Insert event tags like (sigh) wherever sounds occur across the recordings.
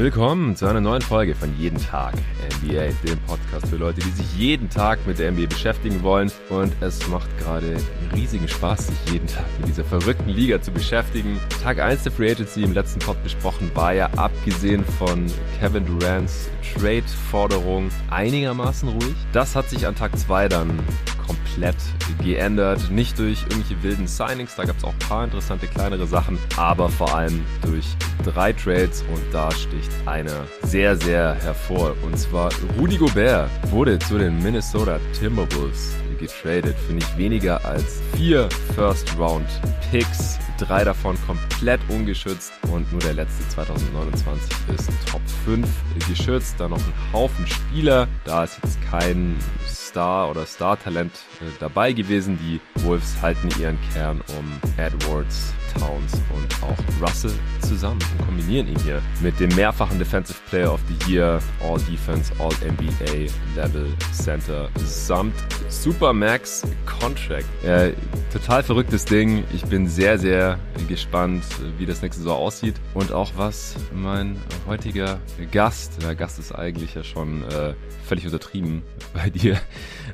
Willkommen zu einer neuen Folge von Jeden Tag NBA, dem Podcast für Leute, die sich jeden Tag mit der NBA beschäftigen wollen. Und es macht gerade riesigen Spaß, sich jeden Tag mit dieser verrückten Liga zu beschäftigen. Tag 1 der Free Agency im letzten Pod besprochen war ja abgesehen von Kevin Durant's Trade-Forderung einigermaßen ruhig. Das hat sich an Tag 2 dann komplett geändert. Nicht durch irgendwelche wilden Signings, da gab es auch ein paar interessante kleinere Sachen, aber vor allem durch drei Trades und da sticht einer sehr, sehr hervor. Und zwar Rudy Gobert wurde zu den Minnesota Timberwolves getradet für nicht weniger als vier First Round Picks. Drei davon komplett ungeschützt und nur der letzte 2029 ist Top 5 geschützt. Da noch ein Haufen Spieler. Da ist jetzt kein Star oder Star-Talent äh, dabei gewesen. Die Wolves halten ihren Kern um Edwards, Towns und auch Russell zusammen und kombinieren ihn hier mit dem mehrfachen Defensive Player of the Year, All Defense, All NBA Level Center samt Supermax Contract. Äh, total verrücktes Ding. Ich bin sehr, sehr gespannt, wie das nächste Saison aussieht und auch was mein heutiger Gast, der Gast ist eigentlich ja schon äh, völlig untertrieben (laughs) bei dir,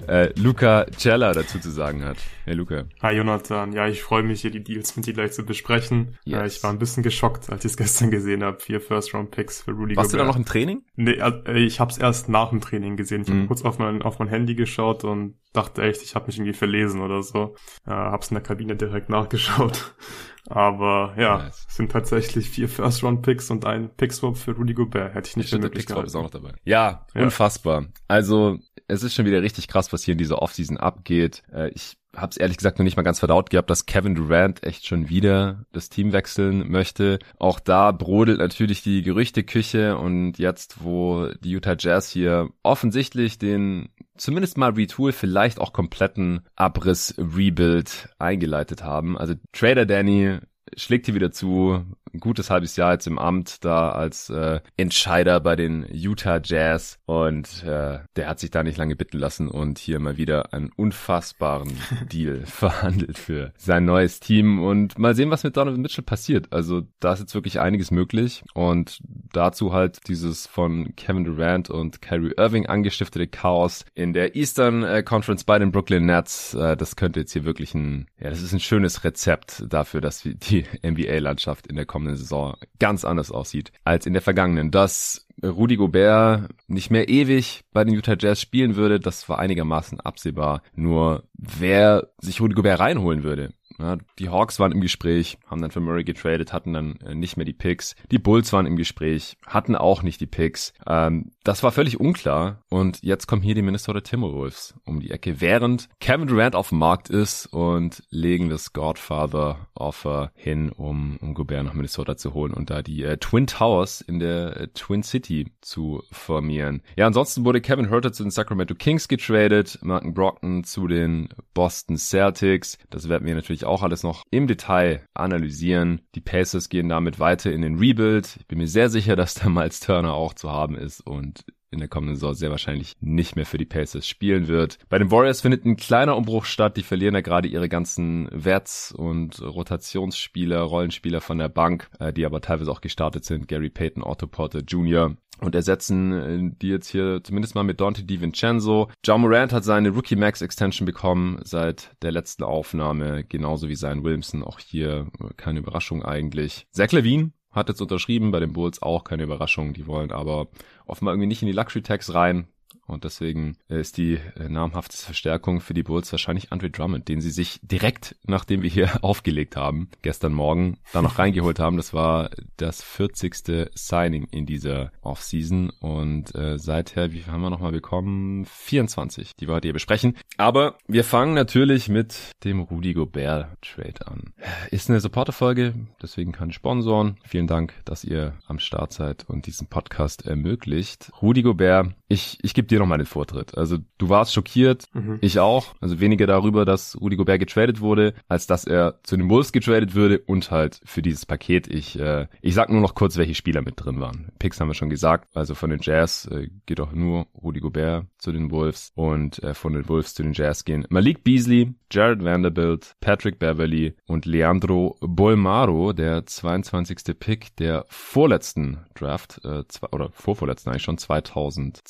äh, Luca Cella dazu zu sagen hat. Hey Luca. Hi Jonathan. Ja, ich freue mich hier die Deals mit dir gleich zu besprechen. Yes. Äh, ich war ein bisschen geschockt, als ich es gestern gesehen habe. Vier First-Round-Picks für Rudy Warst Gobert. du da noch im Training? Nee, äh, ich habe es erst nach dem Training gesehen. Ich mhm. habe kurz auf mein, auf mein Handy geschaut und dachte echt, ich habe mich irgendwie verlesen oder so. Äh, hab's in der Kabine direkt nachgeschaut. (laughs) Aber ja, nice. sind tatsächlich vier First-Round-Picks und ein Pick-Swap für Rudy Gobert. Hätte ich nicht für möglich gehalten. ist auch noch dabei. Ja, ja, unfassbar. Also, es ist schon wieder richtig krass, was hier in dieser Offseason abgeht. Äh, ich habe es ehrlich gesagt noch nicht mal ganz verdaut gehabt, dass Kevin Durant echt schon wieder das Team wechseln möchte. Auch da brodelt natürlich die Gerüchteküche und jetzt, wo die Utah Jazz hier offensichtlich den zumindest mal Retool, vielleicht auch kompletten Abriss Rebuild eingeleitet haben. Also Trader Danny schlägt hier wieder zu, ein gutes halbes Jahr jetzt im Amt da als äh, Entscheider bei den Utah Jazz und äh, der hat sich da nicht lange bitten lassen und hier mal wieder einen unfassbaren (laughs) Deal verhandelt für sein neues Team und mal sehen, was mit Donovan Mitchell passiert. Also da ist jetzt wirklich einiges möglich und dazu halt dieses von Kevin Durant und Kyrie Irving angestiftete Chaos in der Eastern äh, Conference bei den Brooklyn Nets. Äh, das könnte jetzt hier wirklich ein, ja, das ist ein schönes Rezept dafür, dass die NBA-Landschaft in der kommenden Saison ganz anders aussieht als in der vergangenen. Dass Rudy Gobert nicht mehr ewig bei den Utah Jazz spielen würde, das war einigermaßen absehbar. Nur wer sich Rudy Gobert reinholen würde, ja, die Hawks waren im Gespräch, haben dann für Murray getradet, hatten dann äh, nicht mehr die Picks. Die Bulls waren im Gespräch, hatten auch nicht die Picks. Ähm, das war völlig unklar. Und jetzt kommen hier die Minnesota Timberwolves um die Ecke, während Kevin Durant auf dem Markt ist und legen das Godfather-Offer hin, um, um Gobert nach Minnesota zu holen und da die äh, Twin Towers in der äh, Twin City zu formieren. Ja, ansonsten wurde Kevin Herter zu den Sacramento Kings getradet, Martin Brockton zu den Boston Celtics. Das werden wir natürlich auch alles noch im Detail analysieren. Die Pacers gehen damit weiter in den Rebuild. Ich bin mir sehr sicher, dass da Miles Turner auch zu haben ist und in der kommenden Saison sehr wahrscheinlich nicht mehr für die Pacers spielen wird. Bei den Warriors findet ein kleiner Umbruch statt. Die verlieren ja gerade ihre ganzen Werts- und Rotationsspieler, Rollenspieler von der Bank, äh, die aber teilweise auch gestartet sind. Gary Payton, Otto Porter Jr und ersetzen äh, die jetzt hier zumindest mal mit Dante DiVincenzo. John Morant hat seine Rookie Max Extension bekommen seit der letzten Aufnahme, genauso wie sein Williamson. Auch hier äh, keine Überraschung eigentlich. Zach Levine hat jetzt unterschrieben, bei den Bulls auch keine Überraschung. Die wollen aber offenbar irgendwie nicht in die Luxury Tax rein. Und deswegen ist die äh, namhafteste Verstärkung für die Bulls wahrscheinlich Andre Drummond, den sie sich direkt, nachdem wir hier (laughs) aufgelegt haben, gestern Morgen da noch reingeholt haben. Das war das 40. Signing in dieser Offseason. Und äh, seither, wie viel haben wir nochmal bekommen? 24, die wir heute hier besprechen. Aber wir fangen natürlich mit dem Rudy Gobert Trade an. Ist eine Supporter-Folge, deswegen keine Sponsoren. Vielen Dank, dass ihr am Start seid und diesen Podcast ermöglicht. Rudy Gobert ich, ich gebe dir noch mal den Vortritt. Also du warst schockiert, mhm. ich auch. Also weniger darüber, dass Rudy Gobert getradet wurde, als dass er zu den Wolves getradet würde und halt für dieses Paket. Ich, äh, ich sag nur noch kurz, welche Spieler mit drin waren. Picks haben wir schon gesagt. Also von den Jazz äh, geht auch nur Rudy Gobert zu den Wolves und äh, von den Wolves zu den Jazz gehen Malik Beasley, Jared Vanderbilt, Patrick Beverly und Leandro Bolmaro, der 22. Pick der vorletzten Draft, äh, oder vorvorletzten eigentlich schon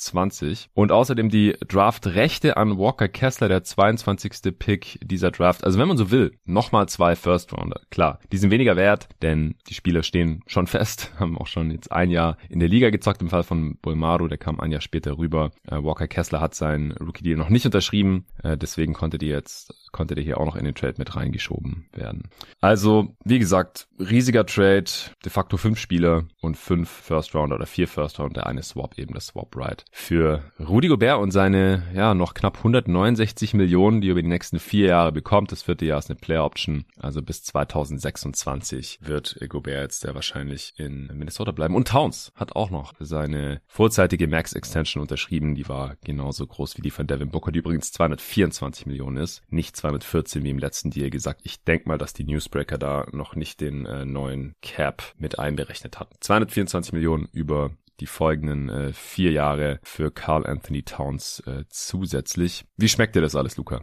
2020. Und außerdem die Draft-Rechte an Walker Kessler, der 22. Pick dieser Draft. Also wenn man so will, nochmal zwei First-Rounder. Klar, die sind weniger wert, denn die Spieler stehen schon fest, (laughs) haben auch schon jetzt ein Jahr in der Liga gezockt im Fall von Bolmaro, der kam ein Jahr später rüber. Äh, Walker Kessler hat seinen Rookie-Deal noch nicht unterschrieben, äh, deswegen konnte die jetzt konnte der hier auch noch in den Trade mit reingeschoben werden. Also, wie gesagt, riesiger Trade, de facto fünf Spieler und fünf First Round oder vier First Round, der eine Swap eben, das Swap Right. Für Rudy Gobert und seine, ja, noch knapp 169 Millionen, die er über die nächsten vier Jahre bekommt. Das vierte Jahr ist eine Player Option. Also bis 2026 wird Gobert jetzt sehr wahrscheinlich in Minnesota bleiben. Und Towns hat auch noch seine vorzeitige Max Extension unterschrieben. Die war genauso groß wie die von Devin Booker, die übrigens 224 Millionen ist. Nicht 214 wie im letzten Deal gesagt. Ich denke mal, dass die Newsbreaker da noch nicht den äh, neuen Cap mit einberechnet hatten. 224 Millionen über die folgenden äh, vier Jahre für Carl Anthony Towns äh, zusätzlich. Wie schmeckt dir das alles, Luca?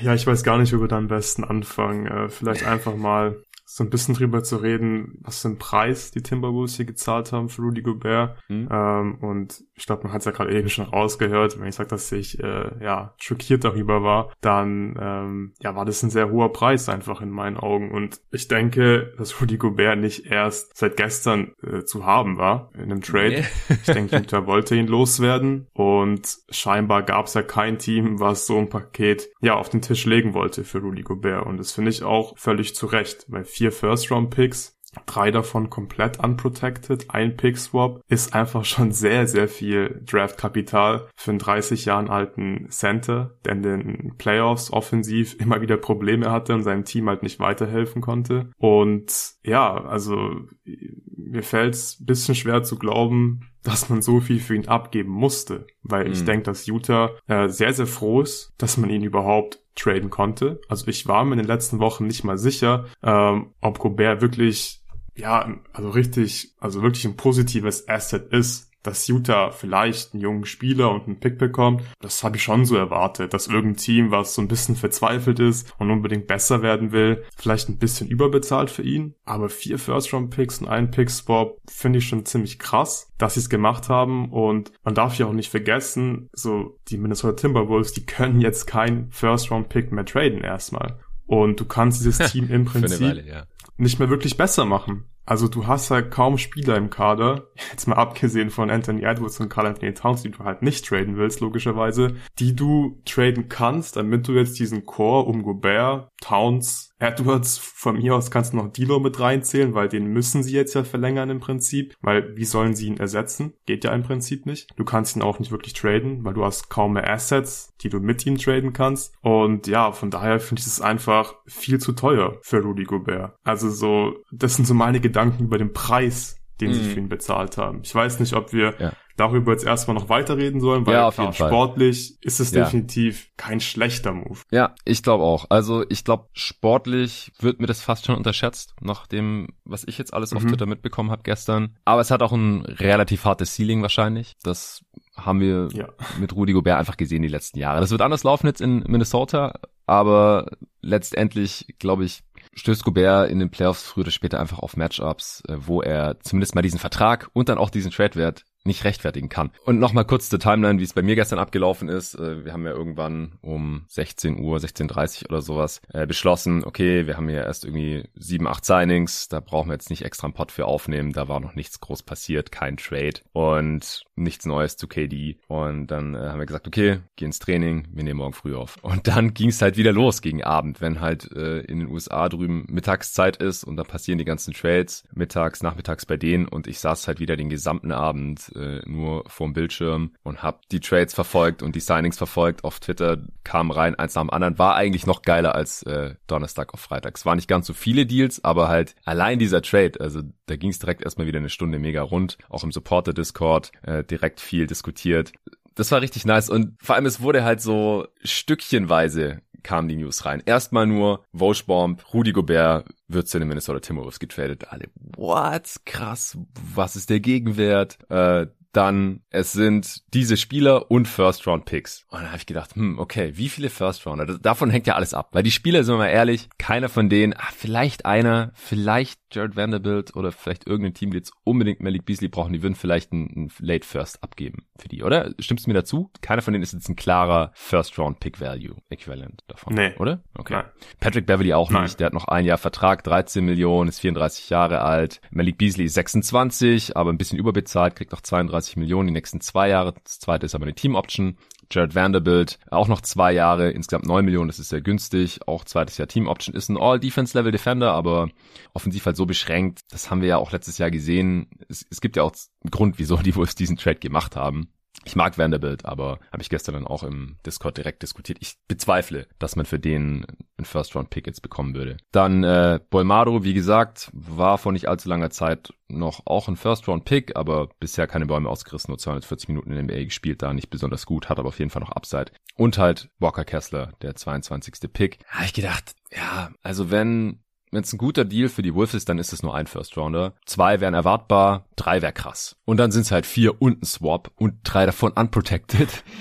Ja, ich weiß gar nicht, wo wir da am besten anfangen. Äh, vielleicht einfach mal so ein bisschen drüber zu reden, was für einen Preis die Timberwolves hier gezahlt haben für Rudy Gobert. Mhm. Ähm, und ich glaube, man hat es ja gerade eben schon rausgehört, wenn ich sage, dass ich äh, ja schockiert darüber war, dann ähm, ja war das ein sehr hoher Preis einfach in meinen Augen. Und ich denke, dass Rudy Gobert nicht erst seit gestern äh, zu haben war in einem Trade. Nee. ich denke, Utah (laughs) wollte ihn loswerden und scheinbar gab es ja kein Team, was so ein Paket ja auf den Tisch legen wollte für Rudy Gobert. Und das finde ich auch völlig zu Recht, weil vier First-Round-Picks, drei davon komplett unprotected, ein Pick-Swap, ist einfach schon sehr, sehr viel Draft-Kapital für einen 30 Jahren alten Center, der in den Playoffs offensiv immer wieder Probleme hatte und seinem Team halt nicht weiterhelfen konnte. Und ja, also mir fällt es ein bisschen schwer zu glauben, dass man so viel für ihn abgeben musste, weil mhm. ich denke, dass Utah äh, sehr, sehr froh ist, dass man ihn überhaupt traden konnte. Also ich war mir in den letzten Wochen nicht mal sicher, ähm, ob Gobert wirklich, ja, also richtig, also wirklich ein positives Asset ist dass Utah vielleicht einen jungen Spieler und einen Pick bekommt, das habe ich schon so erwartet, dass irgendein Team, was so ein bisschen verzweifelt ist und unbedingt besser werden will, vielleicht ein bisschen überbezahlt für ihn. Aber vier First-Round-Picks und einen Pick-Swap finde ich schon ziemlich krass, dass sie es gemacht haben. Und man darf ja auch nicht vergessen, so die Minnesota Timberwolves, die können jetzt kein First-Round-Pick mehr traden erstmal. Und du kannst dieses (laughs) Team im Prinzip Weile, ja. Nicht mehr wirklich besser machen. Also du hast halt kaum Spieler im Kader, jetzt mal abgesehen von Anthony Edwards und Carl Anthony Towns, die du halt nicht traden willst, logischerweise, die du traden kannst, damit du jetzt diesen Core um Gobert, Towns, Edwards, von mir aus kannst du noch Dilo mit reinzählen, weil den müssen sie jetzt ja verlängern im Prinzip, weil wie sollen sie ihn ersetzen? Geht ja im Prinzip nicht. Du kannst ihn auch nicht wirklich traden, weil du hast kaum mehr Assets, die du mit ihm traden kannst. Und ja, von daher finde ich es einfach viel zu teuer für Rudy Gobert. Also so, das sind so meine Gedanken über den Preis, den mhm. sie für ihn bezahlt haben. Ich weiß nicht, ob wir ja. darüber jetzt erstmal noch weiterreden sollen, weil ja, klar, sportlich ist es ja. definitiv kein schlechter Move. Ja, ich glaube auch. Also ich glaube, sportlich wird mir das fast schon unterschätzt, nach dem, was ich jetzt alles auf mhm. Twitter mitbekommen habe gestern. Aber es hat auch ein relativ hartes Ceiling wahrscheinlich. Das haben wir ja. mit Rudy Gobert einfach gesehen die letzten Jahre. Das wird anders laufen jetzt in Minnesota, aber letztendlich, glaube ich, stößt Gobert in den Playoffs früher oder später einfach auf Matchups, äh, wo er zumindest mal diesen Vertrag und dann auch diesen Trade-Wert nicht rechtfertigen kann. Und nochmal kurz zur Timeline, wie es bei mir gestern abgelaufen ist. Äh, wir haben ja irgendwann um 16 Uhr, 16.30 oder sowas äh, beschlossen, okay, wir haben ja erst irgendwie sieben, acht Signings, da brauchen wir jetzt nicht extra einen Pot für aufnehmen, da war noch nichts groß passiert, kein Trade und nichts Neues zu KD. Und dann äh, haben wir gesagt, okay, geh ins Training, wir nehmen morgen früh auf. Und dann ging es halt wieder los gegen Abend, wenn halt in den USA drüben Mittagszeit ist und dann passieren die ganzen Trades, mittags, nachmittags bei denen und ich saß halt wieder den gesamten Abend äh, nur vorm Bildschirm und habe die Trades verfolgt und die Signings verfolgt. Auf Twitter kam rein eins nach dem anderen. War eigentlich noch geiler als äh, Donnerstag auf Freitag. Es waren nicht ganz so viele Deals, aber halt allein dieser Trade, also da ging es direkt erstmal wieder eine Stunde mega rund. Auch im Supporter-Discord äh, direkt viel diskutiert das war richtig nice und vor allem es wurde halt so stückchenweise kamen die News rein. Erstmal nur Volschbomb, Rudy Gobert wird zu den Minnesota Timberwolves getradet. Alle, what? Krass, was ist der Gegenwert? Äh, dann es sind diese Spieler und First Round Picks. Und dann habe ich gedacht, hm, okay, wie viele First Rounder? davon hängt ja alles ab, weil die Spieler sind wir mal ehrlich, keiner von denen, ah, vielleicht einer, vielleicht Jared Vanderbilt oder vielleicht irgendein Team, die jetzt unbedingt Malik Beasley brauchen, die würden vielleicht einen, Late First abgeben für die, oder? Stimmst du mir dazu? Keiner von denen ist jetzt ein klarer First Round Pick Value Äquivalent davon, nee. oder? Okay. Nein. Patrick Beverly auch Nein. nicht, der hat noch ein Jahr Vertrag, 13 Millionen, ist 34 Jahre alt. Malik Beasley ist 26, aber ein bisschen überbezahlt, kriegt noch 32 Millionen die nächsten zwei Jahre. Das zweite ist aber eine Team Option. Jared Vanderbilt, auch noch zwei Jahre, insgesamt neun Millionen, das ist sehr günstig. Auch zweites Jahr Team Option ist ein All-Defense-Level-Defender, aber offensiv halt so beschränkt. Das haben wir ja auch letztes Jahr gesehen. Es, es gibt ja auch einen Grund, wieso die Wolves diesen Trade gemacht haben. Ich mag Vanderbilt, aber habe ich gestern dann auch im Discord direkt diskutiert. Ich bezweifle, dass man für den einen First-Round-Pick jetzt bekommen würde. Dann äh, Bolmaro, wie gesagt, war vor nicht allzu langer Zeit noch auch ein First-Round-Pick, aber bisher keine Bäume ausgerissen, nur 240 Minuten in der NBA gespielt, da nicht besonders gut, hat aber auf jeden Fall noch Upside. Und halt Walker Kessler, der 22. Pick. Habe ich gedacht, ja, also wenn wenn es ein guter Deal für die Wolves ist, dann ist es nur ein First Rounder. Zwei wären erwartbar, drei wäre krass. Und dann sind es halt vier und ein Swap und drei davon unprotected. (laughs)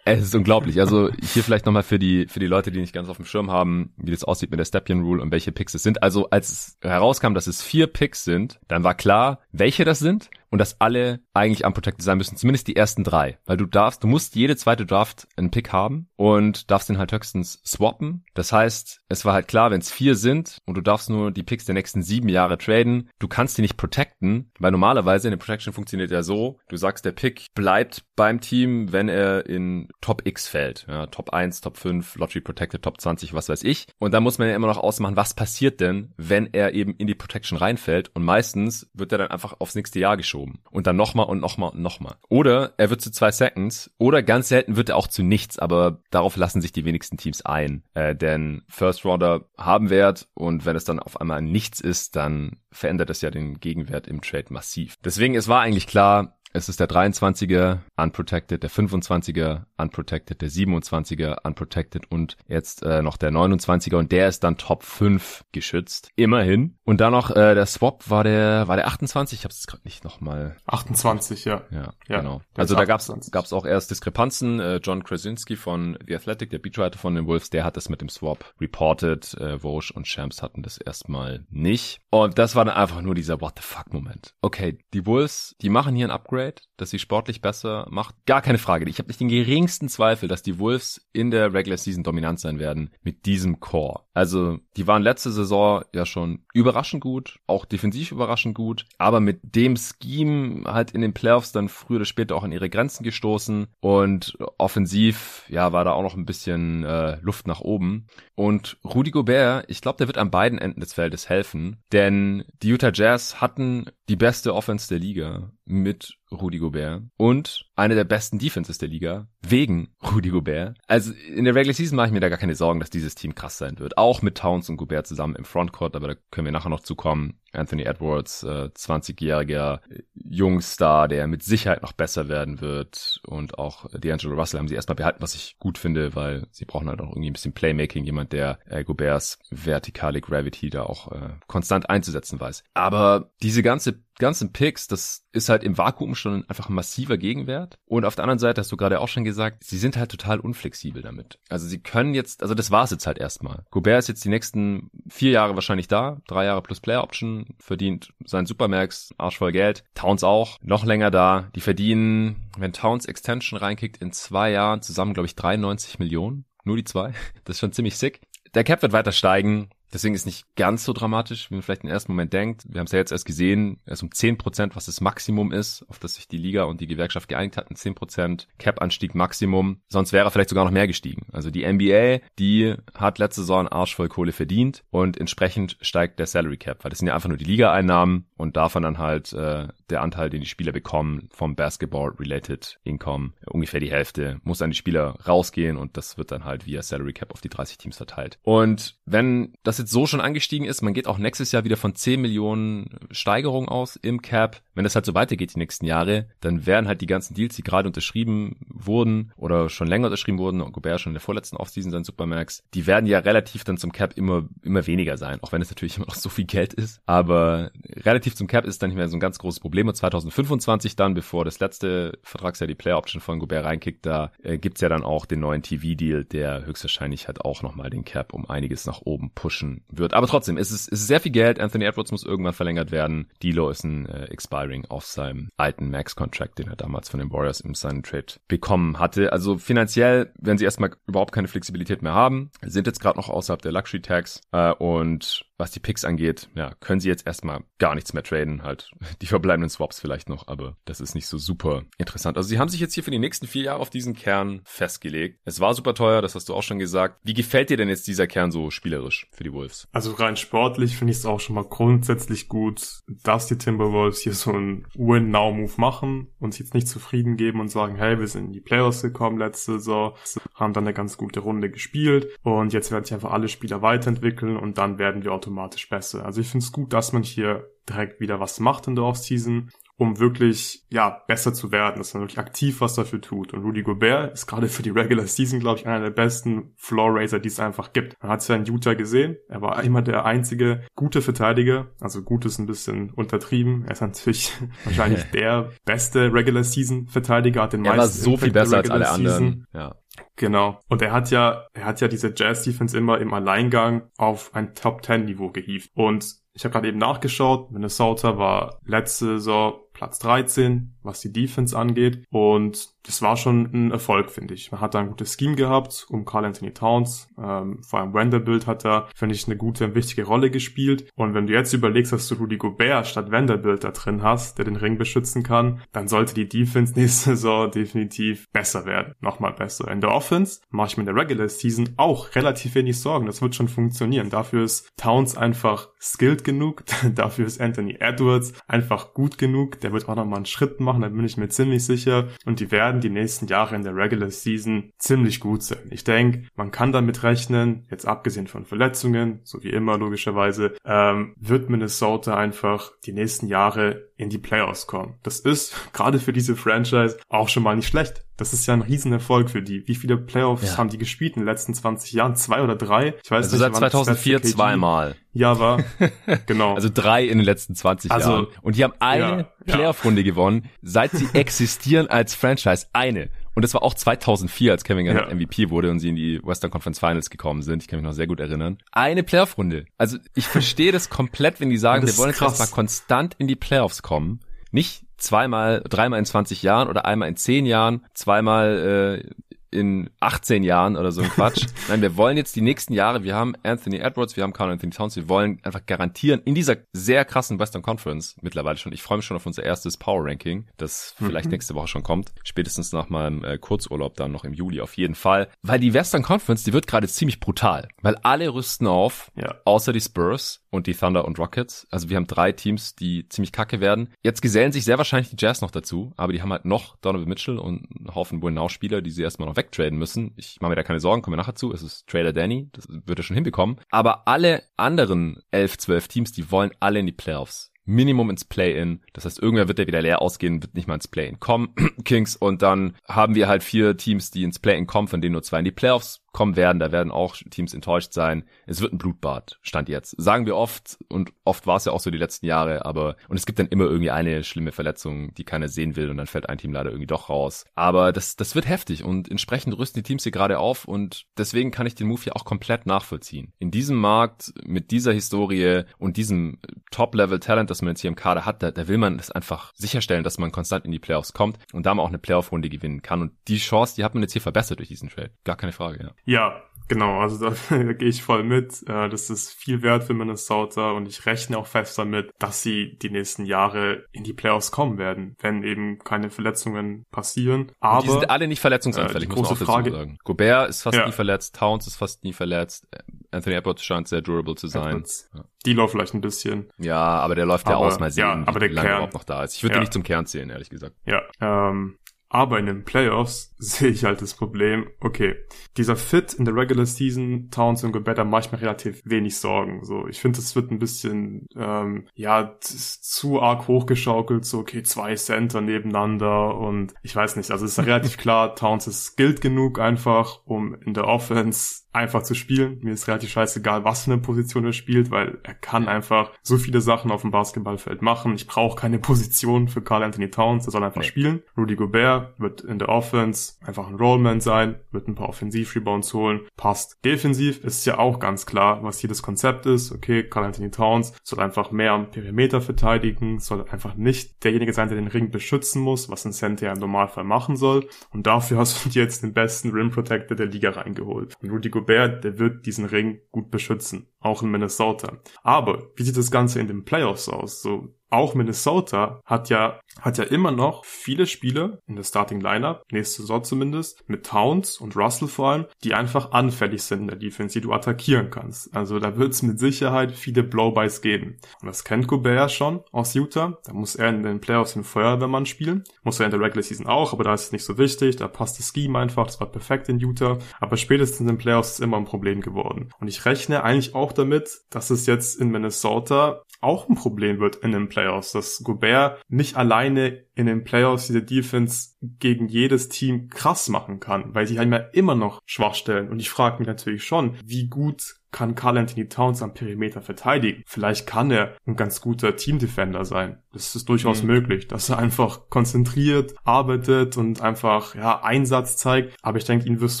Es ist unglaublich. Also hier vielleicht nochmal für die, für die Leute, die nicht ganz auf dem Schirm haben, wie das aussieht mit der Stepien Rule und welche Picks es sind. Also als es herauskam, dass es vier Picks sind, dann war klar, welche das sind und dass alle eigentlich unprotected sein müssen, zumindest die ersten drei. Weil du darfst, du musst jede zweite Draft einen Pick haben und darfst den halt höchstens swappen. Das heißt, es war halt klar, wenn es vier sind und du darfst nur die Picks der nächsten sieben Jahre traden, du kannst die nicht protecten, weil normalerweise eine Protection funktioniert ja so, du sagst, der Pick bleibt beim Team, wenn er in Top X fällt. Ja, Top 1, Top 5, Lottery Protected, Top 20, was weiß ich. Und da muss man ja immer noch ausmachen, was passiert denn, wenn er eben in die Protection reinfällt. Und meistens wird er dann einfach aufs nächste Jahr geschoben geschoben. Und dann nochmal und nochmal und nochmal. Oder er wird zu zwei Seconds. Oder ganz selten wird er auch zu nichts. Aber darauf lassen sich die wenigsten Teams ein. Äh, denn First Rounder haben Wert. Und wenn es dann auf einmal nichts ist, dann verändert es ja den Gegenwert im Trade massiv. Deswegen, es war eigentlich klar, es ist der 23er unprotected, der 25er unprotected, der 27er unprotected und jetzt äh, noch der 29er und der ist dann Top 5 geschützt. Immerhin. Und dann noch äh, der Swap war der war der 28, ich habe es gerade nicht nochmal 28, ja. Ja, ja genau. Also da gab's gab's auch erst Diskrepanzen. Äh, John Krasinski von The Athletic, der Beatwriter von den Wolves, der hat das mit dem Swap reported. Äh, Vosch und Shams hatten das erstmal nicht. Und das war dann einfach nur dieser What the fuck Moment. Okay, die Wolves, die machen hier ein Upgrade Upgrade, dass sie sportlich besser macht. Gar keine Frage. Ich habe nicht den geringsten Zweifel, dass die Wolves in der Regular Season dominant sein werden mit diesem Core. Also, die waren letzte Saison ja schon überraschend gut, auch defensiv überraschend gut, aber mit dem Scheme halt in den Playoffs dann früher oder später auch an ihre Grenzen gestoßen und offensiv, ja, war da auch noch ein bisschen äh, Luft nach oben. Und Rudy Gobert, ich glaube, der wird an beiden Enden des Feldes helfen, denn die Utah Jazz hatten die beste Offense der Liga mit Rudy Gobert und eine der besten Defenses der Liga wegen Rudy Gobert. Also in der Regular Season mache ich mir da gar keine Sorgen, dass dieses Team krass sein wird. Auch mit Towns und Gobert zusammen im Frontcourt, aber da können wir nachher noch zukommen. Anthony Edwards, äh, 20-jähriger Jungstar, der mit Sicherheit noch besser werden wird. Und auch D'Angelo Russell haben sie erstmal behalten, was ich gut finde, weil sie brauchen halt auch irgendwie ein bisschen Playmaking, jemand, der äh, Goberts vertikale Gravity da auch äh, konstant einzusetzen weiß. Aber diese ganze ganzen Picks, das ist halt im Vakuum schon einfach ein massiver Gegenwert. Und auf der anderen Seite hast du gerade auch schon gesagt, sie sind halt total unflexibel damit. Also sie können jetzt, also das war's jetzt halt erstmal. Gobert ist jetzt die nächsten vier Jahre wahrscheinlich da, drei Jahre plus Player Option, verdient sein Supermax, arschvoll Geld. Towns auch, noch länger da. Die verdienen, wenn Towns Extension reinkickt, in zwei Jahren zusammen, glaube ich, 93 Millionen. Nur die zwei. Das ist schon ziemlich sick. Der Cap wird weiter steigen. Deswegen ist nicht ganz so dramatisch, wie man vielleicht im ersten Moment denkt. Wir haben es ja jetzt erst gesehen, erst um 10 Prozent, was das Maximum ist, auf das sich die Liga und die Gewerkschaft geeinigt hatten. 10 Prozent Cap-Anstieg Maximum. Sonst wäre vielleicht sogar noch mehr gestiegen. Also die NBA, die hat letzte Saison Arsch voll Kohle verdient und entsprechend steigt der Salary Cap, weil das sind ja einfach nur die Liga-Einnahmen und davon dann halt äh, der Anteil, den die Spieler bekommen vom Basketball-related Income, ungefähr die Hälfte, muss an die Spieler rausgehen und das wird dann halt via Salary Cap auf die 30 Teams verteilt. Und wenn das jetzt so schon angestiegen ist, man geht auch nächstes Jahr wieder von 10 Millionen Steigerung aus im Cap, wenn das halt so weitergeht die nächsten Jahre, dann werden halt die ganzen Deals, die gerade unterschrieben wurden oder schon länger unterschrieben wurden, und Gobert schon in der vorletzten Offseason sein Supermax, die werden ja relativ dann zum Cap immer, immer weniger sein, auch wenn es natürlich (laughs) immer noch so viel Geld ist. Aber relativ zum Cap ist dann nicht mehr so ein ganz großes Problem. Und 2025 dann, bevor das letzte Vertragsjahr die Player Option von Gobert reinkickt, da äh, gibt's ja dann auch den neuen TV-Deal, der höchstwahrscheinlich halt auch nochmal den Cap um einiges nach oben pushen wird. Aber trotzdem, es ist, es ist sehr viel Geld. Anthony Edwards muss irgendwann verlängert werden. D'Lo ist ein äh, Expiring auf seinem alten Max-Contract, den er damals von den Warriors im Sign Trade bekommen hatte. Also finanziell, wenn sie erstmal überhaupt keine Flexibilität mehr haben, sind jetzt gerade noch außerhalb der Luxury Tax äh, und was die Picks angeht, ja, können sie jetzt erstmal gar nichts mehr traden, halt die verbleibenden Swaps vielleicht noch, aber das ist nicht so super interessant. Also sie haben sich jetzt hier für die nächsten vier Jahre auf diesen Kern festgelegt. Es war super teuer, das hast du auch schon gesagt. Wie gefällt dir denn jetzt dieser Kern so spielerisch für die Wolves? Also rein sportlich finde ich es auch schon mal grundsätzlich gut, dass die Timberwolves hier so einen Win-Now-Move machen und sich jetzt nicht zufrieden geben und sagen, hey, wir sind in die Playoffs gekommen letzte Saison, haben dann eine ganz gute Runde gespielt und jetzt werden sich einfach alle Spieler weiterentwickeln und dann werden wir automatisch besser. Also ich finde es gut, dass man hier direkt wieder was macht in der Offseason um wirklich, ja, besser zu werden, dass man wirklich aktiv was dafür tut. Und Rudy Gobert ist gerade für die Regular Season, glaube ich, einer der besten Floor Raiser, die es einfach gibt. Man hat es ja in Utah gesehen. Er war immer der einzige gute Verteidiger. Also gut ist ein bisschen untertrieben. Er ist natürlich (laughs) wahrscheinlich (laughs) der beste Regular Season Verteidiger, hat den er meisten. Er war so viel besser als alle anderen. Ja. Genau. Und er hat ja, er hat ja diese Jazz Defense immer im Alleingang auf ein Top 10 Niveau gehievt. Und ich habe gerade eben nachgeschaut, Minnesota war letzte Saison Platz 13, was die Defense angeht. Und das war schon ein Erfolg, finde ich. Man hat da ein gutes Scheme gehabt um Carl Anthony Towns. Ähm, vor allem Vanderbilt hat da, finde ich, eine gute und wichtige Rolle gespielt. Und wenn du jetzt überlegst, dass du Rudy Gobert statt Vanderbilt da drin hast, der den Ring beschützen kann, dann sollte die Defense (laughs) nächste Saison definitiv besser werden. Nochmal besser. In der Offense mache ich mir in der Regular Season auch relativ wenig Sorgen. Das wird schon funktionieren. Dafür ist Towns einfach skilled genug. (laughs) Dafür ist Anthony Edwards einfach gut genug. Der wird auch nochmal einen Schritt machen, da bin ich mir ziemlich sicher. Und die werden die nächsten Jahre in der Regular Season ziemlich gut sein. Ich denke, man kann damit rechnen, jetzt abgesehen von Verletzungen, so wie immer logischerweise, ähm, wird Minnesota einfach die nächsten Jahre in die Playoffs kommen. Das ist (laughs) gerade für diese Franchise auch schon mal nicht schlecht. Das ist ja ein Riesenerfolg für die. Wie viele Playoffs ja. haben die gespielt in den letzten 20 Jahren? Zwei oder drei? Ich weiß also nicht. seit 2004 zweimal. Ja, war. (laughs) genau. Also drei in den letzten 20 also, Jahren. Und die haben eine ja, Playoff-Runde ja. gewonnen, seit sie (laughs) existieren als Franchise. Eine. Und das war auch 2004, als Kevin Garnett ja. MVP wurde und sie in die Western Conference Finals gekommen sind. Ich kann mich noch sehr gut erinnern. Eine Playoff-Runde. Also ich verstehe das komplett, wenn die sagen, wir wollen jetzt erstmal konstant in die Playoffs kommen. Nicht zweimal, dreimal in 20 Jahren oder einmal in 10 Jahren, zweimal äh, in 18 Jahren oder so ein Quatsch. (laughs) Nein, wir wollen jetzt die nächsten Jahre, wir haben Anthony Edwards, wir haben Carl Anthony Towns, wir wollen einfach garantieren in dieser sehr krassen Western Conference mittlerweile schon. Ich freue mich schon auf unser erstes Power Ranking, das vielleicht mhm. nächste Woche schon kommt. Spätestens nach meinem äh, Kurzurlaub dann noch im Juli auf jeden Fall. Weil die Western Conference, die wird gerade ziemlich brutal. Weil alle rüsten auf, ja. außer die Spurs und die Thunder und Rockets. Also wir haben drei Teams, die ziemlich kacke werden. Jetzt gesellen sich sehr wahrscheinlich die Jazz noch dazu, aber die haben halt noch Donovan Mitchell und einen Haufen Winnow-Spieler, die sie erstmal noch wegtraden müssen. Ich mache mir da keine Sorgen, kommen nachher zu. Es ist Trader Danny, das wird er schon hinbekommen. Aber alle anderen elf, zwölf Teams, die wollen alle in die Playoffs. Minimum ins Play-In. Das heißt, irgendwer wird der wieder leer ausgehen, wird nicht mal ins Play-In kommen, (clears throat) Kings. Und dann haben wir halt vier Teams, die ins Play-In kommen, von denen nur zwei in die Playoffs kommen werden. Da werden auch Teams enttäuscht sein. Es wird ein Blutbad, stand jetzt. Sagen wir oft und oft war es ja auch so die letzten Jahre, aber und es gibt dann immer irgendwie eine schlimme Verletzung, die keiner sehen will und dann fällt ein Team leider irgendwie doch raus. Aber das, das wird heftig und entsprechend rüsten die Teams hier gerade auf und deswegen kann ich den Move hier auch komplett nachvollziehen. In diesem Markt mit dieser Historie und diesem Top-Level-Talent, das man jetzt hier im Kader hat, da, da will man es einfach sicherstellen, dass man konstant in die Playoffs kommt und da man auch eine Playoff-Runde gewinnen kann. Und die Chance, die hat man jetzt hier verbessert durch diesen Trade. Gar keine Frage, ja. Ja, genau. Also da, da (laughs) gehe ich voll mit. Äh, das ist viel wert für Minnesota und ich rechne auch fest damit, dass sie die nächsten Jahre in die Playoffs kommen werden, wenn eben keine Verletzungen passieren. Aber die sind alle nicht verletzungsanfällig, äh, große muss Frage. sagen. Gobert ist fast ja. nie verletzt, Towns ist fast nie verletzt, Anthony Edwards scheint sehr durable zu sein. Ja. Die läuft vielleicht ein bisschen. Ja, aber der läuft ja aus, mal sehen, ja, aber der wie lange Kern, überhaupt noch da ist. Ich würde ja. den nicht zum Kern zählen, ehrlich gesagt. Ja, ähm, Aber in den Playoffs (laughs) sehe ich halt das Problem, okay, dieser Fit in der Regular Season, Towns und Gobert, da mache ich mir relativ wenig Sorgen. So, ich finde, es wird ein bisschen, ähm, ja, zu arg hochgeschaukelt, so, okay, zwei Center nebeneinander und ich weiß nicht, also es ist relativ (laughs) klar, Towns ist skilled genug einfach, um in der Offense einfach zu spielen. Mir ist relativ scheißegal, was für eine Position er spielt, weil er kann einfach so viele Sachen auf dem Basketballfeld machen. Ich brauche keine Position für Carl Anthony Towns, er soll einfach nee. spielen. Rudy Gobert wird in der Offense einfach ein Rollman sein, wird ein paar Offensiv-Rebounds holen, passt. Defensiv ist ja auch ganz klar, was hier das Konzept ist. Okay, Carl Anthony Towns soll einfach mehr am Perimeter verteidigen, soll einfach nicht derjenige sein, der den Ring beschützen muss, was ein Center ja im Normalfall machen soll. Und dafür (laughs) hast du jetzt den besten Rim Protector der Liga reingeholt. Und Rudy Gobert der wird diesen Ring gut beschützen, auch in Minnesota. Aber wie sieht das Ganze in den Playoffs aus? So, auch Minnesota hat ja, hat ja immer noch viele Spiele in der Starting Lineup, nächste Saison zumindest, mit Towns und Russell vor allem, die einfach anfällig sind in der Defense, die du attackieren kannst. Also da wird es mit Sicherheit viele Blow-Bys geben. Und das kennt Gobert ja schon aus Utah. Da muss er in den Playoffs den Feuerwehrmann spielen. Muss er in der Regular Season auch, aber da ist es nicht so wichtig. Da passt das Scheme einfach. Das war perfekt in Utah. Aber spätestens in den Playoffs ist immer ein Problem geworden. Und ich rechne eigentlich auch damit, dass es jetzt in Minnesota auch ein Problem wird in den Playoffs, dass Gobert nicht alleine in den Playoffs diese Defense gegen jedes Team krass machen kann, weil sie haben ja immer noch Schwachstellen. Und ich frage mich natürlich schon, wie gut kann Carl Anthony Towns am Perimeter verteidigen. Vielleicht kann er ein ganz guter Team-Defender sein. Das ist durchaus mhm. möglich, dass er einfach konzentriert arbeitet und einfach ja Einsatz zeigt. Aber ich denke, ihn wirst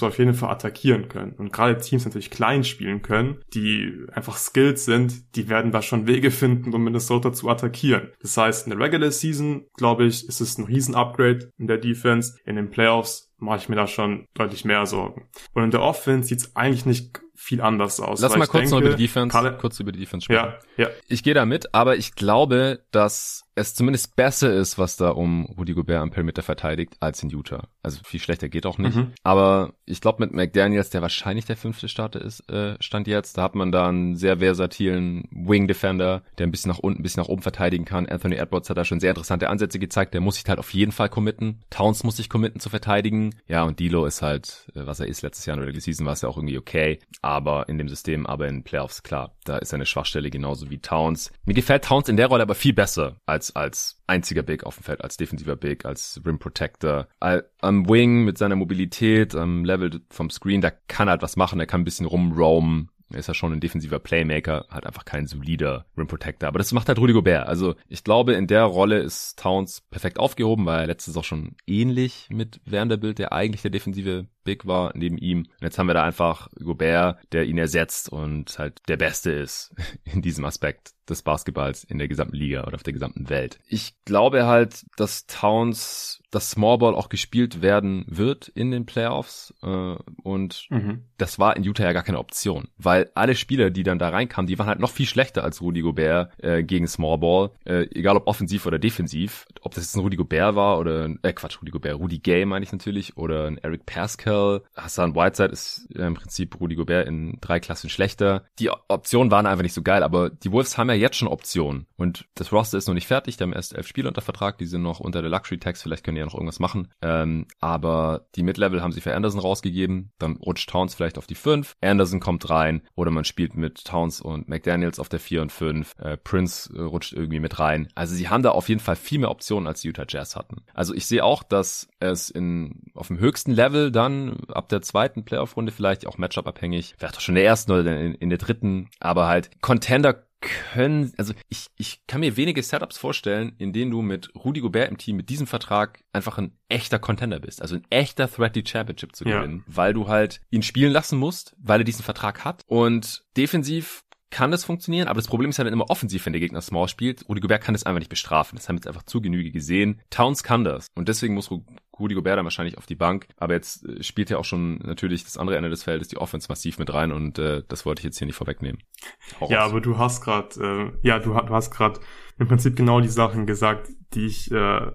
du auf jeden Fall attackieren können. Und gerade Teams natürlich klein spielen können, die einfach skilled sind, die werden da schon Wege finden, um Minnesota zu attackieren. Das heißt, in der Regular Season, glaube ich, ist es ein Riesen-Upgrade in der Defense. In den Playoffs mache ich mir da schon deutlich mehr Sorgen. Und in der Offense sieht es eigentlich nicht viel anders aus. Lass mal kurz denke, noch über die Defense, Kalle, kurz über die Defense sprechen. Ja, ja. Ich gehe da mit, aber ich glaube, dass es zumindest besser ist, was da um Rudy Gobert am Perimeter verteidigt, als in Utah. Also viel schlechter geht auch nicht. Mhm. Aber ich glaube mit McDaniels, der wahrscheinlich der fünfte Starter ist, äh, stand jetzt, da hat man da einen sehr versatilen Wing Defender, der ein bisschen nach unten, ein bisschen nach oben verteidigen kann. Anthony Edwards hat da schon sehr interessante Ansätze gezeigt. Der muss sich halt auf jeden Fall committen. Towns muss sich committen zu verteidigen. Ja, und Dilo ist halt, äh, was er ist letztes Jahr in der Season war es ja auch irgendwie okay. Aber in dem System, aber in Playoffs, klar, da ist eine Schwachstelle genauso wie Towns. Mir gefällt Towns in der Rolle aber viel besser als als, einziger Big auf dem Feld, als defensiver Big, als Rim Protector. Am Wing mit seiner Mobilität, am Level vom Screen, da kann er halt was machen, er kann ein bisschen rumroamen, er ist ja schon ein defensiver Playmaker, hat einfach kein solider Rim Protector. Aber das macht halt Rudy Gobert. Also ich glaube, in der Rolle ist Towns perfekt aufgehoben, weil er letztes auch schon ähnlich mit Vanderbilt, der eigentlich der defensive Big war, neben ihm. Und jetzt haben wir da einfach Gobert, der ihn ersetzt und halt der Beste ist (laughs) in diesem Aspekt des Basketballs in der gesamten Liga oder auf der gesamten Welt. Ich glaube halt, dass Towns das Smallball auch gespielt werden wird in den Playoffs äh, und mhm. das war in Utah ja gar keine Option, weil alle Spieler, die dann da reinkamen, die waren halt noch viel schlechter als Rudy Gobert äh, gegen Smallball, äh, egal ob offensiv oder defensiv, ob das jetzt ein Rudy Gobert war oder äh Quatsch, Rudy Gobert, Rudy Gay meine ich natürlich oder ein Eric Pascal, Hassan Whiteside ist äh, im Prinzip Rudy Gobert in drei Klassen schlechter. Die Optionen waren einfach nicht so geil, aber die Wolves haben ja jetzt schon Optionen und das Roster ist noch nicht fertig, die haben erst elf Spiele unter Vertrag, die sind noch unter der Luxury Tax, vielleicht können ja noch irgendwas machen. Ähm, aber die Mid-Level haben sie für Anderson rausgegeben. Dann rutscht Towns vielleicht auf die 5. Anderson kommt rein. Oder man spielt mit Towns und McDaniels auf der 4 und 5. Äh, Prince äh, rutscht irgendwie mit rein. Also sie haben da auf jeden Fall viel mehr Optionen, als die Utah Jazz hatten. Also ich sehe auch, dass es in, auf dem höchsten Level dann ab der zweiten Playoff-Runde vielleicht auch Matchup-abhängig, vielleicht auch schon in der ersten oder in, in der dritten, aber halt Contender können, also ich, ich kann mir wenige Setups vorstellen, in denen du mit Rudy Gobert im Team mit diesem Vertrag einfach ein echter Contender bist, also ein echter Threat, die Championship zu gewinnen, ja. weil du halt ihn spielen lassen musst, weil er diesen Vertrag hat. Und defensiv kann das funktionieren, aber das Problem ist halt immer offensiv, wenn der Gegner Small spielt. Rudy Gobert kann das einfach nicht bestrafen. Das haben wir jetzt einfach zu Genüge gesehen. Towns kann das. Und deswegen muss Rudy Gobert dann wahrscheinlich auf die Bank. Aber jetzt äh, spielt ja auch schon natürlich das andere Ende des Feldes, die Offense massiv mit rein und äh, das wollte ich jetzt hier nicht vorwegnehmen. Hau ja, aber du hast gerade, äh, ja, du, du hast gerade im Prinzip genau die Sachen gesagt, die ich äh,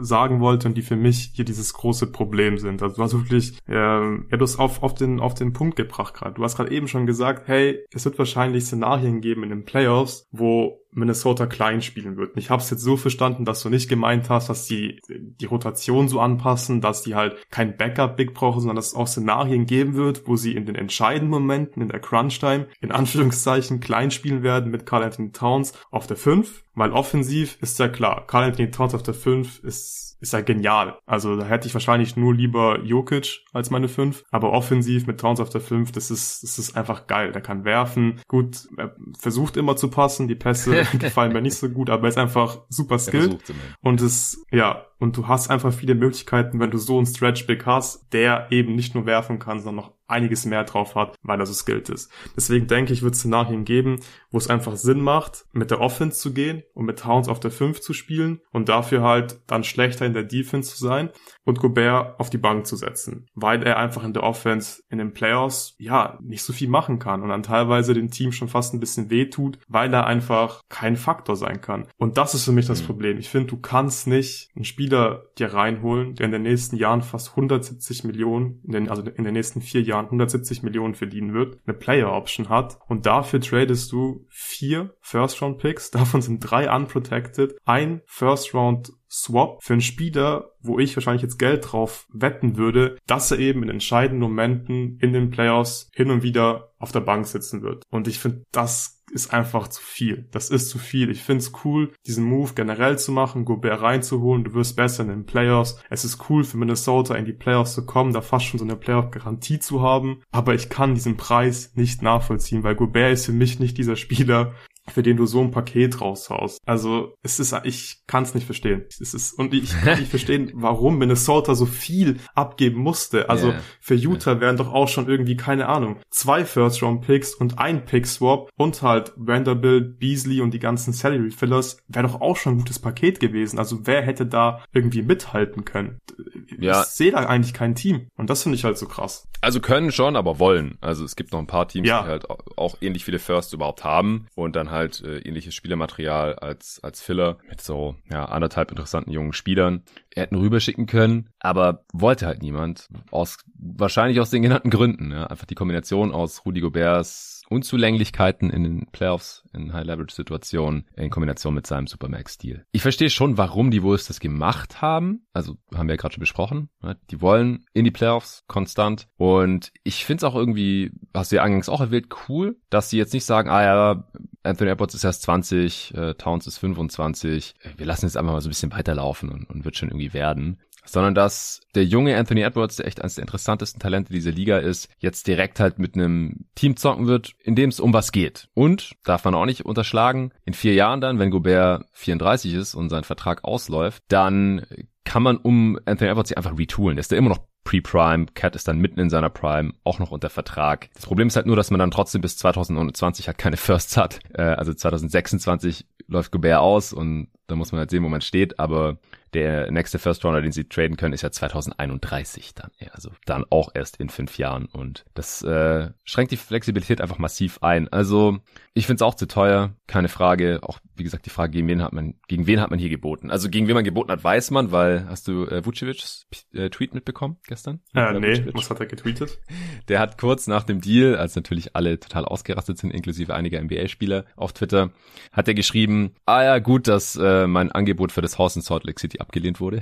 sagen wollte und die für mich hier dieses große Problem sind. Also du hast wirklich, äh, ja, du hast auf, auf, den, auf den Punkt gebracht gerade. Du hast gerade eben schon gesagt, hey, es wird wahrscheinlich Szenarien geben in den Playoffs, wo Minnesota klein spielen wird. Und ich habe es jetzt so verstanden, dass du nicht gemeint hast, dass die die Rotation so anpassen, dass die halt kein Backup-Big brauchen, sondern dass es auch Szenarien geben wird, wo sie in den entscheidenden Momenten, in der Crunch-Time, in Anführungszeichen klein spielen werden mit Carl Anthony Towns auf der 5, weil offensiv ist ja klar, Carl Anthony Towns auf der 5 ist ist ja genial. Also da hätte ich wahrscheinlich nur lieber Jokic als meine 5, aber offensiv mit Towns auf der 5, das ist, das ist einfach geil. Der kann werfen. Gut, er versucht immer zu passen, die Pässe (laughs) gefallen mir nicht so gut, aber er ist einfach super skilled. Und es, ja, und du hast einfach viele Möglichkeiten, wenn du so einen Stretch Big hast, der eben nicht nur werfen kann, sondern noch einiges mehr drauf hat, weil er so skilled ist. Deswegen denke ich, wird es Szenarien geben, wo es einfach Sinn macht, mit der Offense zu gehen und mit Towns auf der 5 zu spielen und dafür halt dann schlechter in der Defense zu sein und Gobert auf die Bank zu setzen, weil er einfach in der Offense in den Playoffs ja nicht so viel machen kann und dann teilweise dem Team schon fast ein bisschen wehtut, weil er einfach kein Faktor sein kann. Und das ist für mich das mhm. Problem. Ich finde, du kannst nicht einen Spieler dir reinholen, der in den nächsten Jahren fast 170 Millionen, in den, also in den nächsten vier Jahren 170 Millionen verdienen wird, eine Player Option hat und dafür tradest du vier First Round Picks, (laughs) davon sind drei unprotected, ein First Round Swap für einen Spieler, wo ich wahrscheinlich jetzt Geld drauf wetten würde, dass er eben in entscheidenden Momenten in den Playoffs hin und wieder auf der Bank sitzen wird. Und ich finde, das ist einfach zu viel. Das ist zu viel. Ich find's cool, diesen Move generell zu machen, Gobert reinzuholen. Du wirst besser in den Playoffs. Es ist cool für Minnesota in die Playoffs zu kommen, da fast schon so eine Playoff-Garantie zu haben. Aber ich kann diesen Preis nicht nachvollziehen, weil Gobert ist für mich nicht dieser Spieler, für den du so ein Paket raushaust. Also es ist, ich kann es nicht verstehen. Es ist und ich kann nicht (laughs) verstehen, warum Minnesota so viel abgeben musste. Also yeah. für Utah wären doch auch schon irgendwie keine Ahnung zwei First Round Picks und ein Pick Swap und halt Vanderbilt, Beasley und die ganzen Salary Fillers wäre doch auch schon ein gutes Paket gewesen. Also wer hätte da irgendwie mithalten können? Ja. Ich sehe da eigentlich kein Team und das finde ich halt so krass. Also können schon, aber wollen. Also es gibt noch ein paar Teams, ja. die halt auch ähnlich viele Firsts überhaupt haben und dann halt äh, ähnliches Spielermaterial als als Filler mit so ja anderthalb interessanten jungen Spielern. Er hätten rüberschicken können, aber wollte halt niemand aus wahrscheinlich aus den genannten Gründen. Ja. Einfach die Kombination aus Rudy Goberts Unzulänglichkeiten in den Playoffs, in High-Leverage-Situationen, in Kombination mit seinem Supermax-Stil. Ich verstehe schon, warum die Wolves das gemacht haben. Also haben wir ja gerade schon besprochen. Ne? Die wollen in die Playoffs konstant. Und ich finde es auch irgendwie, hast du ja eingangs auch erwähnt, cool, dass sie jetzt nicht sagen, ah ja, Anthony Edwards ist erst 20, äh, Towns ist 25. Wir lassen jetzt einfach mal so ein bisschen weiterlaufen und, und wird schon irgendwie werden sondern dass der junge Anthony Edwards, der echt eines der interessantesten Talente dieser Liga ist, jetzt direkt halt mit einem Team zocken wird, in dem es um was geht. Und, darf man auch nicht unterschlagen, in vier Jahren dann, wenn Gobert 34 ist und sein Vertrag ausläuft, dann kann man um Anthony Edwards einfach retoolen. Der ist ja immer noch Pre-Prime, Cat ist dann mitten in seiner Prime, auch noch unter Vertrag. Das Problem ist halt nur, dass man dann trotzdem bis 2029 halt keine Firsts hat. Äh, also 2026 läuft Gobert aus und da muss man halt sehen, wo man steht, aber der nächste First Rounder, den sie traden können, ist ja 2031 dann. Also dann auch erst in fünf Jahren. Und das äh, schränkt die Flexibilität einfach massiv ein. Also ich finde es auch zu teuer, keine Frage. Auch wie gesagt, die Frage, gegen wen hat man, gegen wen hat man hier geboten? Also gegen wen man geboten hat, weiß man, weil hast du äh, Vucevic's äh, Tweet mitbekommen gestern? Äh, nee, Vucevic? was hat er getweetet? Der hat kurz nach dem Deal, als natürlich alle total ausgerastet sind, inklusive einiger NBA-Spieler auf Twitter, hat er geschrieben, ah ja, gut, dass äh, mein Angebot für das Haus in Salt Lake City abgelehnt wurde.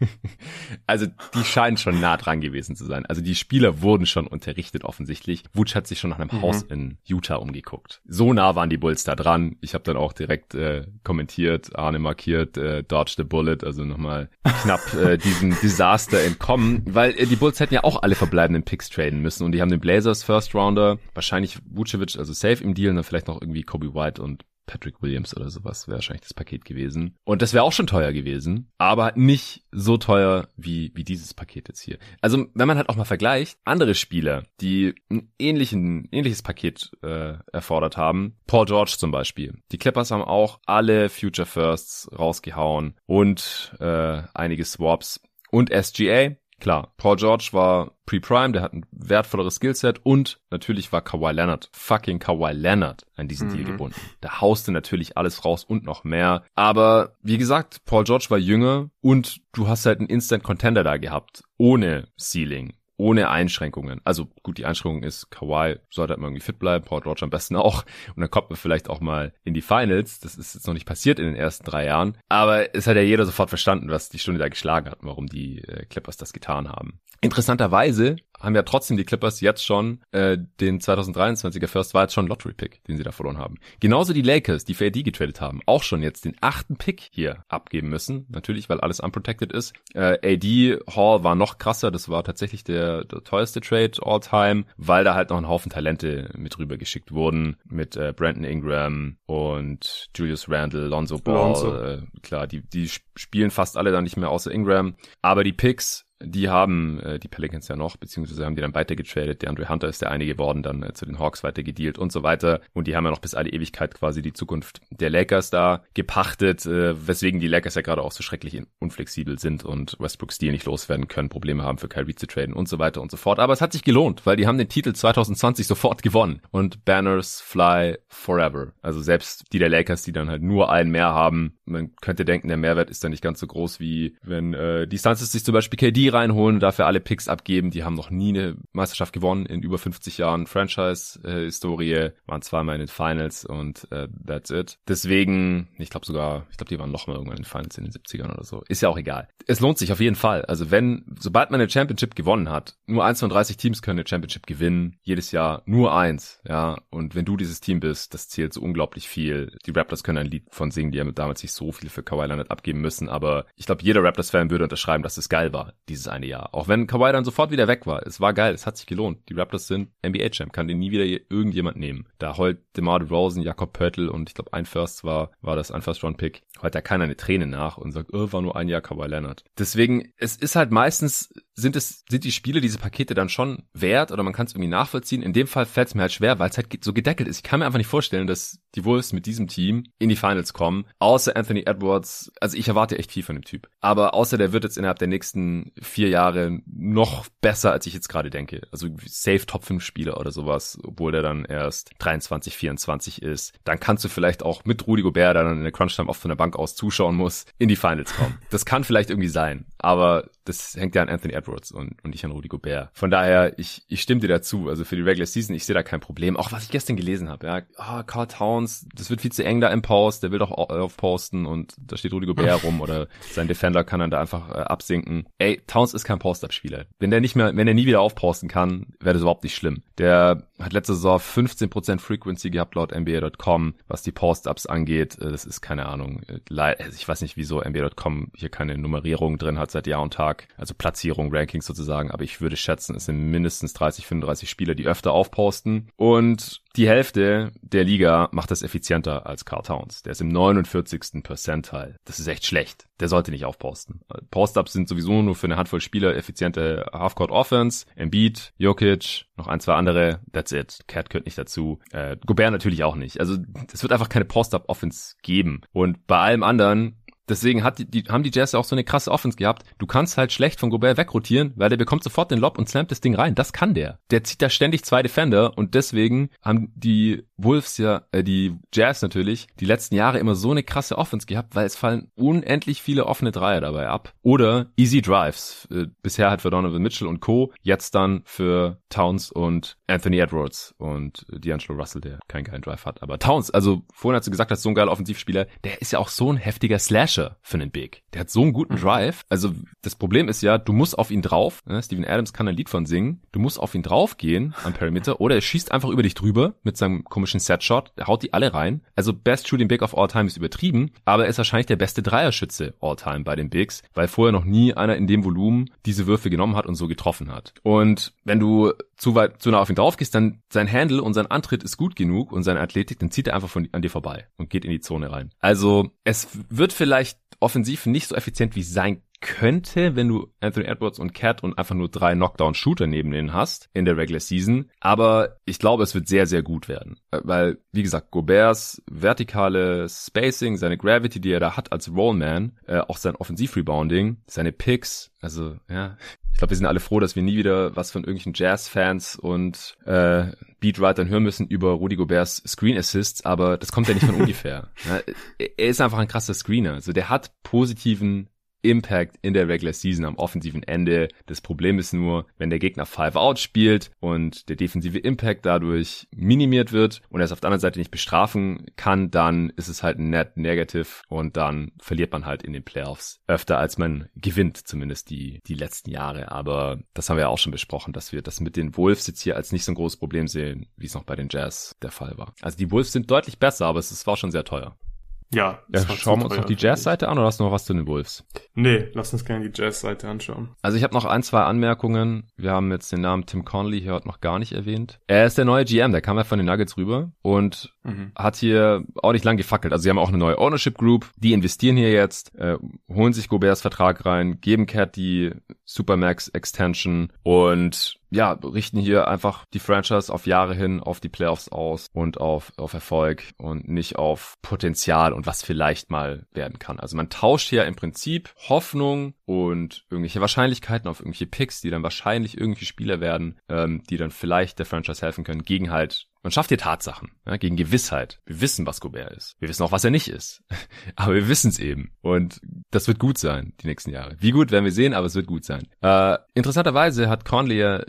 (laughs) also die scheinen schon nah dran gewesen zu sein. Also die Spieler wurden schon unterrichtet offensichtlich. Wutsch hat sich schon nach einem mhm. Haus in Utah umgeguckt. So nah waren die Bulls da dran. Ich habe dann auch direkt äh, kommentiert, Arne markiert, äh, Dodge the Bullet, also nochmal knapp äh, (laughs) diesem Desaster entkommen, weil äh, die Bulls hätten ja auch alle verbleibenden Picks traden müssen und die haben den Blazers First Rounder, wahrscheinlich Vucevic, also safe im Deal und dann vielleicht noch irgendwie Kobe White und Patrick Williams oder sowas wäre wahrscheinlich das Paket gewesen. Und das wäre auch schon teuer gewesen, aber nicht so teuer wie, wie dieses Paket jetzt hier. Also wenn man halt auch mal vergleicht, andere Spieler, die ein ähnlichen, ähnliches Paket äh, erfordert haben, Paul George zum Beispiel. Die Clippers haben auch alle Future Firsts rausgehauen und äh, einige Swaps und SGA klar, Paul George war pre-prime, der hat ein wertvolleres Skillset und natürlich war Kawhi Leonard, fucking Kawhi Leonard an diesen mhm. Deal gebunden. Da hauste natürlich alles raus und noch mehr. Aber wie gesagt, Paul George war jünger und du hast halt einen Instant Contender da gehabt, ohne Ceiling ohne Einschränkungen. Also gut, die Einschränkung ist, Kawhi sollte halt mal irgendwie fit bleiben, Paul George am besten auch. Und dann kommt man vielleicht auch mal in die Finals. Das ist jetzt noch nicht passiert in den ersten drei Jahren. Aber es hat ja jeder sofort verstanden, was die Stunde da geschlagen hat, warum die äh, Clippers das getan haben. Interessanterweise haben ja trotzdem die Clippers jetzt schon äh, den 2023er First war jetzt schon Lottery Pick, den sie da verloren haben. Genauso die Lakers, die für AD getradet haben, auch schon jetzt den achten Pick hier abgeben müssen. Natürlich, weil alles unprotected ist. Äh, AD Hall war noch krasser, das war tatsächlich der, der teuerste Trade all time, weil da halt noch ein Haufen Talente mit rüber geschickt wurden mit äh, Brandon Ingram und Julius Randle, Lonzo Ball. Lonzo. Äh, klar, die die spielen fast alle dann nicht mehr außer Ingram, aber die Picks die haben äh, die Pelicans ja noch, beziehungsweise haben die dann weitergetradet. Der Andre Hunter ist der eine geworden, dann äh, zu den Hawks weitergedealt und so weiter. Und die haben ja noch bis alle Ewigkeit quasi die Zukunft der Lakers da gepachtet, äh, weswegen die Lakers ja gerade auch so schrecklich unflexibel sind und Westbrooks Deal nicht loswerden können, Probleme haben für Kyrie zu traden und so weiter und so fort. Aber es hat sich gelohnt, weil die haben den Titel 2020 sofort gewonnen. Und Banners fly forever. Also selbst die der Lakers, die dann halt nur einen mehr haben, man könnte denken, der Mehrwert ist dann nicht ganz so groß wie wenn äh, die Suns sich zum Beispiel KD reinholen und dafür alle Picks abgeben. Die haben noch nie eine Meisterschaft gewonnen in über 50 Jahren Franchise-Historie, waren zweimal in den Finals und äh, that's it. Deswegen, ich glaube sogar, ich glaube, die waren noch mal irgendwann in den Finals in den 70ern oder so. Ist ja auch egal. Es lohnt sich auf jeden Fall. Also wenn, sobald man eine Championship gewonnen hat, nur 1 von 30 Teams können eine Championship gewinnen, jedes Jahr nur eins, ja. Und wenn du dieses Team bist, das zählt so unglaublich viel. Die Raptors können ein Lied von singen, die haben damals nicht so viel für Kawhi Leonard abgeben müssen, aber ich glaube, jeder Raptors-Fan würde unterschreiben, dass es geil war, diese dieses eine Jahr. Auch wenn Kawhi dann sofort wieder weg war. Es war geil, es hat sich gelohnt. Die Raptors sind NBA-Champ, kann den nie wieder irgendjemand nehmen. Da heult DeMar DeRozan, Jakob Pörtl und ich glaube ein First war, war das ein First-Round-Pick. Heult da keiner eine Träne nach und sagt, oh, war nur ein Jahr Kawhi Leonard. Deswegen, es ist halt meistens, sind es, sind die Spiele, diese Pakete dann schon wert oder man kann es irgendwie nachvollziehen. In dem Fall fällt es mir halt schwer, weil es halt so gedeckelt ist. Ich kann mir einfach nicht vorstellen, dass die Wolves mit diesem Team in die Finals kommen. Außer Anthony Edwards, also ich erwarte echt viel von dem Typ. Aber außer der wird jetzt innerhalb der nächsten vier Jahre noch besser, als ich jetzt gerade denke. Also safe Top 5 Spieler oder sowas, obwohl der dann erst 23, 24 ist. Dann kannst du vielleicht auch mit Rudy Gobert, der dann in der Crunch-Time oft von der Bank aus zuschauen muss, in die Finals kommen. Das kann vielleicht irgendwie sein. Aber das hängt ja an Anthony Edwards und, und nicht an Rudy Gobert. Von daher, ich, ich stimme dir dazu. Also für die Regular Season, ich sehe da kein Problem. Auch was ich gestern gelesen habe, ja. Ah, oh, Carl Towns, das wird viel zu eng da im Post, der will doch aufposten und da steht Rudy Gobert rum oder sein Defender kann dann da einfach äh, absinken. Ey, Towns ist kein Post-Up-Spieler. Wenn der nicht mehr, wenn er nie wieder aufposten kann, wäre das überhaupt nicht schlimm. Der hat letzte Saison 15% Frequency gehabt laut NBA.com, was die Post-Ups angeht. Äh, das ist keine Ahnung. Äh, also ich weiß nicht, wieso NBA.com hier keine Nummerierung drin hat seit Jahr und Tag. Also Platzierung, Rankings sozusagen. Aber ich würde schätzen, es sind mindestens 30, 35 Spieler, die öfter aufposten. Und die Hälfte der Liga macht das effizienter als Carl Towns. Der ist im 49. Percentile. Das ist echt schlecht. Der sollte nicht aufposten. Post-Ups sind sowieso nur für eine Handvoll Spieler effiziente Halfcourt Offense. Embiid, Jokic, noch ein, zwei andere. That's it. Cat gehört nicht dazu. Äh, Gobert natürlich auch nicht. Also es wird einfach keine Post-Up-Offense geben. Und bei allem anderen Deswegen hat die, die, haben die Jazz ja auch so eine krasse Offense gehabt. Du kannst halt schlecht von Gobert wegrotieren, weil der bekommt sofort den Lob und slammt das Ding rein. Das kann der. Der zieht da ständig zwei Defender und deswegen haben die Wolves ja, äh, die Jazz natürlich, die letzten Jahre immer so eine krasse Offense gehabt, weil es fallen unendlich viele offene Dreier dabei ab. Oder Easy Drives. Äh, bisher halt für Donovan Mitchell und Co. Jetzt dann für Towns und Anthony Edwards und D'Angelo Russell, der keinen geilen Drive hat. Aber Towns, also vorhin hast du gesagt, hast so ein geiler Offensivspieler, der ist ja auch so ein heftiger Slasher Catcher für einen Big. Der hat so einen guten mhm. Drive. Also das Problem ist ja, du musst auf ihn drauf. Ne? Steven Adams kann ein Lied von singen. Du musst auf ihn drauf gehen am Perimeter oder er schießt einfach über dich drüber mit seinem komischen Setshot. Er haut die alle rein. Also Best Shooting Big of All Time ist übertrieben, aber er ist wahrscheinlich der beste Dreierschütze All Time bei den Bigs, weil vorher noch nie einer in dem Volumen diese Würfe genommen hat und so getroffen hat. Und wenn du zu weit, zu nah auf ihn drauf gehst, dann sein Handle und sein Antritt ist gut genug und seine Athletik, dann zieht er einfach von, an dir vorbei und geht in die Zone rein. Also es wird vielleicht offensiv nicht so effizient wie sein könnte, wenn du Anthony Edwards und Cat und einfach nur drei Knockdown-Shooter neben denen hast in der Regular Season. Aber ich glaube, es wird sehr, sehr gut werden. Äh, weil, wie gesagt, Goberts vertikale Spacing, seine Gravity, die er da hat als Rollman, äh, auch sein Offensiv-Rebounding, seine Picks, also ja, Ich glaube, wir sind alle froh, dass wir nie wieder was von irgendwelchen Jazz-Fans und äh, Beatwritern hören müssen über Rudy Goberts Screen Assists, aber das kommt ja nicht von (laughs) ungefähr. Ja, er ist einfach ein krasser Screener. Also der hat positiven Impact in der Regular Season am offensiven Ende. Das Problem ist nur, wenn der Gegner Five Out spielt und der defensive Impact dadurch minimiert wird und er es auf der anderen Seite nicht bestrafen kann, dann ist es halt ein net negative und dann verliert man halt in den Playoffs öfter als man gewinnt, zumindest die, die letzten Jahre. Aber das haben wir ja auch schon besprochen, dass wir das mit den Wolves jetzt hier als nicht so ein großes Problem sehen, wie es noch bei den Jazz der Fall war. Also die Wolves sind deutlich besser, aber es war schon sehr teuer. Ja. ja schauen wir uns noch die Jazz-Seite an oder hast du noch was zu den Wolves? Nee, lass uns gerne die Jazz-Seite anschauen. Also ich habe noch ein, zwei Anmerkungen. Wir haben jetzt den Namen Tim Conley hier heute noch gar nicht erwähnt. Er ist der neue GM, der kam ja von den Nuggets rüber und mhm. hat hier auch nicht lang gefackelt. Also sie haben auch eine neue Ownership Group, die investieren hier jetzt, äh, holen sich Goberts Vertrag rein, geben Cat die Supermax Extension und ja, richten hier einfach die Franchise auf Jahre hin, auf die Playoffs aus und auf, auf Erfolg und nicht auf Potenzial und was vielleicht mal werden kann. Also man tauscht hier im Prinzip Hoffnung und irgendwelche Wahrscheinlichkeiten auf irgendwelche Picks, die dann wahrscheinlich irgendwie Spieler werden, ähm, die dann vielleicht der Franchise helfen können, gegen halt man schafft hier Tatsachen, ja, gegen Gewissheit. Wir wissen, was Gobert ist. Wir wissen auch, was er nicht ist. (laughs) aber wir wissen es eben. Und das wird gut sein, die nächsten Jahre. Wie gut werden wir sehen, aber es wird gut sein. Äh, interessanterweise hat Conley ja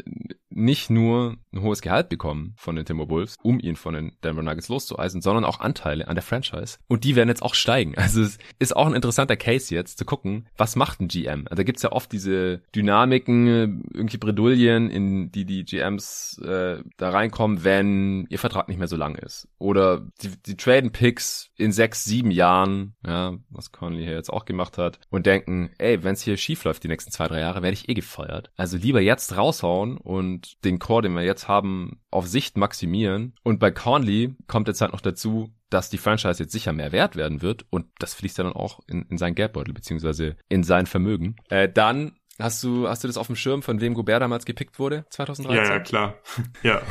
nicht nur ein hohes Gehalt bekommen von den Timberwolves, um ihn von den Denver Nuggets loszueisen, sondern auch Anteile an der Franchise. Und die werden jetzt auch steigen. Also es ist auch ein interessanter Case jetzt zu gucken, was macht ein GM? Also da gibt's ja oft diese Dynamiken, irgendwie Bredouillen, in die die GMs äh, da reinkommen, wenn ihr Vertrag nicht mehr so lang ist. Oder die, die traden Picks in sechs, sieben Jahren, ja, was Conley hier jetzt auch gemacht hat, und denken, ey, wenn's hier schief läuft die nächsten zwei, drei Jahre, werde ich eh gefeuert. Also lieber jetzt raushauen und den Core, den wir jetzt haben, auf Sicht maximieren. Und bei Conley kommt jetzt halt noch dazu, dass die Franchise jetzt sicher mehr wert werden wird und das fließt ja dann auch in, in seinen Geldbeutel beziehungsweise in sein Vermögen. Äh, dann Hast du, hast du das auf dem Schirm, von wem Gobert damals gepickt wurde, 2013? Ja, ja, klar. (laughs) Ja.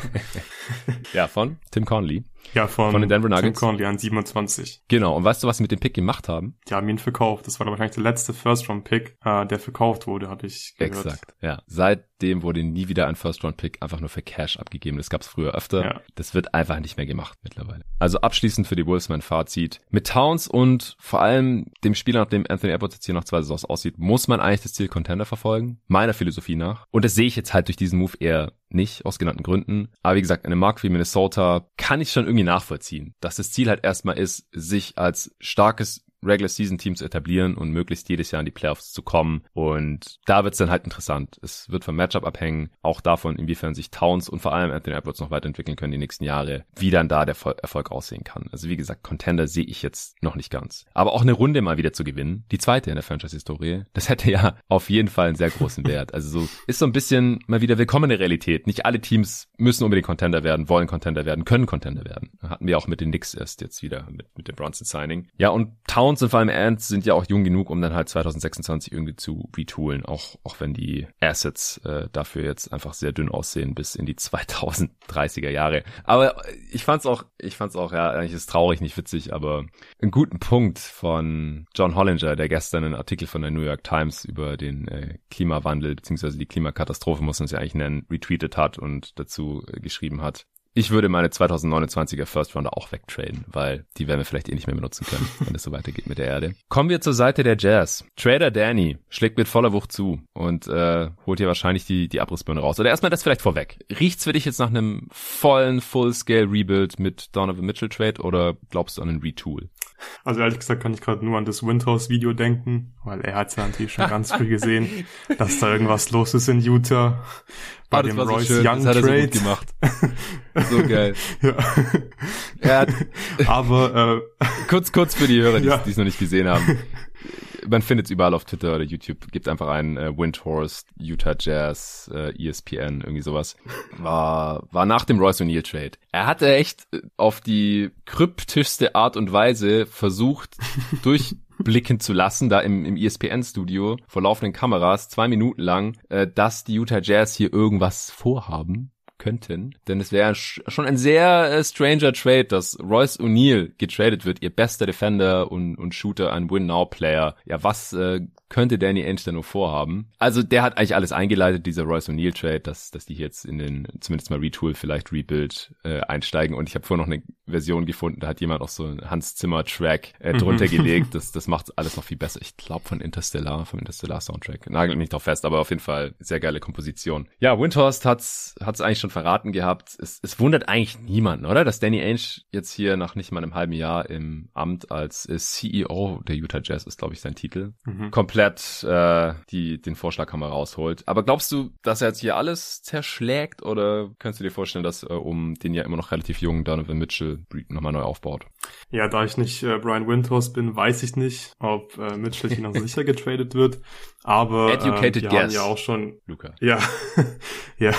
(laughs) ja, von Tim Conley. Ja, von, von den Denver Nuggets. Tim Conley an 27. Genau. Und weißt du, was sie mit dem Pick gemacht haben? Die haben ihn verkauft. Das war dann wahrscheinlich der letzte First-Round-Pick, äh, der verkauft wurde, habe ich gehört. Exakt. Ja. Seitdem wurde nie wieder ein First-Round-Pick einfach nur für Cash abgegeben. Das gab es früher öfter. Ja. Das wird einfach nicht mehr gemacht mittlerweile. Also abschließend für die Wolves mein Fazit. Mit Towns und vor allem dem Spieler, nach dem Anthony Edwards jetzt hier noch zwei Saisons aussieht, muss man eigentlich das Ziel Contender verfolgen. Meiner Philosophie nach. Und das sehe ich jetzt halt durch diesen Move eher nicht, aus genannten Gründen. Aber wie gesagt, eine Marke wie Minnesota kann ich schon irgendwie nachvollziehen, dass das Ziel halt erstmal ist, sich als starkes Regular Season Teams etablieren und möglichst jedes Jahr in die Playoffs zu kommen. Und da wird's dann halt interessant. Es wird vom Matchup abhängen, auch davon, inwiefern sich Towns und vor allem Anthony Edwards noch weiterentwickeln können die nächsten Jahre, wie dann da der Erfolg aussehen kann. Also wie gesagt, Contender sehe ich jetzt noch nicht ganz. Aber auch eine Runde mal wieder zu gewinnen, die zweite in der Franchise-Historie, das hätte ja auf jeden Fall einen sehr großen Wert. Also so ist so ein bisschen mal wieder willkommene Realität. Nicht alle Teams müssen unbedingt Contender werden, wollen Contender werden, können Contender werden. Hatten wir auch mit den Knicks erst jetzt wieder mit, mit dem Bronson-Signing. Ja, und Towns Towns und vor allem Ants sind ja auch jung genug, um dann halt 2026 irgendwie zu retoolen, auch, auch wenn die Assets äh, dafür jetzt einfach sehr dünn aussehen bis in die 2030er Jahre. Aber ich fand's auch, ich fand's auch, ja, eigentlich ist traurig, nicht witzig, aber einen guten Punkt von John Hollinger, der gestern einen Artikel von der New York Times über den äh, Klimawandel beziehungsweise die Klimakatastrophe, muss man es ja eigentlich nennen, retweetet hat und dazu äh, geschrieben hat. Ich würde meine 2029er First Rounder auch wegtraden, weil die werden wir vielleicht eh nicht mehr benutzen können, (laughs) wenn es so weitergeht mit der Erde. Kommen wir zur Seite der Jazz. Trader Danny schlägt mit voller Wucht zu und äh, holt hier wahrscheinlich die, die Abrissbirne raus. Oder erstmal das vielleicht vorweg. Riecht's für dich jetzt nach einem vollen Full-Scale-Rebuild mit Donovan Mitchell Trade oder glaubst du an einen Retool? Also ehrlich gesagt kann ich gerade nur an das Windhouse-Video denken, weil er hat ja natürlich schon ganz früh gesehen, (laughs) dass da irgendwas los ist in Utah. Bei ah, dem Royce so Young das hat Trade. Er so gemacht. (laughs) so geil. ja. Er hat Aber äh, kurz, kurz für die Hörer, die ja. es noch nicht gesehen haben man findet es überall auf Twitter oder YouTube. Gibt einfach einen äh, Windhorst, Utah Jazz, äh, ESPN, irgendwie sowas. War, war nach dem Royce O'Neill Trade. Er hatte echt äh, auf die kryptischste Art und Weise versucht, (laughs) durchblicken zu lassen, da im, im ESPN-Studio vor laufenden Kameras, zwei Minuten lang, äh, dass die Utah Jazz hier irgendwas vorhaben könnten. Denn es wäre schon ein sehr äh, stranger Trade, dass Royce O'Neill getradet wird, ihr bester Defender und, und Shooter, ein Win-Now-Player. Ja, was äh, könnte Danny Ainge da nur vorhaben? Also der hat eigentlich alles eingeleitet, dieser Royce O'Neill Trade, dass, dass die jetzt in den, zumindest mal Retool, vielleicht Rebuild äh, einsteigen. Und ich habe vorher noch eine Version gefunden, da hat jemand auch so einen Hans Zimmer Track äh, mhm. drunter gelegt. (laughs) Das, das macht alles noch viel besser. Ich glaube von Interstellar, vom Interstellar Soundtrack. Nagel mich doch fest, aber auf jeden Fall sehr geile Komposition. Ja, Windhorst hat's, hat's eigentlich schon verraten gehabt. Es, es wundert eigentlich niemanden, oder? Dass Danny Ainge jetzt hier nach nicht mal einem halben Jahr im Amt als äh, CEO der Utah Jazz ist, glaube ich, sein Titel, mhm. komplett äh, die, den Vorschlaghammer rausholt. Aber glaubst du, dass er jetzt hier alles zerschlägt oder könntest du dir vorstellen, dass äh, um den ja immer noch relativ jungen Donovan Mitchell nochmal neu aufbaut? Ja, da ich nicht äh, Brian Winters bin, weiß ich nicht, ob äh, Mitchell hier noch (laughs) sicher getradet wird. Aber Educated äh, wir guess. haben ja auch schon, Luca. Ja, (laughs) ja.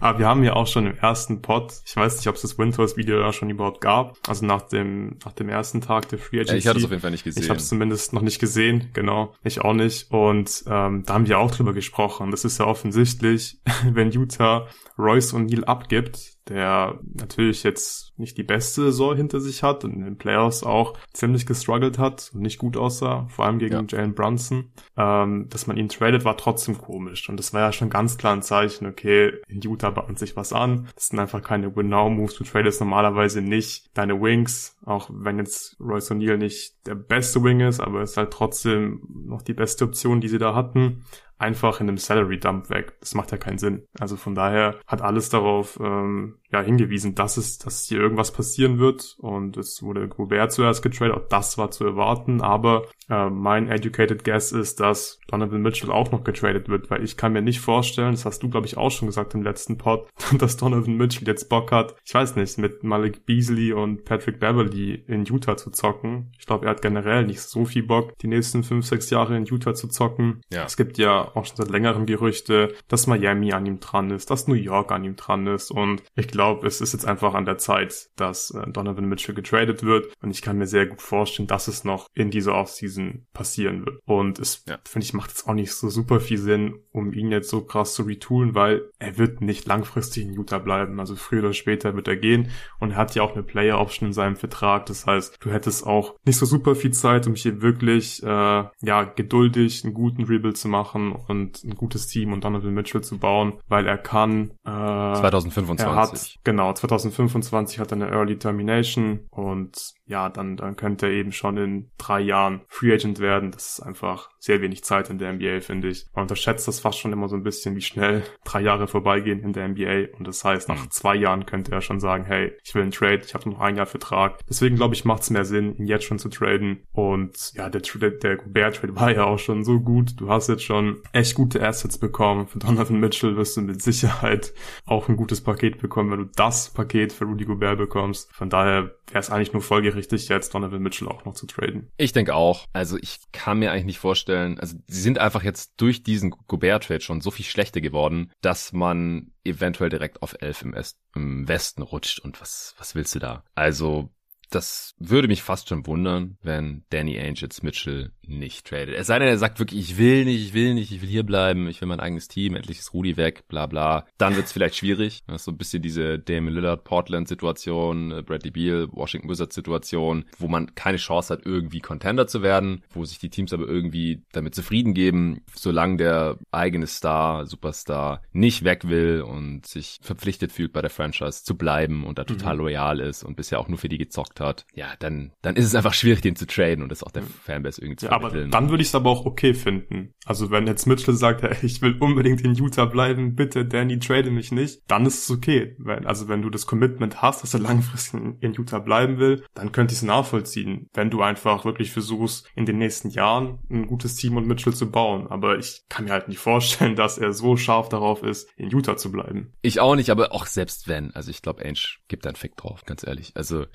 Aber wir haben ja auch schon im ersten Pod, ich weiß nicht, ob es das Winters Video da schon überhaupt gab. Also nach dem nach dem ersten Tag der Free Agency. Ja, ich hatte es auf jeden Fall nicht gesehen. Ich habe es zumindest noch nicht gesehen, genau. Ich auch nicht. Und ähm, da haben wir auch drüber gesprochen. Das ist ja offensichtlich, (laughs) wenn Utah Royce O'Neill abgibt, der natürlich jetzt nicht die beste Saison hinter sich hat und in den Playoffs auch ziemlich gestruggelt hat und nicht gut aussah, vor allem gegen ja. Jalen Brunson. Ähm, dass man ihn tradet, war trotzdem komisch. Und das war ja schon ganz klar ein Zeichen, okay, in Utah bahnt sich was an. Das sind einfach keine Win-Now-Moves. Du tradest normalerweise nicht deine Wings, auch wenn jetzt Royce O'Neill nicht der beste Wing ist, aber es ist halt trotzdem noch die beste Option, die sie da hatten einfach in einem Salary Dump weg. Das macht ja keinen Sinn. Also von daher hat alles darauf ähm, ja hingewiesen, dass es, dass hier irgendwas passieren wird. Und es wurde Gobert zuerst getradet, auch das war zu erwarten. Aber äh, mein educated guess ist, dass Donovan Mitchell auch noch getradet wird, weil ich kann mir nicht vorstellen, das hast du glaube ich auch schon gesagt im letzten Pod, (laughs) dass Donovan Mitchell jetzt Bock hat, ich weiß nicht, mit Malik Beasley und Patrick Beverly in Utah zu zocken. Ich glaube, er hat generell nicht so viel Bock, die nächsten fünf, sechs Jahre in Utah zu zocken. Ja. Es gibt ja auch schon seit längerem Gerüchte, dass Miami an ihm dran ist, dass New York an ihm dran ist und ich glaube, es ist jetzt einfach an der Zeit, dass äh, Donovan Mitchell getradet wird und ich kann mir sehr gut vorstellen, dass es noch in dieser Offseason passieren wird. Und es, ja. finde ich, macht es auch nicht so super viel Sinn, um ihn jetzt so krass zu retoolen, weil er wird nicht langfristig in Utah bleiben. Also früher oder später wird er gehen und er hat ja auch eine Player Option in seinem Vertrag. Das heißt, du hättest auch nicht so super viel Zeit, um hier wirklich äh, ja geduldig einen guten Rebuild zu machen und ein gutes Team und Donovan Mitchell zu bauen, weil er kann. Äh, 2025. Er hat, genau, 2025 hat er eine Early Termination und ja, dann, dann könnte er eben schon in drei Jahren Free Agent werden. Das ist einfach sehr wenig Zeit in der NBA, finde ich. Man unterschätzt das fast schon immer so ein bisschen, wie schnell (laughs) drei Jahre vorbeigehen in der NBA. Und das heißt, nach mhm. zwei Jahren könnte er schon sagen, hey, ich will einen Trade, ich habe noch ein Jahr Vertrag. Deswegen glaube ich, macht es mehr Sinn, ihn jetzt schon zu traden. Und ja, der, der, der Gobert-Trade war ja auch schon so gut. Du hast jetzt schon echt gute Assets bekommen. Für Donovan Mitchell wirst du mit Sicherheit auch ein gutes Paket bekommen, wenn du das Paket für Rudy Gobert bekommst. Von daher wäre es eigentlich nur folgerichtig, jetzt Donovan Mitchell auch noch zu traden. Ich denke auch. Also ich kann mir eigentlich nicht vorstellen, also sie sind einfach jetzt durch diesen Gobert-Trade schon so viel schlechter geworden, dass man eventuell direkt auf 11 im, im Westen rutscht und was, was willst du da? Also das würde mich fast schon wundern, wenn Danny Ainge Mitchell nicht tradet. Es sei denn, er sagt wirklich, ich will nicht, ich will nicht, ich will hier bleiben, ich will mein eigenes Team, endlich ist Rudi weg, bla bla. Dann wird's vielleicht schwierig. Das ist so ein bisschen diese Damon Lillard Portland Situation, äh, Bradley Beal Washington Wizards Situation, wo man keine Chance hat, irgendwie Contender zu werden, wo sich die Teams aber irgendwie damit zufrieden geben, solange der eigene Star, Superstar nicht weg will und sich verpflichtet fühlt bei der Franchise zu bleiben und da total mhm. loyal ist und bisher auch nur für die gezockt hat, ja, dann, dann ist es einfach schwierig, den zu traden und das auch der Fanbase irgendwie zu ja, aber dann würde ich es aber auch okay finden. Also wenn jetzt Mitchell sagt, (laughs) hey, ich will unbedingt in Utah bleiben, bitte Danny, trade mich nicht, dann ist es okay. Weil, also wenn du das Commitment hast, dass er (laughs) langfristig in Utah bleiben will, dann könnte ich es nachvollziehen, wenn du einfach wirklich versuchst, in den nächsten Jahren ein gutes Team und Mitchell zu bauen. Aber ich kann mir halt nicht vorstellen, (laughs) dass er so scharf darauf ist, in Utah zu bleiben. Ich auch nicht, aber auch selbst wenn. Also ich glaube, Ainge gibt einen Fick drauf, ganz ehrlich. Also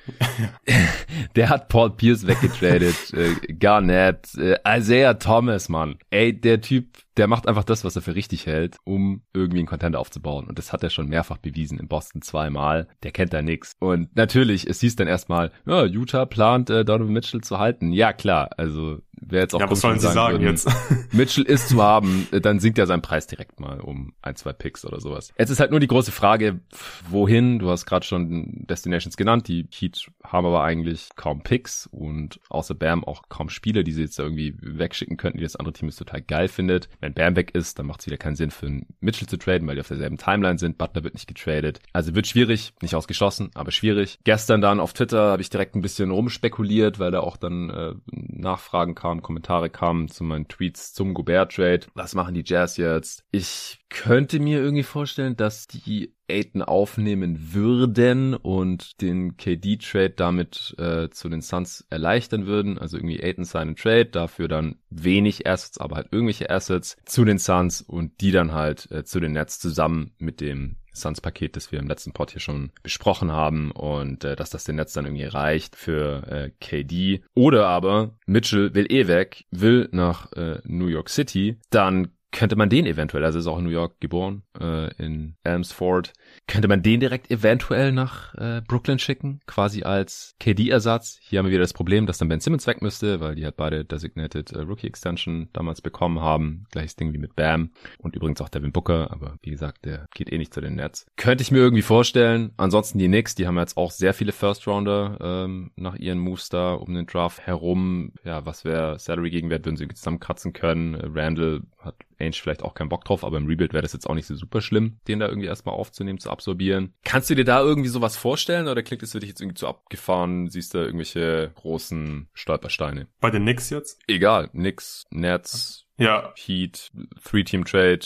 der hat Paul Pierce weggetradet, äh, Garnett, äh, Isaiah Thomas, Mann. Ey, der Typ der macht einfach das, was er für richtig hält, um irgendwie einen Content aufzubauen. Und das hat er schon mehrfach bewiesen in Boston zweimal. Der kennt da nix. Und natürlich, es hieß dann erstmal, ja, Utah plant äh, Donovan Mitchell zu halten. Ja, klar. Also wer jetzt auch ja, was sollen sie sagen, würden, jetzt? (laughs) Mitchell ist zu haben, dann sinkt ja sein Preis direkt mal um ein, zwei Picks oder sowas. Jetzt ist halt nur die große Frage, wohin? Du hast gerade schon Destinations genannt. Die Heat haben aber eigentlich kaum Picks und außer Bam auch kaum Spieler, die sie jetzt irgendwie wegschicken könnten, die das andere Team ist total geil findet. Wenn Bam weg ist, dann macht es wieder keinen Sinn für einen Mitchell zu traden, weil die auf derselben Timeline sind. Butler wird nicht getradet. Also wird schwierig, nicht ausgeschlossen, aber schwierig. Gestern dann auf Twitter habe ich direkt ein bisschen rumspekuliert, weil da auch dann äh, Nachfragen kamen, Kommentare kamen zu meinen Tweets zum Gobert-Trade. Was machen die Jazz jetzt? Ich könnte mir irgendwie vorstellen, dass die Aiton aufnehmen würden und den KD-Trade damit äh, zu den Suns erleichtern würden. Also irgendwie Aiton seinen Trade, dafür dann wenig Assets, aber halt irgendwelche Assets zu den Suns und die dann halt äh, zu den Nets zusammen mit dem Suns-Paket, das wir im letzten Pod hier schon besprochen haben und äh, dass das den Netz dann irgendwie reicht für äh, KD. Oder aber Mitchell will eh weg, will nach äh, New York City, dann könnte man den eventuell, also ist auch in New York geboren, äh, in Elmsford, könnte man den direkt eventuell nach äh, Brooklyn schicken, quasi als KD-Ersatz. Hier haben wir wieder das Problem, dass dann Ben Simmons weg müsste, weil die halt beide Designated äh, Rookie Extension damals bekommen haben. Gleiches Ding wie mit Bam und übrigens auch Devin Booker, aber wie gesagt, der geht eh nicht zu den Nets. Könnte ich mir irgendwie vorstellen. Ansonsten die Knicks, die haben jetzt auch sehr viele First Rounder ähm, nach ihren Moves da um den Draft herum. Ja, was wäre Salary Gegenwert, würden sie zusammenkratzen können. Randall hat Ainge vielleicht auch keinen Bock drauf, aber im Rebuild wäre das jetzt auch nicht so super schlimm, den da irgendwie erstmal aufzunehmen, zu absorbieren. Kannst du dir da irgendwie sowas vorstellen oder klingt es für dich jetzt irgendwie zu abgefahren? Siehst du irgendwelche großen Stolpersteine? Bei den Knicks jetzt? Egal, Knicks, Nets, ja. Heat, Three-Team-Trade,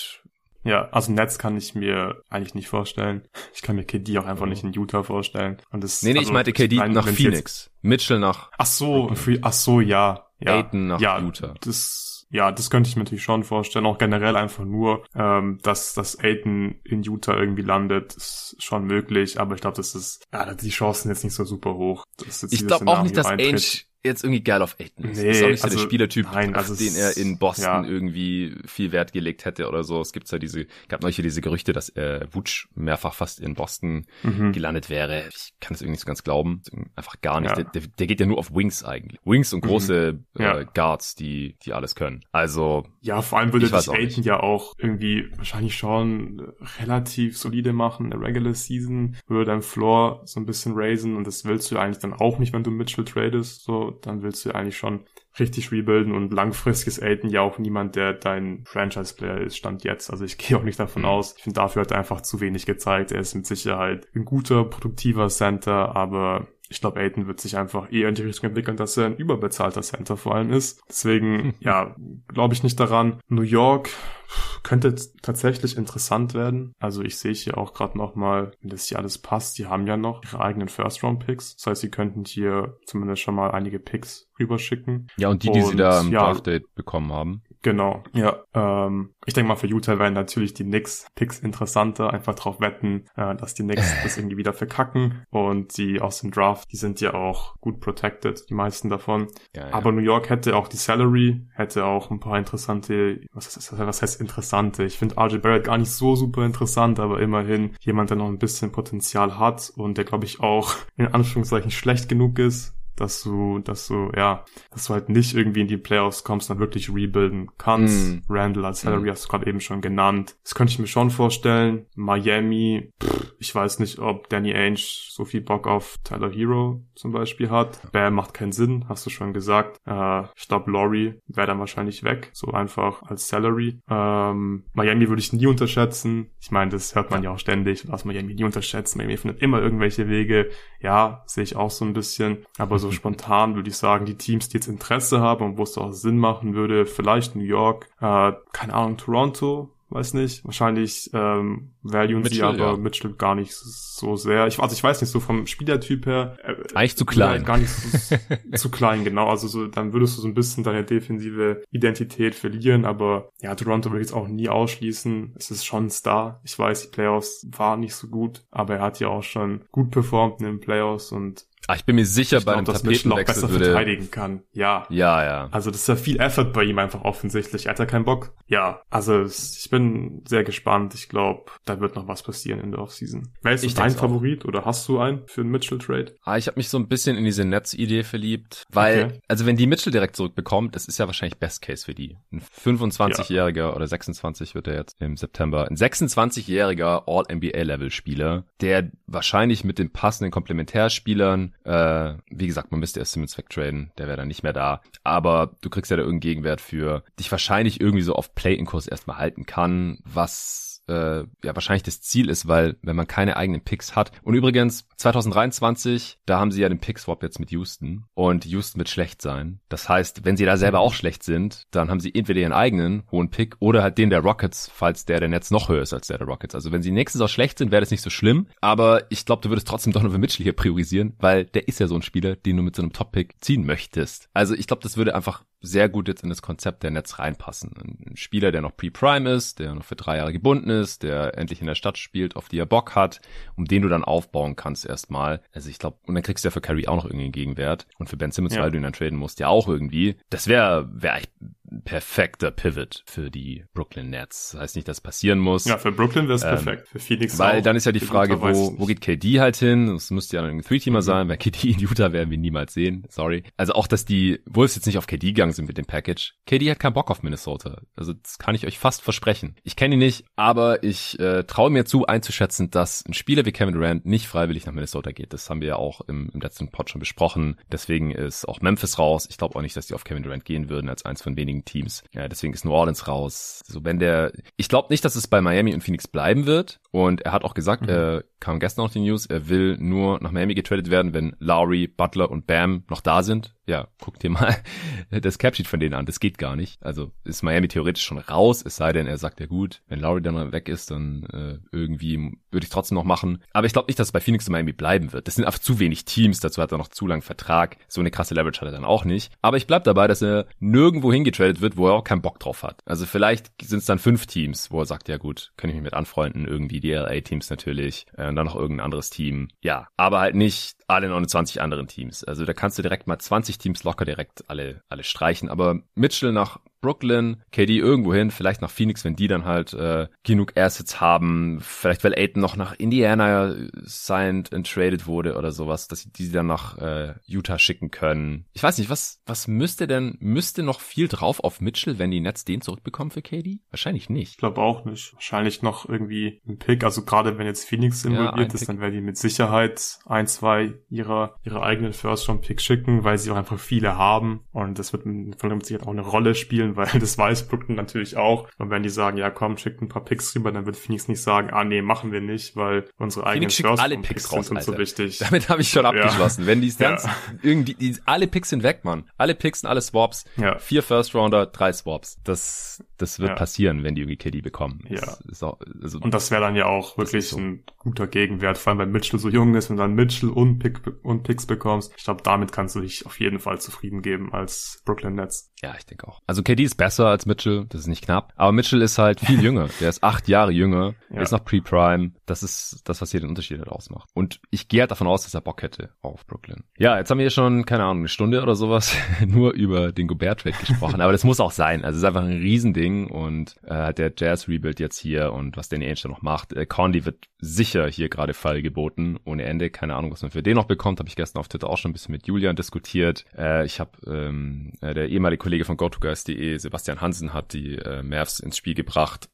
ja, also Netz kann ich mir eigentlich nicht vorstellen. Ich kann mir KD auch einfach nicht in Utah vorstellen. Und das, nee, nee, also, ich meinte KD nach Phoenix. Mitchell nach. Ach so, ach so, ja. ja. Aiton nach ja, Utah. Das ja, das könnte ich mir natürlich schon vorstellen. Auch generell einfach nur, ähm, dass, dass Aiden in Utah irgendwie landet, ist schon möglich. Aber ich glaube, das ist, ja, die Chancen jetzt nicht so super hoch. ich glaube auch nicht, dass Ainge jetzt irgendwie geil auf Aiton ist. Nee, ist auch nicht so also, der Spielertyp, nein, also auf den er in Boston ja. irgendwie viel Wert gelegt hätte oder so. Es gibt ja diese, gab neulich diese Gerüchte, dass äh, Wutsch mehrfach fast in Boston mhm. gelandet wäre. Ich kann das irgendwie nicht so ganz glauben. Einfach gar nicht. Ja. Der, der, geht ja nur auf Wings eigentlich. Wings und mhm. große mhm. ja. äh, Guards, die, die alles können. Also. Ja, vor allem würde sich Aiton ja auch irgendwie wahrscheinlich schon relativ solide machen in der Regular Season, würde dein Floor so ein bisschen raisen und das willst du eigentlich dann auch nicht, wenn du Mitchell tradest. So, dann willst du eigentlich schon richtig rebuilden und langfristig ist Aiden ja auch niemand, der dein Franchise-Player ist, stand jetzt. Also ich (laughs) gehe auch nicht davon mhm. aus. Ich finde, dafür hat er einfach zu wenig gezeigt. Er ist mit Sicherheit ein guter, produktiver Center, aber ich glaube, Aiden wird sich einfach eher in die Richtung entwickeln, dass er ein überbezahlter Center vor allem ist. Deswegen, ja, glaube ich nicht daran. New York könnte tatsächlich interessant werden. Also ich sehe hier auch gerade nochmal, wenn das hier alles passt, die haben ja noch ihre eigenen First-Round-Picks. Das heißt, sie könnten hier zumindest schon mal einige Picks rüberschicken. Ja, und die, die und, sie da im ja, Draft-Date bekommen haben. Genau, ja. Ähm, ich denke mal, für Utah wären natürlich die Knicks-Picks interessanter. Einfach drauf wetten, äh, dass die Knicks (laughs) das irgendwie wieder verkacken. Und die aus dem Draft, die sind ja auch gut protected, die meisten davon. Ja, ja. Aber New York hätte auch die Salary, hätte auch ein paar interessante, was, ist, was heißt interessante? Ich finde RJ Barrett gar nicht so super interessant, aber immerhin jemand, der noch ein bisschen Potenzial hat und der, glaube ich, auch in Anführungszeichen schlecht genug ist, dass du, dass du, ja, dass du halt nicht irgendwie in die Playoffs kommst, dann wirklich rebuilden kannst. Mm. Randall als Salary mm. hast du gerade eben schon genannt. Das könnte ich mir schon vorstellen. Miami, pff, ich weiß nicht, ob Danny Ainge so viel Bock auf Tyler Hero zum Beispiel hat. Bam macht keinen Sinn, hast du schon gesagt. Äh, ich glaube, Laurie wäre dann wahrscheinlich weg, so einfach als Salary. Ähm, Miami würde ich nie unterschätzen. Ich meine, das hört man ja auch ständig, lass Miami nie unterschätzen. Miami findet immer irgendwelche Wege. Ja, sehe ich auch so ein bisschen. Aber so spontan würde ich sagen, die Teams, die jetzt Interesse haben und wo es auch Sinn machen würde, vielleicht New York, äh, keine Ahnung, Toronto, weiß nicht. Wahrscheinlich ähm, valuen Mitchell, sie aber ja. Mitchell gar nicht so sehr. Ich, also ich weiß nicht, so vom Spielertyp her. Äh, Eigentlich zu klein. Gar nicht so, (laughs) zu klein, genau. Also so, dann würdest du so ein bisschen deine defensive Identität verlieren. Aber ja, Toronto würde ich jetzt auch nie ausschließen. Es ist schon ein Star. Ich weiß, die Playoffs waren nicht so gut, aber er hat ja auch schon gut performt in den Playoffs und Ach, ich bin mir sicher, ich bei glaub, einem dass Mitchell auch besser würde... verteidigen kann. Ja. Ja, ja. Also das ist ja viel Effort bei ihm einfach offensichtlich. Er hat ja keinen Bock. Ja, also ich bin sehr gespannt. Ich glaube, da wird noch was passieren in der Offseason. Wer ist dein Favorit oder hast du einen für einen Mitchell-Trade? Ah, ich habe mich so ein bisschen in diese Netz-Idee verliebt, weil, okay. also wenn die Mitchell direkt zurückbekommt, das ist ja wahrscheinlich Best Case für die. Ein 25-Jähriger ja. oder 26 wird er jetzt im September. Ein 26-jähriger All-NBA-Level-Spieler, der wahrscheinlich mit den passenden Komplementärspielern, äh, wie gesagt, man müsste erst Simmons wegtraden, der wäre dann nicht mehr da. Aber du kriegst ja da irgendeinen Gegenwert für dich wahrscheinlich irgendwie so auf Play-In-Kurs erstmal halten kann, was äh, ja wahrscheinlich das Ziel ist, weil wenn man keine eigenen Picks hat. Und übrigens 2023, da haben sie ja den Pick-Swap jetzt mit Houston und Houston wird schlecht sein. Das heißt, wenn sie da selber auch schlecht sind, dann haben sie entweder ihren eigenen hohen Pick oder halt den der Rockets, falls der der Netz noch höher ist als der der Rockets. Also wenn sie nächstes Jahr schlecht sind, wäre das nicht so schlimm. Aber ich glaube, du würdest trotzdem Donovan Mitchell hier priorisieren, weil der ist ja so ein Spieler, den du mit so einem Top-Pick ziehen möchtest. Also ich glaube, das würde einfach sehr gut jetzt in das Konzept der Netz reinpassen. Ein Spieler, der noch pre-prime ist, der noch für drei Jahre gebunden ist, der endlich in der Stadt spielt, auf die er Bock hat, um den du dann aufbauen kannst erstmal. Also ich glaube, und dann kriegst du ja für Curry auch noch irgendwie einen Gegenwert und für Ben Simmons, ja. weil du ihn dann traden musst, ja auch irgendwie. Das wäre wäre echt perfekter Pivot für die Brooklyn Nets. Das heißt nicht, dass es passieren muss. Ja, für Brooklyn wäre es ähm, perfekt. Für Phoenix Weil auch. dann ist ja die Frage, wo, wo geht KD halt hin? Das müsste ja ein Three-Teamer mhm. sein. Weil KD in Utah werden wir niemals sehen. Sorry. Also auch, dass die Wolves jetzt nicht auf KD gegangen sind mit dem Package. KD hat keinen Bock auf Minnesota. Also das kann ich euch fast versprechen. Ich kenne ihn nicht, aber ich äh, traue mir zu einzuschätzen, dass ein Spieler wie Kevin Durant nicht freiwillig nach Minnesota geht. Das haben wir ja auch im, im letzten Pod schon besprochen. Deswegen ist auch Memphis raus. Ich glaube auch nicht, dass die auf Kevin Durant gehen würden als eins von wenigen Teams. Ja, deswegen ist New Orleans raus. So, wenn der, ich glaube nicht, dass es bei Miami und Phoenix bleiben wird. Und er hat auch gesagt, mhm. er kam gestern noch die News, er will nur nach Miami getradet werden, wenn Lowry, Butler und Bam noch da sind ja, guck dir mal (laughs) das Capsheet von denen an. Das geht gar nicht. Also ist Miami theoretisch schon raus, es sei denn, er sagt ja gut, wenn Lowry dann weg ist, dann äh, irgendwie würde ich trotzdem noch machen. Aber ich glaube nicht, dass es bei Phoenix und Miami bleiben wird. Das sind einfach zu wenig Teams, dazu hat er noch zu lang Vertrag. So eine krasse Leverage hat er dann auch nicht. Aber ich bleib dabei, dass er nirgendwo hingetradet wird, wo er auch keinen Bock drauf hat. Also vielleicht sind es dann fünf Teams, wo er sagt, ja gut, kann ich mich mit anfreunden, irgendwie die LA-Teams natürlich, äh, und dann noch irgendein anderes Team. Ja, aber halt nicht alle 29 anderen Teams. Also da kannst du direkt mal 20 Teams locker direkt alle, alle streichen. Aber Mitchell nach Brooklyn, KD irgendwo hin, vielleicht nach Phoenix, wenn die dann halt äh, genug Assets haben, vielleicht weil Aiton noch nach Indiana signed and traded wurde oder sowas, dass sie die dann nach äh, Utah schicken können. Ich weiß nicht, was was müsste denn müsste noch viel drauf auf Mitchell, wenn die Nets den zurückbekommen für KD? Wahrscheinlich nicht. Ich glaube auch nicht. Wahrscheinlich noch irgendwie ein Pick, also gerade wenn jetzt Phoenix involviert ja, ist, Pick. dann werden die mit Sicherheit ein, zwei ihrer ihre eigenen First Round Picks schicken, weil sie auch einfach viele haben und das wird von Sicherheit auch eine Rolle spielen spielen, weil das weiß Brooklyn natürlich auch. Und wenn die sagen, ja komm, schickt ein paar Picks rüber, dann wird Phoenix nicht sagen, ah nee, machen wir nicht, weil unsere eigenen First alle Picks, Picks raus, sind so wichtig. (laughs) Damit habe ich schon abgeschlossen. Ja. Wenn die Stans ja. irgendwie, die, alle Picks sind weg, Mann. Alle Picks und alle Swaps. Ja. Vier First Rounder, drei Swaps. Das, das wird ja. passieren, wenn die irgendwie KD bekommen. Ja. Auch, also, und das wäre dann ja auch wirklich so. ein guter Gegenwert, vor allem weil Mitchell so jung ist und dann Mitchell und, Pick, und Picks bekommst. Ich glaube, damit kannst du dich auf jeden Fall zufrieden geben als Brooklyn Nets. Ja, ich denke auch. Also KD ist besser als Mitchell, das ist nicht knapp. Aber Mitchell ist halt viel (laughs) jünger. Der ist acht Jahre jünger. Ja. Er ist noch Pre-Prime. Das ist das, was hier den Unterschied halt ausmacht. Und ich gehe halt davon aus, dass er Bock hätte auf Brooklyn. Ja, jetzt haben wir hier schon, keine Ahnung, eine Stunde oder sowas (laughs) nur über den Gobert-Trade gesprochen. Aber das muss auch sein. Also es ist einfach ein Riesending und äh, der Jazz-Rebuild jetzt hier und was Danny Ainge da noch macht. Äh, Conley wird sicher hier gerade Fall geboten, ohne Ende. Keine Ahnung, was man für den noch bekommt. Habe ich gestern auf Twitter auch schon ein bisschen mit Julian diskutiert. Äh, ich habe ähm, äh, der ehemalige Kollege von GoToGuys.de, Sebastian Hansen, hat die äh, Mavs ins Spiel gebracht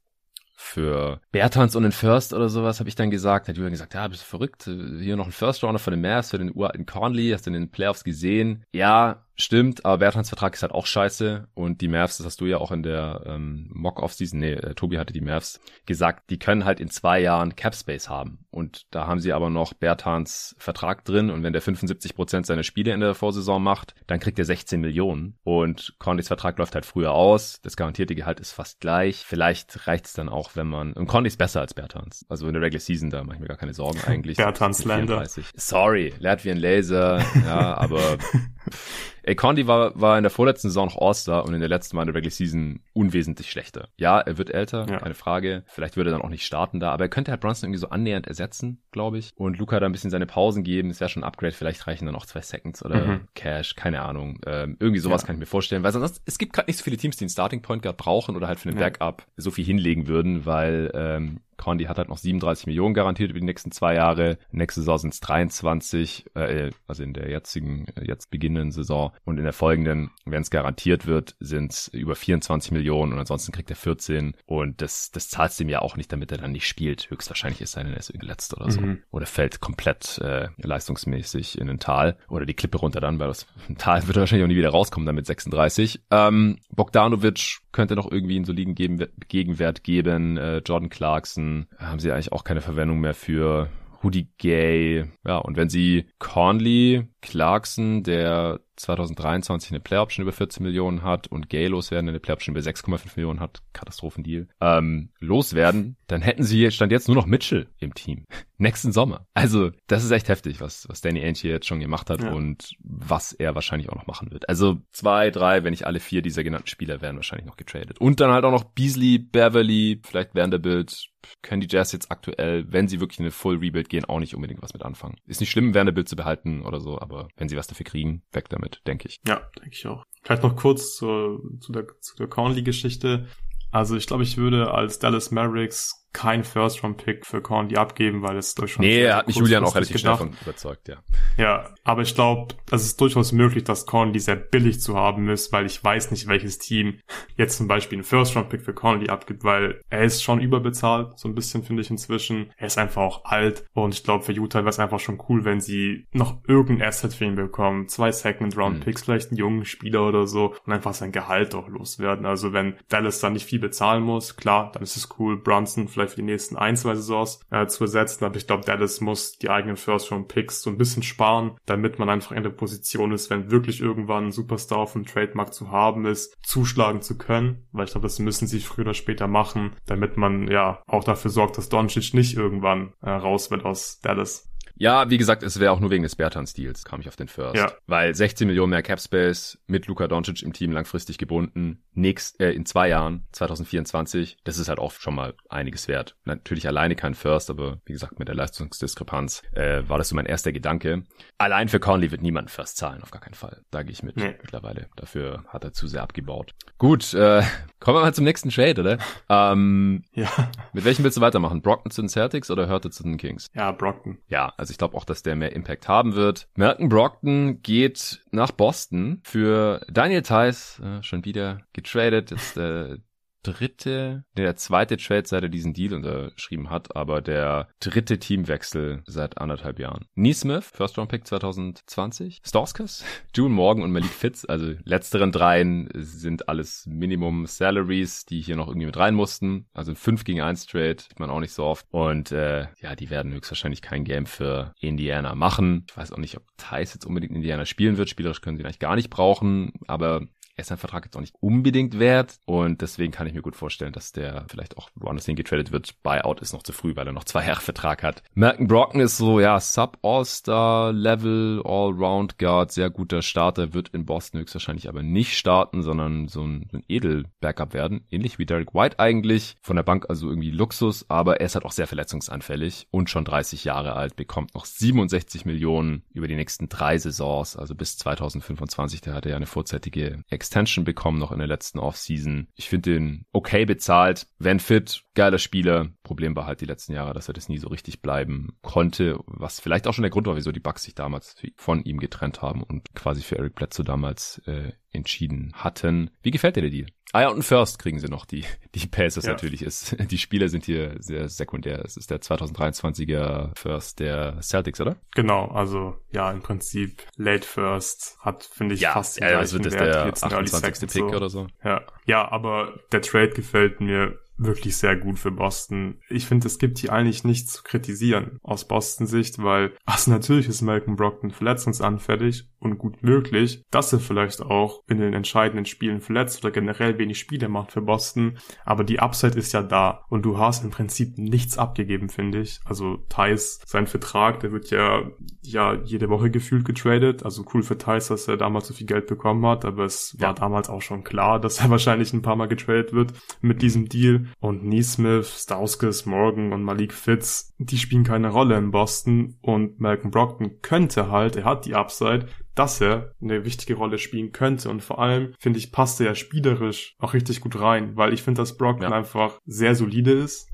für Bertans und den First oder sowas, habe ich dann gesagt. Hat Julian gesagt, ja, bist du verrückt? Hier noch ein First Rounder von den Mavs für den uralten Conley. Hast du in den Playoffs gesehen? Ja, Stimmt, aber Bertrands Vertrag ist halt auch scheiße und die Mavs, das hast du ja auch in der ähm, Mock-Off-Season, nee, äh, Tobi hatte die Mavs gesagt, die können halt in zwei Jahren Cap-Space haben und da haben sie aber noch Bertans Vertrag drin und wenn der 75 Prozent seiner Spiele in der Vorsaison macht, dann kriegt er 16 Millionen und Condys Vertrag läuft halt früher aus, das garantierte Gehalt ist fast gleich, vielleicht reicht es dann auch, wenn man, und Condy ist besser als Bertans, also in der Regular Season, da mache ich mir gar keine Sorgen (laughs) eigentlich. Bertans Lander. Sorry, lehrt wie ein Laser, ja, aber (laughs) Ey, Condi war, war in der vorletzten Saison noch All-Star und in der letzten Mal in der Regular Season unwesentlich schlechter. Ja, er wird älter, ja. keine Frage. Vielleicht würde er dann auch nicht starten da, aber er könnte halt Bronson irgendwie so annähernd ersetzen, glaube ich. Und Luca da ein bisschen seine Pausen geben. Das wäre schon ein Upgrade. Vielleicht reichen dann auch zwei Seconds oder mhm. Cash, keine Ahnung. Ähm, irgendwie sowas ja. kann ich mir vorstellen, weil sonst, es gibt gerade nicht so viele Teams, die einen Starting Point Guard brauchen oder halt für einen ja. Backup so viel hinlegen würden, weil ähm, Conley hat halt noch 37 Millionen garantiert über die nächsten zwei Jahre. Nächste Saison sind es 23, äh, also in der jetzigen, äh, jetzt beginnenden Saison. Und in der folgenden, wenn es garantiert wird, sind es über 24 Millionen und ansonsten kriegt er 14. Und das, das zahlst du ihm ja auch nicht, damit er dann nicht spielt. Höchstwahrscheinlich ist er dann erst letzt oder so. Mhm. Oder fällt komplett äh, leistungsmäßig in ein Tal. Oder die Klippe runter dann, weil das (laughs) Tal wird wahrscheinlich auch nie wieder rauskommen dann mit 36. Ähm, Bogdanovic könnte noch irgendwie einen soliden Gegenwert geben. Äh, Jordan Clarkson haben sie eigentlich auch keine Verwendung mehr für. Rudy Gay. Ja, und wenn sie Conley, Clarkson, der 2023 eine Play-Option über 14 Millionen hat und Gay loswerden, eine Play-Option über 6,5 Millionen hat, Katastrophendeal, ähm, loswerden, dann hätten sie stand jetzt nur noch Mitchell im Team. (laughs) Nächsten Sommer. Also, das ist echt heftig, was, was Danny Ainge jetzt schon gemacht hat ja. und was er wahrscheinlich auch noch machen wird. Also, zwei, drei, wenn nicht alle vier dieser genannten Spieler werden wahrscheinlich noch getradet. Und dann halt auch noch Beasley, Beverly, vielleicht Vanderbilt, können die Jazz jetzt aktuell, wenn sie wirklich in eine Full Rebuild gehen, auch nicht unbedingt was mit anfangen. Ist nicht schlimm, Vanderbilt zu behalten oder so, aber wenn sie was dafür kriegen, weg damit, denke ich. Ja, denke ich auch. Vielleicht noch kurz zur, zu der, zu der Conley-Geschichte. Also ich glaube, ich würde als Dallas Mavericks kein First-Round-Pick für Conley abgeben, weil es durchaus Nee, er hat mich Julian auch relativ schnell von überzeugt, ja. Ja, aber ich glaube, es ist durchaus möglich, dass Conley sehr billig zu haben ist, weil ich weiß nicht, welches Team jetzt zum Beispiel einen First-Round-Pick für Conley abgibt, weil er ist schon überbezahlt, so ein bisschen finde ich inzwischen. Er ist einfach auch alt und ich glaube, für Utah wäre es einfach schon cool, wenn sie noch irgendein Asset für ihn bekommen. Zwei Second-Round-Picks, mhm. vielleicht einen jungen Spieler oder so und einfach sein Gehalt auch loswerden. Also wenn Dallas da nicht viel bezahlen muss, klar, dann ist es cool. Brunson vielleicht für die nächsten ein, zwei Saisons äh, zu ersetzen. Aber ich glaube, Dallas muss die eigenen First-Round-Picks so ein bisschen sparen, damit man einfach in der Position ist, wenn wirklich irgendwann ein Superstar auf dem Trademark zu haben ist, zuschlagen zu können. Weil ich glaube, das müssen sie früher oder später machen, damit man ja auch dafür sorgt, dass Doncic nicht irgendwann äh, raus wird aus Dallas. Ja, wie gesagt, es wäre auch nur wegen des Bertan-Stils, kam ich auf den First. Ja. Weil 16 Millionen mehr Capspace mit Luka Doncic im Team langfristig gebunden, nächst, äh, in zwei Jahren, 2024, das ist halt auch schon mal einiges wert. Natürlich alleine kein First, aber wie gesagt, mit der Leistungsdiskrepanz äh, war das so mein erster Gedanke. Allein für Conley wird niemand First zahlen, auf gar keinen Fall. Da gehe ich mit nee. mittlerweile. Dafür hat er zu sehr abgebaut. Gut, äh, (laughs) kommen wir mal zum nächsten Trade, oder? Ähm, ja. Mit welchem willst du weitermachen? Brockton zu den Celtics oder Hörte zu den Kings? Ja, Brockton. Ja, also ich glaube auch, dass der mehr Impact haben wird. Malcolm Brockton geht nach Boston für Daniel Theiss, äh, schon wieder getradet. Jetzt äh, dritte, der zweite Trade, seit er diesen Deal unterschrieben hat, aber der dritte Teamwechsel seit anderthalb Jahren. Neesmith, First Round Pick 2020, Storskas, (laughs) June Morgan und Malik Fitz, also letzteren dreien sind alles Minimum Salaries, die hier noch irgendwie mit rein mussten. Also 5 gegen 1 Trade, sieht man auch nicht so oft. Und äh, ja, die werden höchstwahrscheinlich kein Game für Indiana machen. Ich weiß auch nicht, ob Thais jetzt unbedingt Indiana spielen wird. Spielerisch können sie eigentlich gar nicht brauchen, aber er ist sein Vertrag jetzt auch nicht unbedingt wert und deswegen kann ich mir gut vorstellen, dass der vielleicht auch woanders hingetradet wird. Buyout ist noch zu früh, weil er noch (laughs) zwei Jahre Vertrag hat. Malcolm Brocken ist so, ja, Sub-All-Star-Level, All-Round-Guard, sehr guter Starter, wird in Boston höchstwahrscheinlich aber nicht starten, sondern so ein, ein Edel-Backup werden. Ähnlich wie Derek White eigentlich. Von der Bank also irgendwie Luxus, aber er ist halt auch sehr verletzungsanfällig und schon 30 Jahre alt, bekommt noch 67 Millionen über die nächsten drei Saisons, also bis 2025. Der hatte ja eine vorzeitige Ex Extension bekommen noch in der letzten Offseason. Ich finde den okay bezahlt, wenn fit, geiler Spieler. Problem war halt die letzten Jahre, dass er das nie so richtig bleiben konnte, was vielleicht auch schon der Grund war, wieso die Bucks sich damals von ihm getrennt haben und quasi für Eric Bledsoe damals äh, entschieden hatten. Wie gefällt dir der Deal? Ah ja, und First kriegen sie noch, die, die Pacers ja. natürlich ist. (laughs) Die Spieler sind hier sehr sekundär. Es ist der 2023er First der Celtics, oder? Genau, also ja, im Prinzip Late First hat, finde ich, ja, fast den ja, also das Wert. der 28. Pick so. oder so. Ja. ja, aber der Trade gefällt mir wirklich sehr gut für Boston. Ich finde, es gibt hier eigentlich nichts zu kritisieren aus Boston Sicht, weil also natürlich ist Malcolm Brockton verletzungsanfällig und gut möglich, dass er vielleicht auch in den entscheidenden Spielen verletzt oder generell wenig Spiele macht für Boston. Aber die Upside ist ja da und du hast im Prinzip nichts abgegeben, finde ich. Also Thais, sein Vertrag, der wird ja, ja jede Woche gefühlt getradet. Also cool für Thais, dass er damals so viel Geld bekommen hat, aber es war damals auch schon klar, dass er (laughs) wahrscheinlich ein paar Mal getradet wird mit diesem Deal. Und Neesmith, Stauskas, Morgan und Malik Fitz, die spielen keine Rolle in Boston und Malcolm Brockton könnte halt, er hat die Upside, dass er eine wichtige Rolle spielen könnte. Und vor allem, finde ich, passt er ja spielerisch auch richtig gut rein, weil ich finde, dass Brockton ja. einfach sehr solide ist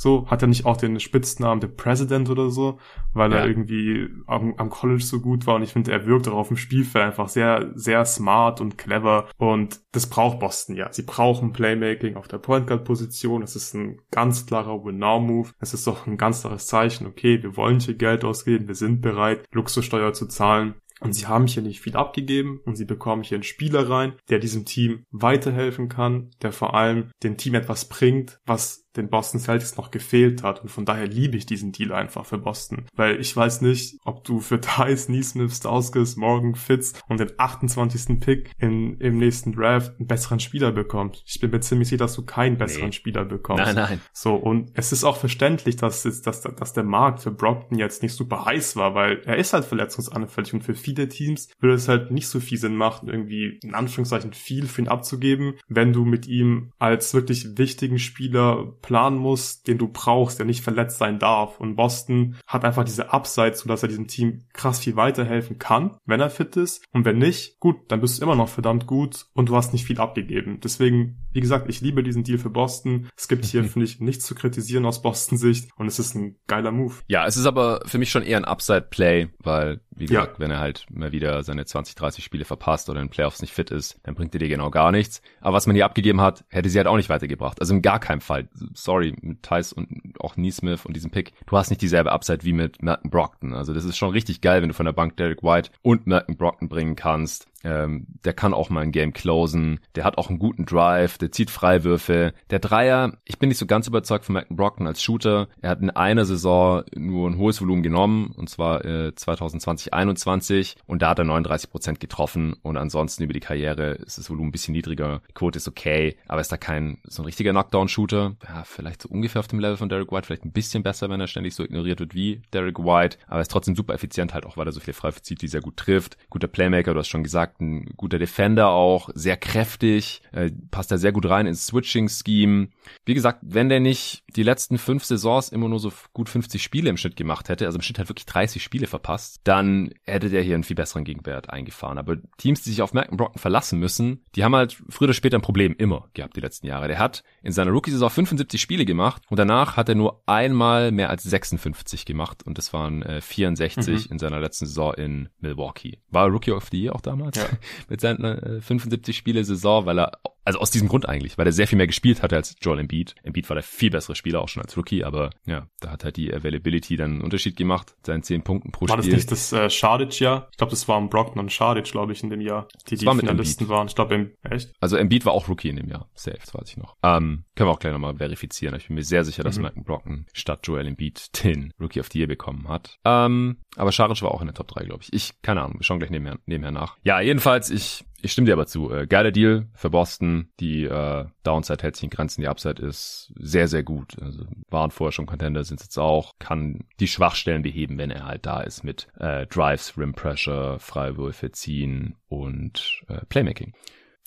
So, hat er nicht auch den Spitznamen The President oder so, weil ja. er irgendwie am, am College so gut war und ich finde, er wirkt auch auf dem Spielfeld einfach sehr, sehr smart und clever und das braucht Boston ja. Sie brauchen Playmaking auf der Point Guard Position. Es ist ein ganz klarer Win-Now-Move. Es ist doch ein ganz klares Zeichen. Okay, wir wollen hier Geld ausgeben. Wir sind bereit, Luxussteuer zu zahlen. Und sie haben hier nicht viel abgegeben und sie bekommen hier einen Spieler rein, der diesem Team weiterhelfen kann, der vor allem dem Team etwas bringt, was den Boston Celtics noch gefehlt hat. Und von daher liebe ich diesen Deal einfach für Boston. Weil ich weiß nicht, ob du für (laughs) Thais, Neesmith, Stauskas, Morgan, Fitz und den 28. Pick in, im nächsten Draft einen besseren Spieler bekommst. Ich bin mir ziemlich sicher, dass du keinen besseren nee. Spieler bekommst. Nein, nein. So, und es ist auch verständlich, dass, dass, dass, dass der Markt für Brockton jetzt nicht super heiß war, weil er ist halt verletzungsanfällig und für viele Teams würde es halt nicht so viel Sinn machen, irgendwie in Anführungszeichen viel für ihn abzugeben, wenn du mit ihm als wirklich wichtigen Spieler planen musst, den du brauchst, der nicht verletzt sein darf. Und Boston hat einfach diese Upside, sodass er diesem Team krass viel weiterhelfen kann, wenn er fit ist. Und wenn nicht, gut, dann bist du immer noch verdammt gut und du hast nicht viel abgegeben. Deswegen, wie gesagt, ich liebe diesen Deal für Boston. Es gibt hier, (laughs) finde ich, nichts zu kritisieren aus Boston-Sicht und es ist ein geiler Move. Ja, es ist aber für mich schon eher ein Upside-Play, weil, wie gesagt, ja. wenn er halt mal wieder seine 20, 30 Spiele verpasst oder in Playoffs nicht fit ist, dann bringt er dir genau gar nichts. Aber was man hier abgegeben hat, hätte sie halt auch nicht weitergebracht. Also in gar keinem Fall sorry, mit Tice und auch Neesmith und diesem Pick, du hast nicht dieselbe Upside wie mit Malcolm Brockton. Also das ist schon richtig geil, wenn du von der Bank Derek White und Malcolm Brockton bringen kannst. Ähm, der kann auch mal ein Game closen. Der hat auch einen guten Drive. Der zieht Freiwürfe. Der Dreier, ich bin nicht so ganz überzeugt von Malcolm Brockton als Shooter. Er hat in einer Saison nur ein hohes Volumen genommen, und zwar äh, 2020, 21 und da hat er 39 Prozent getroffen und ansonsten über die Karriere ist das Volumen ein bisschen niedriger. Die Quote ist okay, aber ist da kein so ein richtiger Knockdown-Shooter. Ja, vielleicht so ungefähr auf dem Level von Derek White, vielleicht ein bisschen besser, wenn er ständig so ignoriert wird wie Derek White, aber ist trotzdem super effizient halt auch, weil er so viele Freiwürfe zieht, die sehr gut trifft. Guter Playmaker, du hast schon gesagt, gesagt, ein guter Defender auch, sehr kräftig, äh, passt da sehr gut rein ins Switching-Scheme. Wie gesagt, wenn der nicht die letzten fünf Saisons immer nur so gut 50 Spiele im Schnitt gemacht hätte, also im Schnitt halt wirklich 30 Spiele verpasst, dann hätte der hier einen viel besseren Gegenwert eingefahren. Aber Teams, die sich auf Malcolm Brocken verlassen müssen, die haben halt früher oder später ein Problem immer gehabt die letzten Jahre. Der hat in seiner Rookie-Saison 75 Spiele gemacht und danach hat er nur einmal mehr als 56 gemacht und das waren äh, 64 mhm. in seiner letzten Saison in Milwaukee. War Rookie of the Year auch damals? Ja. (laughs) Mit seinen äh, 75 Spiele Saison, weil er also aus diesem Grund eigentlich, weil er sehr viel mehr gespielt hatte als Joel Embiid. Embiid war der viel bessere Spieler, auch schon als Rookie, aber ja, da hat halt die Availability dann einen Unterschied gemacht, seinen 10 Punkten pro Spiel. War das nicht das äh, Schadic-Jahr? Ich glaube, das waren Brockton und Schadic, glaube ich, in dem Jahr, die das die war Finalisten waren. Ich glaube, echt? Also Embiid war auch Rookie in dem Jahr, safe, das weiß ich noch. Ähm, können wir auch gleich nochmal verifizieren. Ich bin mir sehr sicher, dass mhm. Malcolm Brockton statt Joel Embiid (laughs) den Rookie of the Year bekommen hat. Ähm, aber Scharic war auch in der Top 3, glaube ich. Ich, keine Ahnung, wir schauen gleich nebenher, nebenher nach. Ja, jedenfalls, ich ich stimme dir aber zu. Äh, geiler Deal für Boston. Die äh, Downside hält sich in Grenzen. Die Upside ist sehr, sehr gut. Also waren vorher schon Contender, sind jetzt auch. Kann die Schwachstellen beheben, wenn er halt da ist mit äh, Drives, Rim Pressure, Freiwürfe ziehen und äh, Playmaking.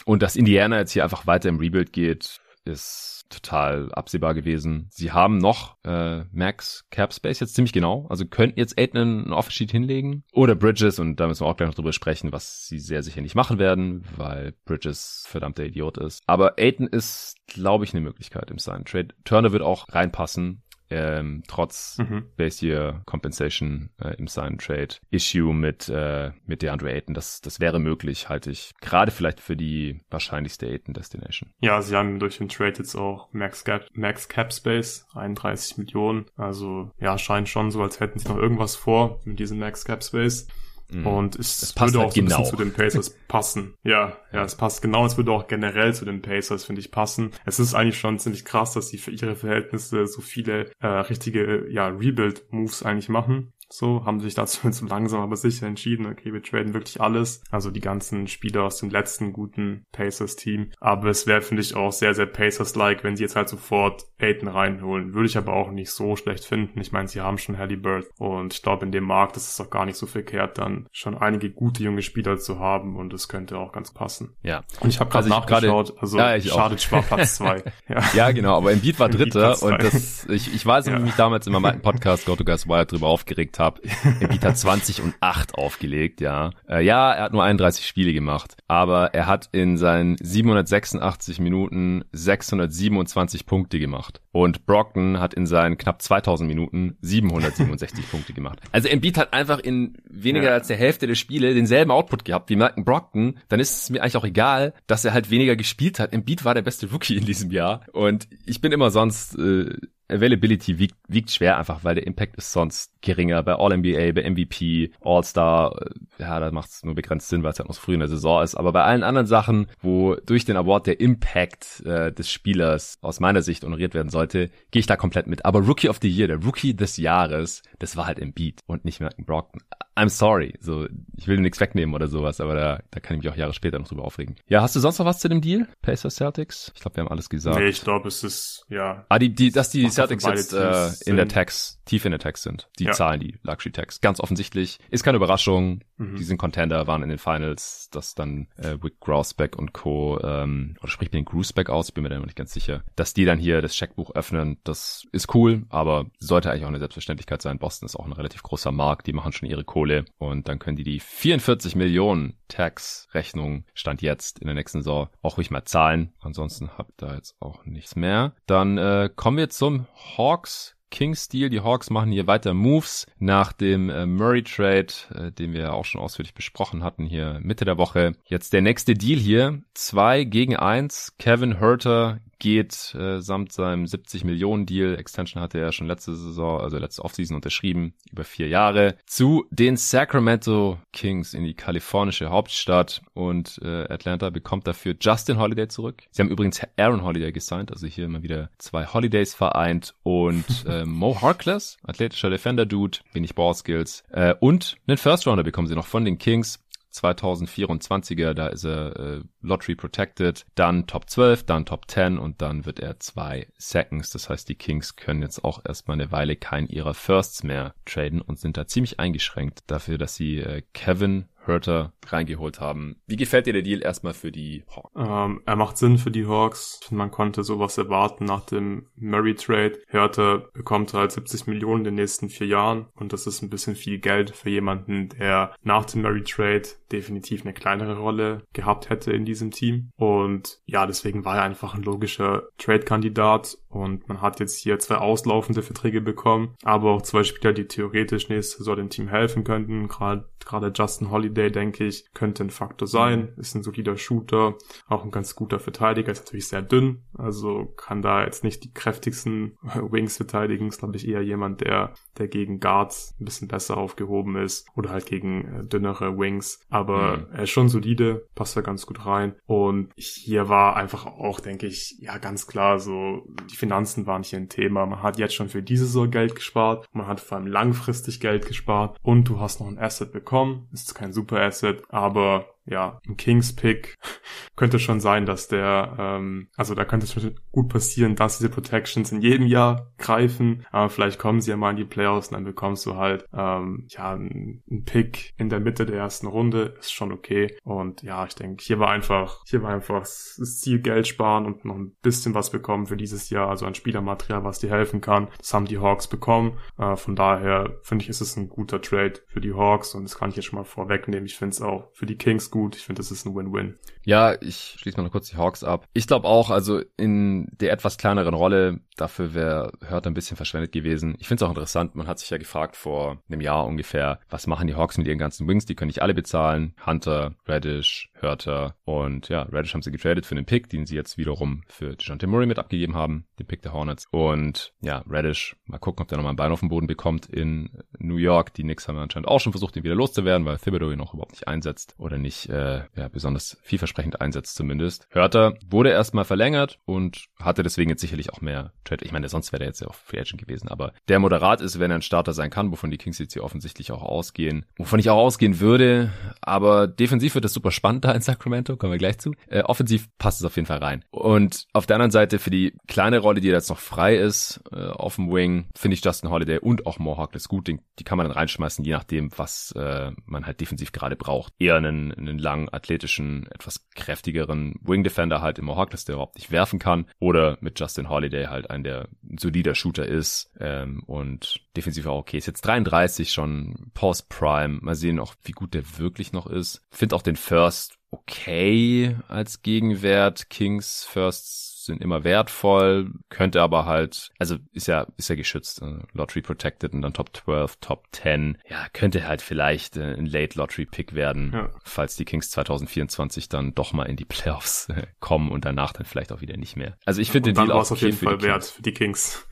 Und dass Indiana jetzt hier einfach weiter im Rebuild geht, ist total absehbar gewesen. Sie haben noch äh, Max Cap Space jetzt ziemlich genau. Also könnten jetzt Aiden einen Offersheet hinlegen oder Bridges und da müssen wir auch gleich noch drüber sprechen, was sie sehr sicher nicht machen werden, weil Bridges verdammter Idiot ist. Aber Aiden ist, glaube ich, eine Möglichkeit im Sign Trade. Turner wird auch reinpassen ähm, trotz mhm. Base Year Compensation äh, im Sign Trade Issue mit äh, mit DeAndre Ayton. Das das wäre möglich, halte ich. Gerade vielleicht für die wahrscheinlichste Ayton Destination. Ja, sie haben durch den Trade jetzt auch Max Cap Max Cap Space 31 Millionen. Also ja, scheint schon so, als hätten sie noch irgendwas vor mit diesem Max Cap Space. Mhm. Und es, würde halt auch so genau. ein bisschen zu den Pacers (laughs) passen. Ja, ja, es passt genau. Es würde auch generell zu den Pacers, finde ich, passen. Es ist eigentlich schon ziemlich krass, dass sie für ihre Verhältnisse so viele äh, richtige ja, Rebuild-Moves eigentlich machen. So, haben sich dazu (laughs) so langsam aber sicher entschieden, okay, wir traden wirklich alles. Also die ganzen Spieler aus dem letzten guten Pacers-Team. Aber es wäre, finde ich, auch sehr, sehr Pacers-like, wenn sie jetzt halt sofort Aiden reinholen. Würde ich aber auch nicht so schlecht finden. Ich meine, sie haben schon Halliburton und ich glaube, in dem Markt ist es auch gar nicht so verkehrt, dann schon einige gute junge Spieler zu haben und es könnte auch ganz passen. Ja. Und ich habe gerade also nachgeschaut, also ja, Schadic war Platz zwei. (laughs) ja. ja, genau, aber Embiid war (laughs) Dritter und das, ich, ich weiß, wie ja. mich damals in meinem alten Podcast Go to Guys Wild drüber aufgeregt habe. Embiid hat 20 und 8 aufgelegt, ja. Äh, ja, er hat nur 31 Spiele gemacht, aber er hat in seinen 786 Minuten 627 Punkte gemacht. Und Brockton hat in seinen knapp 2000 Minuten 767 (laughs) Punkte gemacht. Also Embiid hat einfach in weniger ja. als der Hälfte der Spiele denselben Output gehabt wie Malcolm Brockton. Dann ist es mir eigentlich auch egal, dass er halt weniger gespielt hat. Embiid war der beste Rookie in diesem Jahr. Und ich bin immer sonst äh, Availability wiegt, wiegt schwer einfach, weil der Impact ist sonst geringer. Bei All-NBA, bei MVP, All-Star, äh, ja, da macht es nur begrenzt Sinn, weil es halt noch so früh in der Saison ist. Aber bei allen anderen Sachen, wo durch den Award der Impact äh, des Spielers aus meiner Sicht honoriert werden sollte, gehe ich da komplett mit. Aber Rookie of the Year, der Rookie des Jahres, das war halt Embiid und nicht Merken Brockton. I'm sorry. So, ich will nichts wegnehmen oder sowas, aber da, da kann ich mich auch Jahre später noch drüber aufregen. Ja, hast du sonst noch was zu dem Deal? Pacers Celtics? Ich glaube, wir haben alles gesagt. Nee, ich glaube, es ist, ja. Ah, die, die, dass die Celtics jetzt äh, in der Tax, tief in der Tax sind. Die ja. zahlen die Luxury Tax. Ganz offensichtlich. Ist keine Überraschung. Mhm. Die sind Contender, waren in den Finals, dass dann äh, Wick Grousbeck und Co. Ähm, oder spricht mir den Grousbeck aus, bin mir da noch nicht ganz sicher. Dass die dann hier das Scheckbuch öffnen, das ist cool, aber sollte eigentlich auch eine Selbstverständlichkeit sein. Boston ist auch ein relativ großer Markt, die machen schon ihre Kohle und dann können die die 44 Millionen Tax-Rechnung Stand jetzt in der nächsten Saison auch ruhig mal zahlen. Ansonsten habt da jetzt auch nichts mehr. Dann äh, kommen wir zum Hawks King-Stil. Die Hawks machen hier weiter Moves nach dem äh, Murray-Trade, äh, den wir auch schon ausführlich besprochen hatten hier Mitte der Woche. Jetzt der nächste Deal hier. Zwei gegen eins. Kevin Herter geht äh, samt seinem 70 Millionen Deal. Extension hatte er schon letzte Saison, also letzte Offseason unterschrieben, über vier Jahre, zu den Sacramento Kings in die kalifornische Hauptstadt und äh, Atlanta bekommt dafür Justin Holiday zurück. Sie haben übrigens Aaron Holiday gesigned, also hier immer wieder zwei Holidays vereint und (laughs) äh, Mo Harkless, athletischer Defender-Dude, wenig Ballskills äh, und einen First-Rounder bekommen sie noch von den Kings. 2024er, da ist er äh, Lottery Protected, dann Top 12, dann Top 10 und dann wird er zwei Seconds. Das heißt, die Kings können jetzt auch erstmal eine Weile kein ihrer Firsts mehr traden und sind da ziemlich eingeschränkt dafür, dass sie äh, Kevin Hurter reingeholt haben. Wie gefällt dir der Deal erstmal für die Hawks? Ähm, er macht Sinn für die Hawks. Man konnte sowas erwarten nach dem Murray Trade. Hurter bekommt halt 70 Millionen in den nächsten vier Jahren und das ist ein bisschen viel Geld für jemanden, der nach dem Murray Trade definitiv eine kleinere Rolle gehabt hätte in diesem Team. Und ja, deswegen war er einfach ein logischer Trade-Kandidat und man hat jetzt hier zwei auslaufende Verträge bekommen, aber auch zwei Spieler, die theoretisch nächste Saison dem Team helfen könnten. Gerade gerade Justin Holiday, denke ich, könnte ein Faktor sein. Ist ein solider Shooter, auch ein ganz guter Verteidiger, ist natürlich sehr dünn, also kann da jetzt nicht die kräftigsten (laughs) Wings verteidigen. Ist, glaube ich, eher jemand, der, der gegen Guards ein bisschen besser aufgehoben ist oder halt gegen äh, dünnere Wings. Aber mhm. er ist schon solide, passt da ganz gut rein. Und hier war einfach auch, denke ich, ja, ganz klar so, die Finanzen waren hier ein Thema. Man hat jetzt schon für diese Saison Geld gespart, man hat vor allem langfristig Geld gespart und du hast noch ein Asset bekommen. Ist kein super Asset, aber ja, ein Kings Pick. (laughs) Könnte schon sein, dass der, ähm, also da könnte es gut passieren, dass diese Protections in jedem Jahr greifen, aber vielleicht kommen sie ja mal in die Playoffs und dann bekommst du halt, ähm, ja, ein, Pick in der Mitte der ersten Runde, ist schon okay. Und ja, ich denke, hier war einfach, hier war einfach das Ziel Geld sparen und noch ein bisschen was bekommen für dieses Jahr, also ein Spielermaterial, was dir helfen kann. Das haben die Hawks bekommen, äh, von daher finde ich, ist es ein guter Trade für die Hawks. Und das kann ich jetzt schon mal vorwegnehmen. Ich finde es auch für die Kings gut. Ich finde, das ist ein Win-Win. Ja, ich schließe mal noch kurz die Hawks ab. Ich glaube auch, also in der etwas kleineren Rolle, dafür wäre Hurt ein bisschen verschwendet gewesen. Ich finde es auch interessant, man hat sich ja gefragt vor einem Jahr ungefähr, was machen die Hawks mit ihren ganzen Wings? Die können nicht alle bezahlen. Hunter, Reddish, Hörter und ja, Reddish haben sie getradet für den Pick, den sie jetzt wiederum für DeJounte Murray mit abgegeben haben, den Pick der Hornets. Und ja, Reddish, mal gucken, ob der nochmal ein Bein auf den Boden bekommt in New York. Die Knicks haben anscheinend auch schon versucht, ihn wieder loszuwerden, weil Thibodeau ihn noch überhaupt nicht einsetzt oder nicht äh, ja, besonders vielversprechend einsetzt zumindest. Hörter wurde erstmal verlängert und hatte deswegen jetzt sicherlich auch mehr Trade. Ich meine, sonst wäre er jetzt ja auch Free Agent gewesen, aber der moderat ist, wenn er ein Starter sein kann, wovon die Kings jetzt hier offensichtlich auch ausgehen, wovon ich auch ausgehen würde, aber defensiv wird es super spannend in Sacramento, kommen wir gleich zu. Äh, offensiv passt es auf jeden Fall rein. Und auf der anderen Seite für die kleine Rolle, die jetzt noch frei ist, äh, auf dem Wing, finde ich Justin Holiday und auch Mohawk das gut. Die, die kann man dann reinschmeißen, je nachdem, was äh, man halt defensiv gerade braucht. Eher einen, einen langen, athletischen, etwas kräftigeren Wing Defender halt im Mohawk, dass der überhaupt nicht werfen kann. Oder mit Justin Holiday halt ein der solider Shooter ist ähm, und defensiv auch okay ist. Jetzt 33 schon Post Prime. Mal sehen auch, wie gut der wirklich noch ist. Find auch den First okay als Gegenwert. Kings Firsts sind immer wertvoll, könnte aber halt, also ist ja, ist ja geschützt, äh, Lottery Protected und dann Top 12, Top 10. Ja, könnte halt vielleicht äh, ein Late Lottery Pick werden, ja. falls die Kings 2024 dann doch mal in die Playoffs äh, kommen und danach dann vielleicht auch wieder nicht mehr. Also ich finde den Deal auch auf jeden Fall wert für die Kings.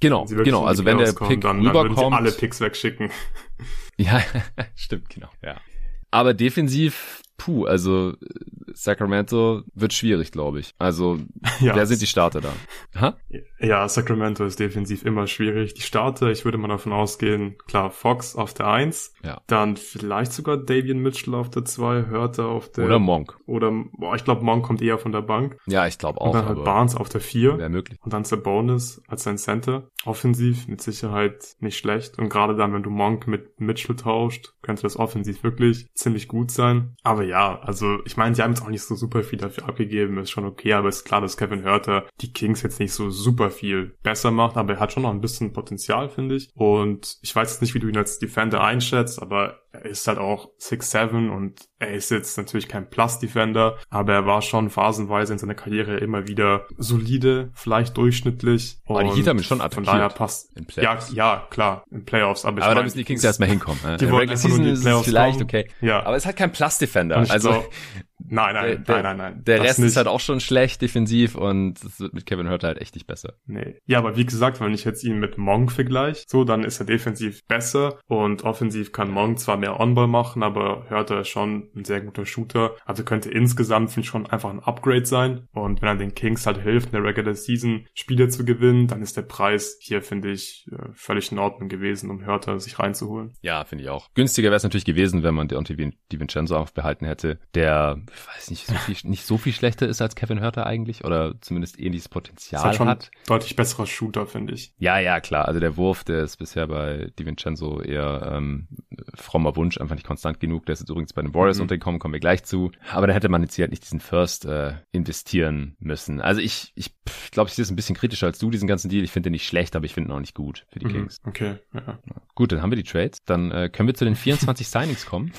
Genau, genau. Also wenn der Pick dann, rüberkommt, dann alle Picks wegschicken. (laughs) Ja, (laughs) stimmt, genau. Ja. Aber defensiv, puh, also Sacramento wird schwierig, glaube ich. Also, (laughs) ja. wer sind die Starter da? Ha? Ja, Sacramento ist defensiv immer schwierig. Die Starter, ich würde mal davon ausgehen, klar, Fox auf der 1. Ja. Dann vielleicht sogar Davian Mitchell auf der 2, Hörter auf der... Oder Monk. Oder, boah, ich glaube, Monk kommt eher von der Bank. Ja, ich glaube auch. Und dann halt Barnes auf der 4. Wäre möglich. Und dann Sabonis als sein Center. Offensiv mit Sicherheit nicht schlecht. Und gerade dann, wenn du Monk mit Mitchell tauscht, könnte das offensiv wirklich ziemlich gut sein. Aber ja, also ich meine, sie haben jetzt auch nicht so super viel dafür abgegeben, ist schon okay, aber ist klar, dass Kevin Hörter die Kings jetzt nicht so super viel besser macht, aber er hat schon noch ein bisschen Potenzial, finde ich. Und ich weiß jetzt nicht, wie du ihn als Defender einschätzt, aber er ist halt auch 6'7 und er ist jetzt natürlich kein Plus-Defender, aber er war schon phasenweise in seiner Karriere immer wieder solide, vielleicht durchschnittlich. Aber die Heat haben ihn schon attackiert. Von daher passt. In Playoffs. Ja, ja, klar, in Playoffs. Aber, aber da müssen die Kings erstmal hinkommen. Die äh, Regular Season ist vielleicht kommen. okay. Ja. Aber es ist halt kein Plus-Defender. Also, so, (laughs) Nein, nein, der, nein, nein, nein. Der Rest nicht. ist halt auch schon schlecht defensiv und es wird mit Kevin Hurter halt echt nicht besser. Nee. Ja, aber wie gesagt, wenn ich jetzt ihn mit Monk vergleiche, so, dann ist er defensiv besser und offensiv kann Monk zwar mehr On-Ball machen, aber Hurter ist schon ein sehr guter Shooter. Also könnte insgesamt, finde ich, schon einfach ein Upgrade sein. Und wenn er den Kings halt hilft, in der Regular Season Spiele zu gewinnen, dann ist der Preis hier, finde ich, äh, völlig in Ordnung gewesen, um Hurter sich reinzuholen. Ja, finde ich auch. Günstiger wäre es natürlich gewesen, wenn man Deontay DiVincenzo aufbehalten hätte, der weiß nicht, so viel, nicht so viel schlechter ist als Kevin Hörter eigentlich oder zumindest ähnliches Potenzial halt hat. Deutlich besserer Shooter, finde ich. Ja, ja, klar. Also der Wurf, der ist bisher bei DiVincenzo eher ähm, frommer Wunsch, einfach nicht konstant genug. Der ist jetzt übrigens bei den Warriors mhm. untergekommen, kommen wir gleich zu. Aber da hätte man jetzt hier halt nicht diesen First äh, investieren müssen. Also ich, ich glaube, ich sehe es ein bisschen kritischer als du, diesen ganzen Deal. Ich finde den nicht schlecht, aber ich finde ihn auch nicht gut für die mhm. Kings. Okay, ja. Gut, dann haben wir die Trades. Dann äh, können wir zu den 24 (laughs) Signings kommen.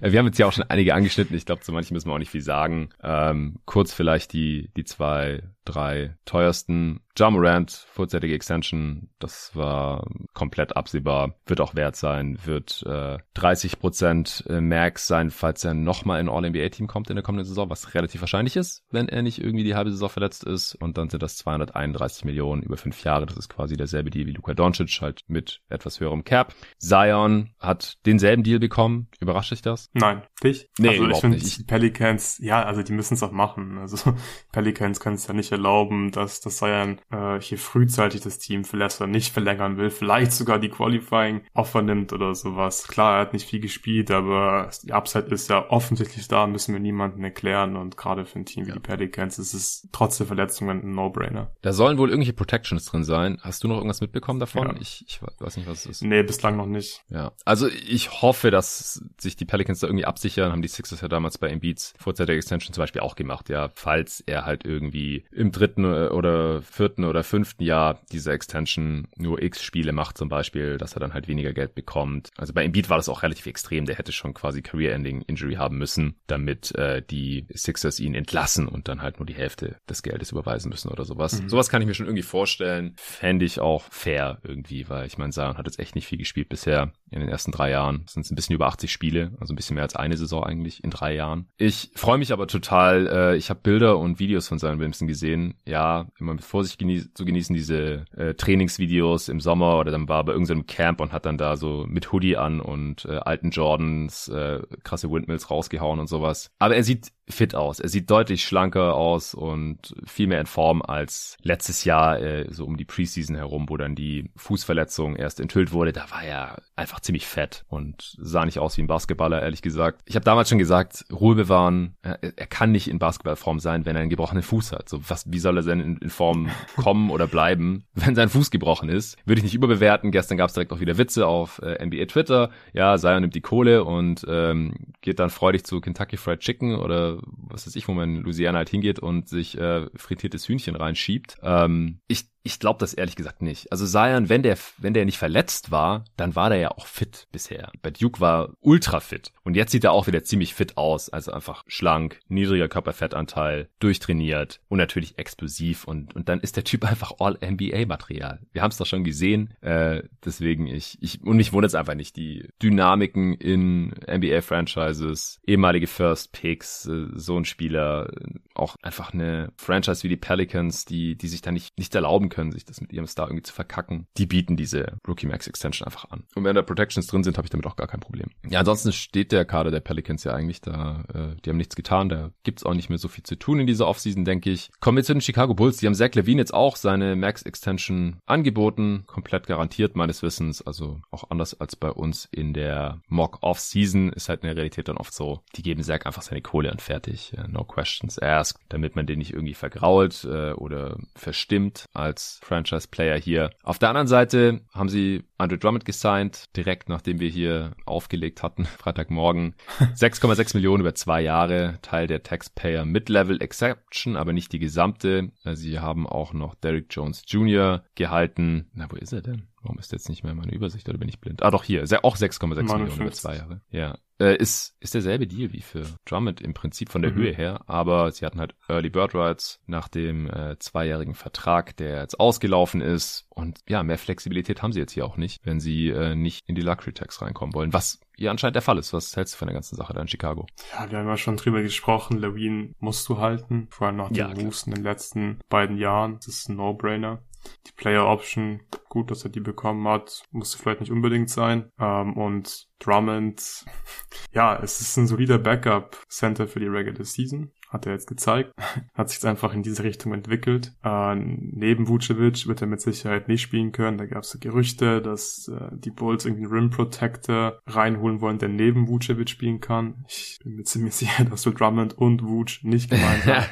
wir haben jetzt ja auch schon einige angeschnitten. Ich glaube, zu manchen müssen wir auch nicht viel sagen. Ähm, kurz vielleicht die, die zwei drei teuersten. Jamorant, vorzeitige Extension, das war komplett absehbar, wird auch wert sein, wird äh, 30% äh, Max sein, falls er nochmal in All-NBA-Team kommt in der kommenden Saison, was relativ wahrscheinlich ist, wenn er nicht irgendwie die halbe Saison verletzt ist. Und dann sind das 231 Millionen über fünf Jahre. Das ist quasi derselbe Deal wie Luka Doncic, halt mit etwas höherem Cap. Zion hat denselben Deal bekommen. Überrascht dich das? Nein. Dich? Nee, also ich finde Pelicans, ja, also die müssen es auch machen. Also (laughs) Pelicans können es ja nicht erlauben, dass, dass Zion äh, hier frühzeitig das Team verlässt oder nicht verlängern will, vielleicht sogar die Qualifying Offer nimmt oder sowas. Klar, er hat nicht viel gespielt, aber die Upside ist ja offensichtlich da, müssen wir niemanden erklären und gerade für ein Team wie ja. die Pelicans ist es trotz der Verletzungen ein No-Brainer. Da sollen wohl irgendwelche Protections drin sein. Hast du noch irgendwas mitbekommen davon? Ja. Ich, ich weiß nicht, was es ist. Nee, bislang noch nicht. Ja, also ich hoffe, dass sich die Pelicans da irgendwie absichern, haben die Sixers ja damals bei Embiids vorzeitige Extension zum Beispiel auch gemacht, ja, falls er halt irgendwie im dritten äh, oder vierten oder fünften Jahr diese Extension nur x Spiele macht zum Beispiel, dass er dann halt weniger Geld bekommt. Also bei Embiid war das auch relativ extrem. Der hätte schon quasi Career-Ending Injury haben müssen, damit äh, die Sixers ihn entlassen und dann halt nur die Hälfte des Geldes überweisen müssen oder sowas. Mhm. Sowas kann ich mir schon irgendwie vorstellen. Fände ich auch fair irgendwie, weil ich meine, Zion hat jetzt echt nicht viel gespielt bisher in den ersten drei Jahren. Das sind ein bisschen über 80 Spiele, also ein bisschen mehr als eine Saison eigentlich in drei Jahren. Ich freue mich aber total. Äh, ich habe Bilder und Videos von Zion Williamson gesehen. Ja, immer mit Vorsicht genieß zu genießen diese äh, Trainingsvideos im Sommer oder dann war er bei irgendeinem Camp und hat dann da so mit Hoodie an und äh, alten Jordans äh, krasse Windmills rausgehauen und sowas. Aber er sieht fit aus. Er sieht deutlich schlanker aus und viel mehr in Form als letztes Jahr, äh, so um die Preseason herum, wo dann die Fußverletzung erst enthüllt wurde. Da war er einfach ziemlich fett und sah nicht aus wie ein Basketballer, ehrlich gesagt. Ich habe damals schon gesagt, Ruhe bewahren. Er, er, kann nicht in Basketballform sein, wenn er einen gebrochenen Fuß hat. So, was wie soll er denn in, in Form (laughs) kommen oder bleiben, wenn sein Fuß gebrochen ist, würde ich nicht überbewerten. Gestern gab es direkt auch wieder Witze auf äh, NBA Twitter. Ja, Zion nimmt die Kohle und ähm, geht dann freudig zu Kentucky Fried Chicken oder was weiß ich, wo man in Louisiana halt hingeht und sich äh, frittiertes Hühnchen reinschiebt. Ähm, ich ich glaube das ehrlich gesagt nicht. Also Zion, wenn der, wenn der nicht verletzt war, dann war der ja auch fit bisher. Bei Duke war ultra fit. Und jetzt sieht er auch wieder ziemlich fit aus. Also einfach schlank, niedriger Körperfettanteil, durchtrainiert und natürlich explosiv. Und, und dann ist der Typ (laughs) einfach All-NBA-Material. Wir haben es doch schon gesehen. Äh, deswegen ich, ich, und mich wundert es einfach nicht. Die Dynamiken in NBA-Franchises, ehemalige First Picks, äh, so ein Spieler, auch einfach eine Franchise wie die Pelicans, die, die sich da nicht, nicht erlauben können, sich das mit ihrem Star irgendwie zu verkacken. Die bieten diese Rookie Max Extension einfach an. Und wenn da Protections drin sind, habe ich damit auch gar kein Problem. Ja, ansonsten steht der Kader der Pelicans ja eigentlich da. Äh, die haben nichts getan. Da gibt's auch nicht mehr so viel zu tun in dieser Offseason, denke ich. Kommen wir zu den Chicago Bulls. Die haben Zach Levine jetzt auch seine Max Extension angeboten. Komplett garantiert meines Wissens. Also auch anders als bei uns in der Mock Offseason ist halt in der Realität dann oft so. Die geben Zach einfach seine Kohle und fertig. No questions asked. Damit man den nicht irgendwie vergrault äh, oder verstimmt als als Franchise-Player hier. Auf der anderen Seite haben sie Andre Drummond gesigned, direkt nachdem wir hier aufgelegt hatten, (laughs) Freitagmorgen. (laughs) 6,6 Millionen über zwei Jahre, Teil der Taxpayer Mid-Level Exception, aber nicht die gesamte. Sie haben auch noch Derrick Jones Jr. gehalten. Na, wo ist er denn? Warum ist jetzt nicht mehr meine Übersicht oder bin ich blind? Ah, doch hier. Auch 6,6 Millionen über zwei Jahre. Ja. Äh, ist, ist derselbe Deal wie für Drummond im Prinzip von der mhm. Höhe her, aber sie hatten halt Early Bird Rights nach dem äh, zweijährigen Vertrag, der jetzt ausgelaufen ist. Und ja, mehr Flexibilität haben sie jetzt hier auch nicht, wenn sie äh, nicht in die Luxury Tax reinkommen wollen. Was hier anscheinend der Fall ist. Was hältst du von der ganzen Sache da in Chicago? Ja, wir haben ja schon drüber gesprochen. Levine musst du halten. Vor allem nach den ja, Moves in den letzten beiden Jahren. Das ist ein No-Brainer. Die Player Option, gut, dass er die bekommen hat, musste vielleicht nicht unbedingt sein. Ähm, und Drummond, (laughs) ja, es ist ein solider Backup-Center für die Regular Season hat er jetzt gezeigt. (laughs) hat sich einfach in diese Richtung entwickelt. Äh, neben Vucevic wird er mit Sicherheit nicht spielen können. Da gab es Gerüchte, dass äh, die Bulls irgendwie einen Rim Protector reinholen wollen, der neben Vucevic spielen kann. Ich bin mir ziemlich (laughs) sicher, dass du Drummond und Vuce nicht gemeinsam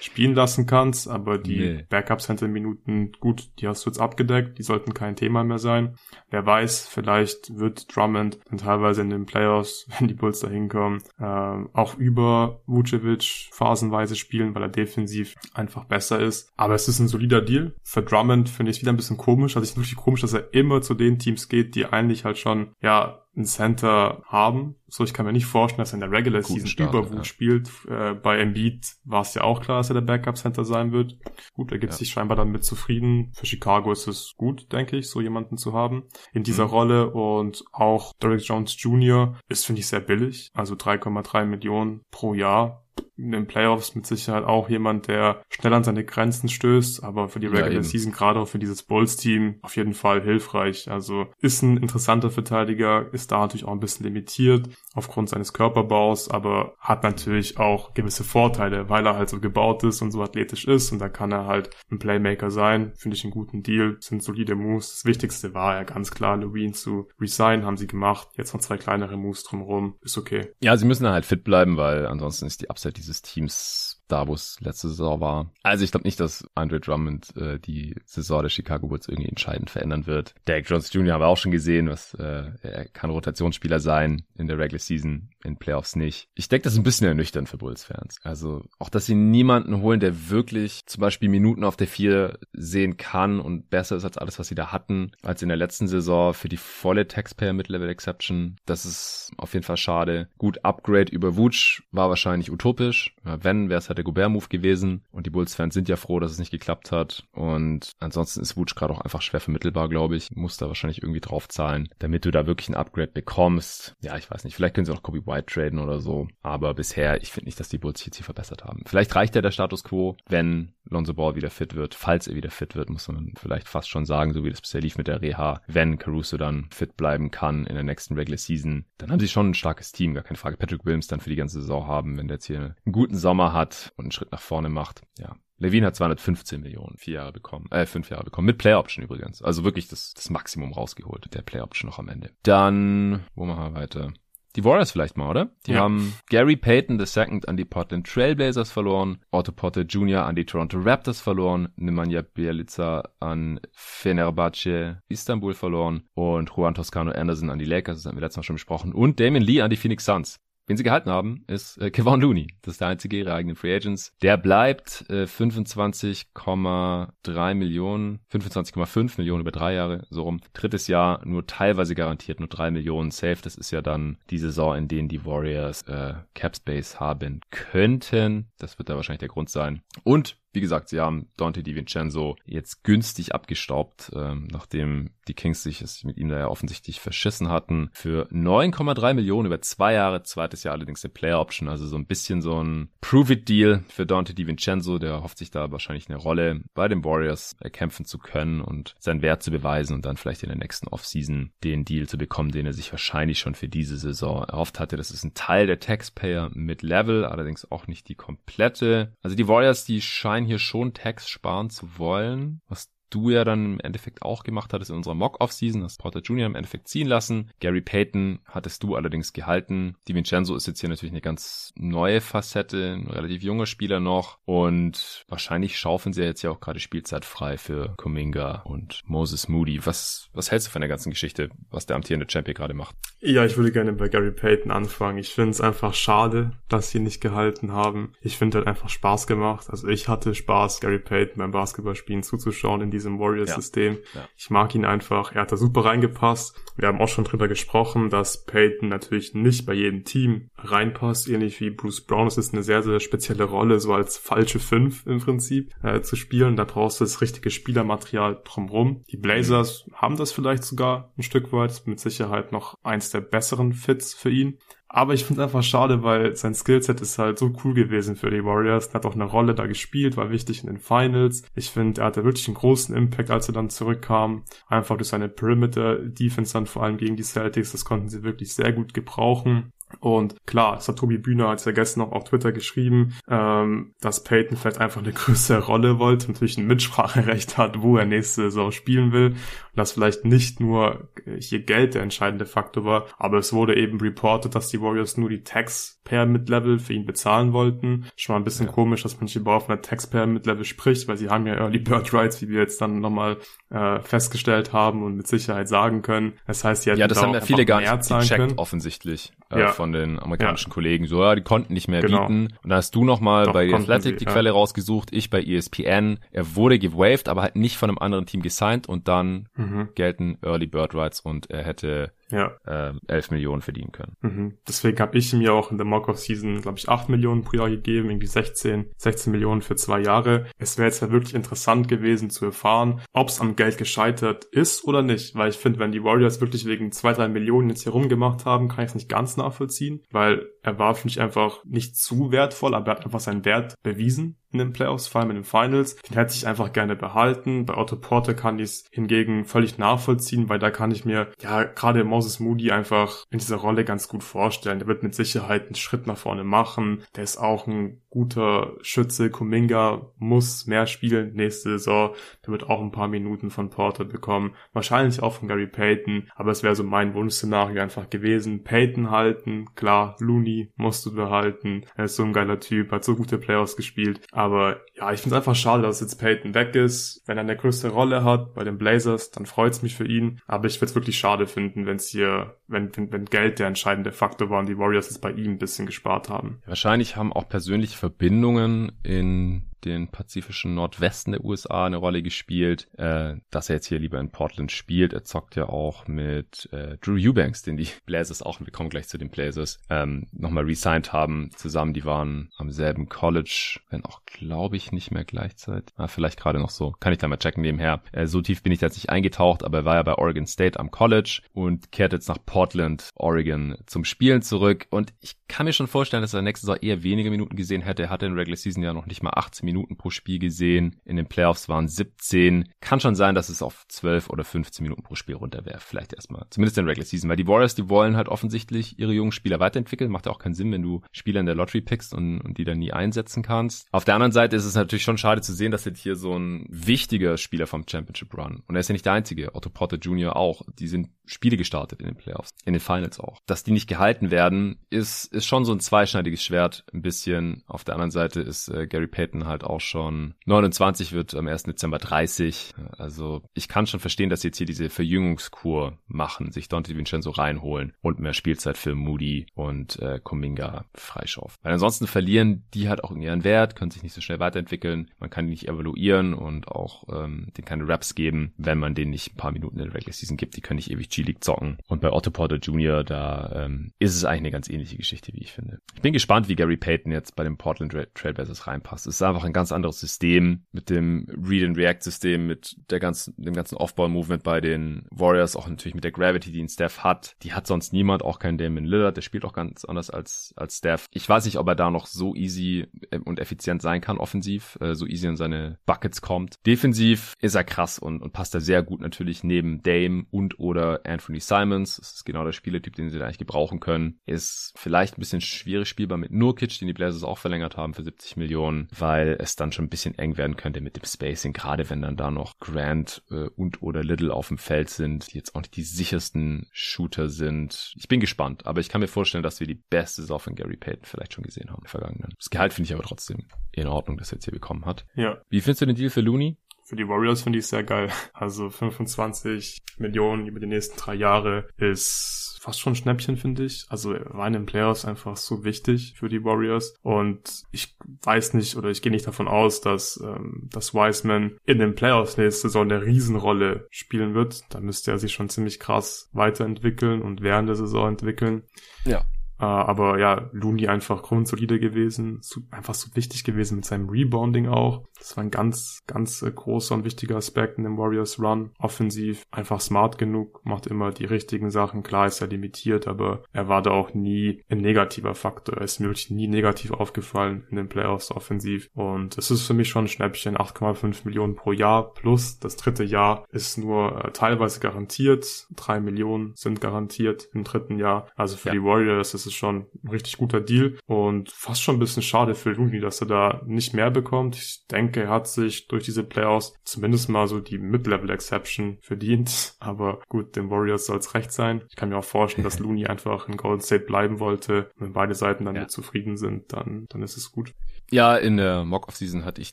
spielen lassen kannst, aber die nee. Backup-Center-Minuten, gut, die hast du jetzt abgedeckt, die sollten kein Thema mehr sein. Wer weiß, vielleicht wird Drummond dann teilweise in den Playoffs, (laughs) wenn die Bulls da hinkommen, äh, auch über Vucevic phasenweise spielen, weil er defensiv einfach besser ist. Aber es ist ein solider Deal. Für Drummond finde ich es wieder ein bisschen komisch. Also ich finde es wirklich komisch, dass er immer zu den Teams geht, die eigentlich halt schon, ja, ein Center haben. So, ich kann mir nicht vorstellen, dass er in der Regular Season Start, Überwut ja. spielt. Äh, bei Embiid war es ja auch klar, dass er der Backup Center sein wird. Gut, er gibt ja. sich scheinbar dann mit zufrieden. Für Chicago ist es gut, denke ich, so jemanden zu haben in dieser mhm. Rolle. Und auch Derrick Jones Jr. ist, finde ich, sehr billig. Also 3,3 Millionen pro Jahr in den Playoffs mit Sicherheit auch jemand, der schnell an seine Grenzen stößt, aber für die Regular ja, Season, gerade auch für dieses Bulls-Team, auf jeden Fall hilfreich. Also ist ein interessanter Verteidiger, ist da natürlich auch ein bisschen limitiert aufgrund seines Körperbaus, aber hat natürlich auch gewisse Vorteile, weil er halt so gebaut ist und so athletisch ist und da kann er halt ein Playmaker sein. Finde ich einen guten Deal, sind solide Moves. Das Wichtigste war ja ganz klar, Levine zu resign, haben sie gemacht. Jetzt noch zwei kleinere Moves drumherum, ist okay. Ja, sie müssen halt fit bleiben, weil ansonsten ist die Upside dieses Teams da, wo es letzte Saison war. Also ich glaube nicht, dass Andre Drummond äh, die Saison der Chicago Bulls irgendwie entscheidend verändern wird. Derek Jones Jr. haben wir auch schon gesehen, was äh, er kann Rotationsspieler sein in der Regular Season, in Playoffs nicht. Ich denke, das ist ein bisschen ernüchternd für Bulls-Fans. Also auch, dass sie niemanden holen, der wirklich zum Beispiel Minuten auf der vier sehen kann und besser ist als alles, was sie da hatten, als in der letzten Saison für die volle Taxpayer Mid-Level Exception. Das ist auf jeden Fall schade. Gut, Upgrade über Wutsch war wahrscheinlich utopisch. Wenn, wäre es halt der Gobert-Move gewesen. Und die Bulls-Fans sind ja froh, dass es nicht geklappt hat. Und ansonsten ist Wutsch gerade auch einfach schwer vermittelbar, glaube ich. Muss da wahrscheinlich irgendwie drauf zahlen, damit du da wirklich ein Upgrade bekommst. Ja, ich weiß nicht. Vielleicht können sie auch Kobe White traden oder so. Aber bisher, ich finde nicht, dass die Bulls sich jetzt hier verbessert haben. Vielleicht reicht ja der Status quo, wenn Lonzo Ball wieder fit wird. Falls er wieder fit wird, muss man vielleicht fast schon sagen, so wie das bisher lief mit der Reha. Wenn Caruso dann fit bleiben kann in der nächsten Regular Season, dann haben sie schon ein starkes Team, gar keine Frage. Patrick Williams dann für die ganze Saison haben, wenn der jetzt hier einen guten Sommer hat und einen Schritt nach vorne macht. Ja, Levine hat 215 Millionen, vier Jahre bekommen, äh, fünf Jahre bekommen, mit Player Option übrigens. Also wirklich das, das Maximum rausgeholt, der Player Option noch am Ende. Dann, wo machen wir weiter? die Warriors vielleicht mal, oder? Die ja. haben Gary Payton II an die Portland Trailblazers verloren, Otto Potter Jr. an die Toronto Raptors verloren, Nemanja Bielica an Fenerbahce Istanbul verloren und Juan Toscano Anderson an die Lakers, das haben wir letztes Mal schon besprochen, und Damon Lee an die Phoenix Suns. Wen sie gehalten haben, ist äh, Kevon Looney. Das ist der einzige ihrer eigenen Free Agents. Der bleibt äh, 25,3 Millionen, 25,5 Millionen über drei Jahre, so rum. Drittes Jahr nur teilweise garantiert, nur drei Millionen safe. Das ist ja dann die Saison, in denen die Warriors äh, Cap Space haben könnten. Das wird da wahrscheinlich der Grund sein. Und wie gesagt, sie haben Dante DiVincenzo jetzt günstig abgestaubt, ähm, nachdem die Kings sich es mit ihm da ja offensichtlich verschissen hatten. Für 9,3 Millionen über zwei Jahre, zweites Jahr allerdings eine Player Option, also so ein bisschen so ein Prove-It-Deal für Dante DiVincenzo, der hofft sich da wahrscheinlich eine Rolle bei den Warriors erkämpfen zu können und seinen Wert zu beweisen und dann vielleicht in der nächsten Offseason den Deal zu bekommen, den er sich wahrscheinlich schon für diese Saison erhofft hatte. Das ist ein Teil der Taxpayer mit Level, allerdings auch nicht die komplette. Also die Warriors, die scheinen scheinen hier schon Tags sparen zu wollen, was du ja dann im Endeffekt auch gemacht hattest in unserer Mock-Off-Season, hast Porter Jr. im Endeffekt ziehen lassen. Gary Payton hattest du allerdings gehalten. Di Vincenzo ist jetzt hier natürlich eine ganz neue Facette, ein relativ junger Spieler noch und wahrscheinlich schaufeln sie ja jetzt ja auch gerade Spielzeit frei für Kuminga und Moses Moody. Was, was hältst du von der ganzen Geschichte, was der amtierende Champion gerade macht? Ja, ich würde gerne bei Gary Payton anfangen. Ich finde es einfach schade, dass sie nicht gehalten haben. Ich finde halt einfach Spaß gemacht. Also ich hatte Spaß, Gary Payton beim Basketballspielen zuzuschauen in diesem Warriors-System. Ja, ja. Ich mag ihn einfach. Er hat da super reingepasst. Wir haben auch schon drüber gesprochen, dass Peyton natürlich nicht bei jedem Team reinpasst, ähnlich wie Bruce Brown. Es ist eine sehr, sehr spezielle Rolle, so als falsche Fünf im Prinzip äh, zu spielen. Da brauchst du das richtige Spielermaterial drumherum. Die Blazers haben das vielleicht sogar ein Stück weit. Mit Sicherheit noch eins der besseren Fits für ihn. Aber ich finde es einfach schade, weil sein Skillset ist halt so cool gewesen für die Warriors. Er hat auch eine Rolle da gespielt, war wichtig in den Finals. Ich finde, er hatte wirklich einen großen Impact, als er dann zurückkam. Einfach durch seine Perimeter-Defense dann vor allem gegen die Celtics. Das konnten sie wirklich sehr gut gebrauchen. Und klar, es hat Tobi Bühner als ja gestern noch auf Twitter geschrieben, ähm, dass Peyton vielleicht einfach eine (laughs) größere Rolle wollte, natürlich ein Mitspracherecht hat, wo er nächste Saison spielen will. Und dass vielleicht nicht nur hier Geld der entscheidende Faktor war, aber es wurde eben reported, dass die Warriors nur die Taxpayer mit Level für ihn bezahlen wollten. Schon mal ein bisschen ja. komisch, dass man hier überhaupt von der Taxpayer mit Level spricht, weil sie haben ja Early Bird Rights, wie wir jetzt dann nochmal äh, festgestellt haben und mit Sicherheit sagen können. Das heißt, sie ja, das haben ja viele gar nicht gecheckt, offensichtlich äh, ja. von den amerikanischen ja. Kollegen. So, ja, die konnten nicht mehr genau. bieten. Und da hast du nochmal bei Athletic sie, die Quelle rausgesucht, ich bei ESPN. Er wurde gewaved, aber halt nicht von einem anderen Team gesigned und dann mhm. Gelten Early Bird Rights und er hätte ja. äh, 11 Millionen verdienen können. Mhm. Deswegen habe ich mir auch in der Mock-Off-Season, glaube ich, 8 Millionen pro Jahr gegeben, irgendwie 16, 16 Millionen für zwei Jahre. Es wäre jetzt ja wirklich interessant gewesen zu erfahren, ob es am Geld gescheitert ist oder nicht, weil ich finde, wenn die Warriors wirklich wegen 2, 3 Millionen jetzt hier rumgemacht haben, kann ich es nicht ganz nachvollziehen, weil er war, finde ich, einfach nicht zu wertvoll, aber er hat einfach seinen Wert bewiesen in den Playoffs, vor allem in den Finals. Den hätte ich einfach gerne behalten. Bei Otto Porter kann ich es hingegen völlig nachvollziehen, weil da kann ich mir ja gerade Moses Moody einfach in dieser Rolle ganz gut vorstellen. Der wird mit Sicherheit einen Schritt nach vorne machen. Der ist auch ein guter Schütze. Kuminga muss mehr spielen nächste Saison. Der wird auch ein paar Minuten von Porter bekommen. Wahrscheinlich auch von Gary Payton. Aber es wäre so mein Wunschszenario einfach gewesen. Payton halten. Klar, Looney musst du behalten. Er ist so ein geiler Typ, hat so gute Playoffs gespielt. Aber ja, ich finde es einfach schade, dass jetzt Payton weg ist. Wenn er eine größte Rolle hat bei den Blazers, dann freut's mich für ihn. Aber ich würde es wirklich schade finden, wenn es hier, wenn, wenn, wenn Geld der entscheidende Faktor war und die Warriors es bei ihm ein bisschen gespart haben. Wahrscheinlich haben auch persönliche Verbindungen in den pazifischen Nordwesten der USA eine Rolle gespielt, äh, dass er jetzt hier lieber in Portland spielt. Er zockt ja auch mit äh, Drew Eubanks, den die (laughs) Blazers auch, wir kommen gleich zu den Blazers, ähm, nochmal resigned haben zusammen. Die waren am selben College, wenn auch, glaube ich, nicht mehr gleichzeitig. Ah, vielleicht gerade noch so. Kann ich da mal checken nebenher. Äh, so tief bin ich jetzt nicht eingetaucht, aber er war ja bei Oregon State am College und kehrt jetzt nach Portland, Oregon zum Spielen zurück. Und ich kann mir schon vorstellen, dass er nächste Saison eher weniger Minuten gesehen hätte. Er hatte in Regular Season ja noch nicht mal 18 Minuten Minuten pro Spiel gesehen. In den Playoffs waren 17. Kann schon sein, dass es auf 12 oder 15 Minuten pro Spiel runter wäre. Vielleicht erstmal. Zumindest in Regular Season. Weil die Warriors, die wollen halt offensichtlich ihre jungen Spieler weiterentwickeln. Macht ja auch keinen Sinn, wenn du Spieler in der Lottery pickst und, und die dann nie einsetzen kannst. Auf der anderen Seite ist es natürlich schon schade zu sehen, dass jetzt hier so ein wichtiger Spieler vom Championship Run. Und er ist ja nicht der einzige. Otto Porter Jr. auch. Die sind Spiele gestartet in den Playoffs, in den Finals auch. Dass die nicht gehalten werden, ist, ist schon so ein zweischneidiges Schwert ein bisschen. Auf der anderen Seite ist äh, Gary Payton halt auch schon 29, wird am 1. Dezember 30. Also ich kann schon verstehen, dass sie jetzt hier diese Verjüngungskur machen, sich Dante DiVincenzo reinholen und mehr Spielzeit für Moody und äh, Kuminga freischaufen. Weil ansonsten verlieren die halt auch ihren Wert, können sich nicht so schnell weiterentwickeln, man kann die nicht evaluieren und auch ähm, den keine Raps geben, wenn man denen nicht ein paar Minuten in der Regular Season gibt. Die können nicht ewig G-League zocken. Und bei Otto Porter Jr., da ähm, ist es eigentlich eine ganz ähnliche Geschichte, wie ich finde. Ich bin gespannt, wie Gary Payton jetzt bei dem Portland Trailblazers reinpasst. Es ist einfach ein ganz anderes System mit dem Read-and-React-System, mit der ganzen, dem ganzen Off-Ball-Movement bei den Warriors, auch natürlich mit der Gravity, die ein Steph hat. Die hat sonst niemand, auch kein Damon Lillard, der spielt auch ganz anders als, als Steph. Ich weiß nicht, ob er da noch so easy äh, und effizient sein kann, offensiv, äh, so easy in seine Buckets kommt. Defensiv ist er krass und, und passt da sehr gut natürlich neben Dame und oder Anthony Simons. Das ist genau der Spielertyp, den sie da eigentlich gebrauchen können. Ist vielleicht ein bisschen schwierig spielbar mit Nurkic, den die Blazers auch verlängert haben für 70 Millionen, weil es dann schon ein bisschen eng werden könnte mit dem Spacing, gerade wenn dann da noch Grant äh, und oder Little auf dem Feld sind, die jetzt auch nicht die sichersten Shooter sind. Ich bin gespannt, aber ich kann mir vorstellen, dass wir die beste Saison von Gary Payton vielleicht schon gesehen haben im Vergangenen. Das Gehalt finde ich aber trotzdem in Ordnung, dass er jetzt hier bekommen hat. Ja. Wie findest du den Deal für Looney? Für die Warriors finde ich sehr geil. Also 25 Millionen über die nächsten drei Jahre ist fast schon ein Schnäppchen, finde ich. Also war in den Playoffs einfach so wichtig für die Warriors. Und ich weiß nicht oder ich gehe nicht davon aus, dass, ähm, dass Wiseman in den Playoffs nächste Saison eine Riesenrolle spielen wird. Da müsste er sich schon ziemlich krass weiterentwickeln und während der Saison entwickeln. Ja. Uh, aber ja, Looney einfach grundsolide gewesen, einfach so wichtig gewesen mit seinem Rebounding auch. Das war ein ganz, ganz äh, großer und wichtiger Aspekt in dem Warriors Run. Offensiv einfach smart genug, macht immer die richtigen Sachen. Klar ist er limitiert, aber er war da auch nie ein negativer Faktor. Er ist mir wirklich nie negativ aufgefallen in den Playoffs offensiv. Und es ist für mich schon ein Schnäppchen, 8,5 Millionen pro Jahr plus das dritte Jahr ist nur äh, teilweise garantiert. Drei Millionen sind garantiert im dritten Jahr. Also für ja. die Warriors ist es schon ein richtig guter Deal und fast schon ein bisschen schade für Looney, dass er da nicht mehr bekommt. Ich denke, er hat sich durch diese Playoffs zumindest mal so die Mid-Level-Exception verdient, (laughs) aber gut, den Warriors soll es recht sein. Ich kann mir auch vorstellen, dass (laughs) Looney einfach in Golden State bleiben wollte. Wenn beide Seiten dann ja. zufrieden sind, dann, dann ist es gut. Ja, in der Mock-Off-Season hatte ich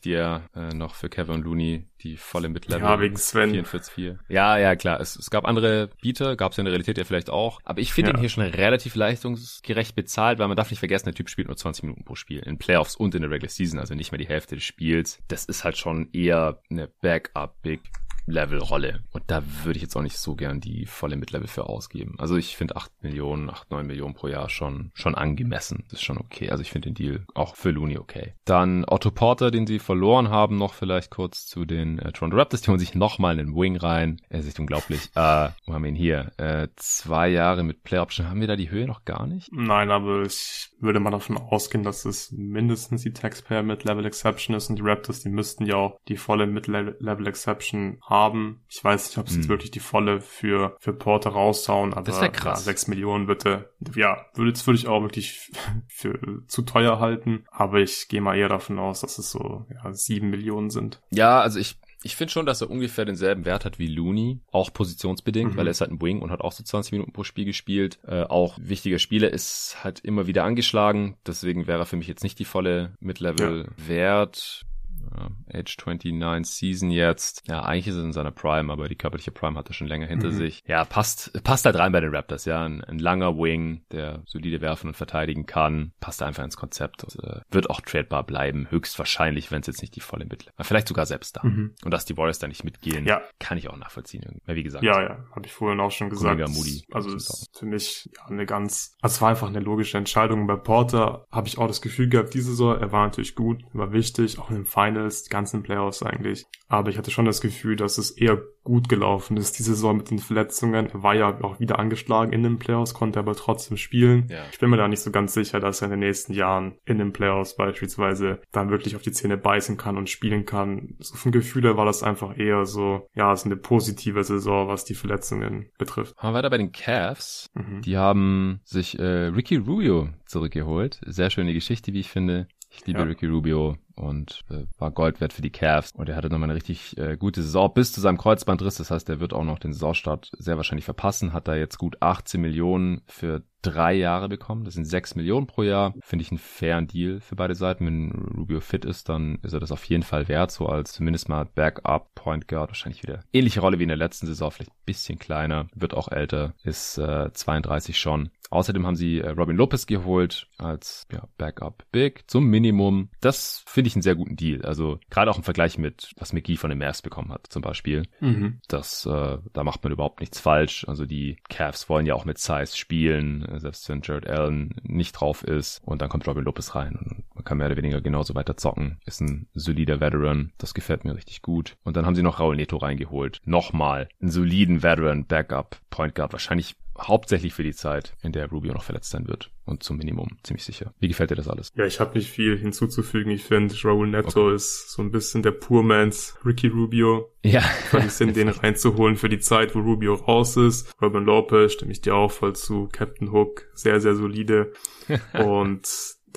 dir äh, noch für Kevin Looney die volle Mid-Level. Ja, wegen Sven. 44,4. Ja, ja, klar. Es, es gab andere Bieter, gab es ja in der Realität ja vielleicht auch. Aber ich finde ja. ihn hier schon relativ leistungsgerecht bezahlt, weil man darf nicht vergessen, der Typ spielt nur 20 Minuten pro Spiel. In Playoffs und in der Regular Season, also nicht mehr die Hälfte des Spiels. Das ist halt schon eher eine Backup-Big Level-Rolle. Und da würde ich jetzt auch nicht so gern die volle Mid-Level für ausgeben. Also ich finde 8 Millionen, 8, 9 Millionen pro Jahr schon, schon angemessen. Das ist schon okay. Also ich finde den Deal auch für Looney okay. Dann Otto Porter, den sie verloren haben, noch vielleicht kurz zu den äh, Toronto Raptors. Die holen sich nochmal einen Wing rein. Er ist unglaublich. äh, wo haben wir ihn hier? Äh, zwei Jahre mit Play Option. Haben wir da die Höhe noch gar nicht? Nein, aber ich würde mal davon ausgehen, dass es mindestens die Taxpayer mit Level Exception ist und die Raptors, die müssten ja auch die volle mit Level Exception haben. Ich weiß nicht, ob sie hm. jetzt wirklich die volle für, für Porter raushauen, aber das wäre krass. Ja, 6 Millionen bitte. Ja, würde, würde ich auch wirklich (laughs) für zu teuer halten, aber ich gehe mal eher davon aus, dass es so ja, 7 Millionen sind. Ja, also ich ich finde schon, dass er ungefähr denselben Wert hat wie Looney, auch positionsbedingt, mhm. weil er ist halt ein Wing und hat auch so 20 Minuten pro Spiel gespielt. Äh, auch wichtiger Spieler ist halt immer wieder angeschlagen, deswegen wäre er für mich jetzt nicht die volle Mid-Level ja. Age 29 Season jetzt. Ja, eigentlich ist es in seiner Prime, aber die körperliche Prime hat er schon länger hinter mhm. sich. Ja, passt, passt halt rein bei den Raptors, ja. Ein, ein, langer Wing, der solide werfen und verteidigen kann. Passt einfach ins Konzept. Und, äh, wird auch tradebar bleiben, höchstwahrscheinlich, wenn es jetzt nicht die volle Mittel. Vielleicht sogar selbst da. Mhm. Und dass die Warriors da nicht mitgehen, ja. kann ich auch nachvollziehen. Irgendwie. Wie gesagt. Ja, ja, habe ich vorhin auch schon gesagt. Mega Moody. Also ist für mich ja, eine ganz, also es war einfach eine logische Entscheidung. Bei Porter habe ich auch das Gefühl gehabt, diese Saison, er war natürlich gut, war wichtig, auch in den Finals, die ganzen Playoffs eigentlich. Aber ich hatte schon das Gefühl, dass es eher gut gelaufen ist, die Saison mit den Verletzungen. Er war ja auch wieder angeschlagen in den Playoffs, konnte aber trotzdem spielen. Ja. Ich bin mir da nicht so ganz sicher, dass er in den nächsten Jahren in den Playoffs beispielsweise dann wirklich auf die Zähne beißen kann und spielen kann. So vom Gefühl her war das einfach eher so, ja, es ist eine positive Saison, was die Verletzungen betrifft. Haben wir weiter bei den Cavs. Mhm. Die haben sich äh, Ricky Rubio zurückgeholt. Sehr schöne Geschichte, wie ich finde. Ich liebe ja. Ricky Rubio. Und äh, war Gold wert für die Cavs. Und er hatte nochmal eine richtig äh, gute Saison bis zu seinem Kreuzbandriss. Das heißt, er wird auch noch den Saisonstart sehr wahrscheinlich verpassen. Hat da jetzt gut 18 Millionen für drei Jahre bekommen. Das sind sechs Millionen pro Jahr. Finde ich einen fairen Deal für beide Seiten. Wenn Rubio fit ist, dann ist er das auf jeden Fall wert, so als zumindest mal Backup Point Guard. Wahrscheinlich wieder ähnliche Rolle wie in der letzten Saison, vielleicht ein bisschen kleiner, wird auch älter, ist äh, 32 schon. Außerdem haben sie äh, Robin Lopez geholt als ja, Backup Big zum Minimum. Das finde ich einen sehr guten Deal. Also gerade auch im Vergleich mit, was McGee von den Mavs bekommen hat zum Beispiel. Mhm. Das, äh, da macht man überhaupt nichts falsch. Also die Cavs wollen ja auch mit Size spielen, selbst wenn Jared Allen nicht drauf ist. Und dann kommt Robin Lopez rein und man kann mehr oder weniger genauso weiter zocken. Ist ein solider Veteran. Das gefällt mir richtig gut. Und dann haben sie noch Raul Neto reingeholt. Nochmal einen soliden Veteran Backup Point Guard. Wahrscheinlich hauptsächlich für die Zeit, in der Rubio noch verletzt sein wird. Und zum Minimum, ziemlich sicher. Wie gefällt dir das alles? Ja, ich habe nicht viel hinzuzufügen. Ich finde, Raul Neto okay. ist so ein bisschen der Poor Man's Ricky Rubio. Ja. Fand ich Sinn, (laughs) den reinzuholen für die Zeit, wo Rubio raus ist. Robin Lopez, stimme ich dir auch voll zu. Captain Hook, sehr, sehr solide. (laughs) Und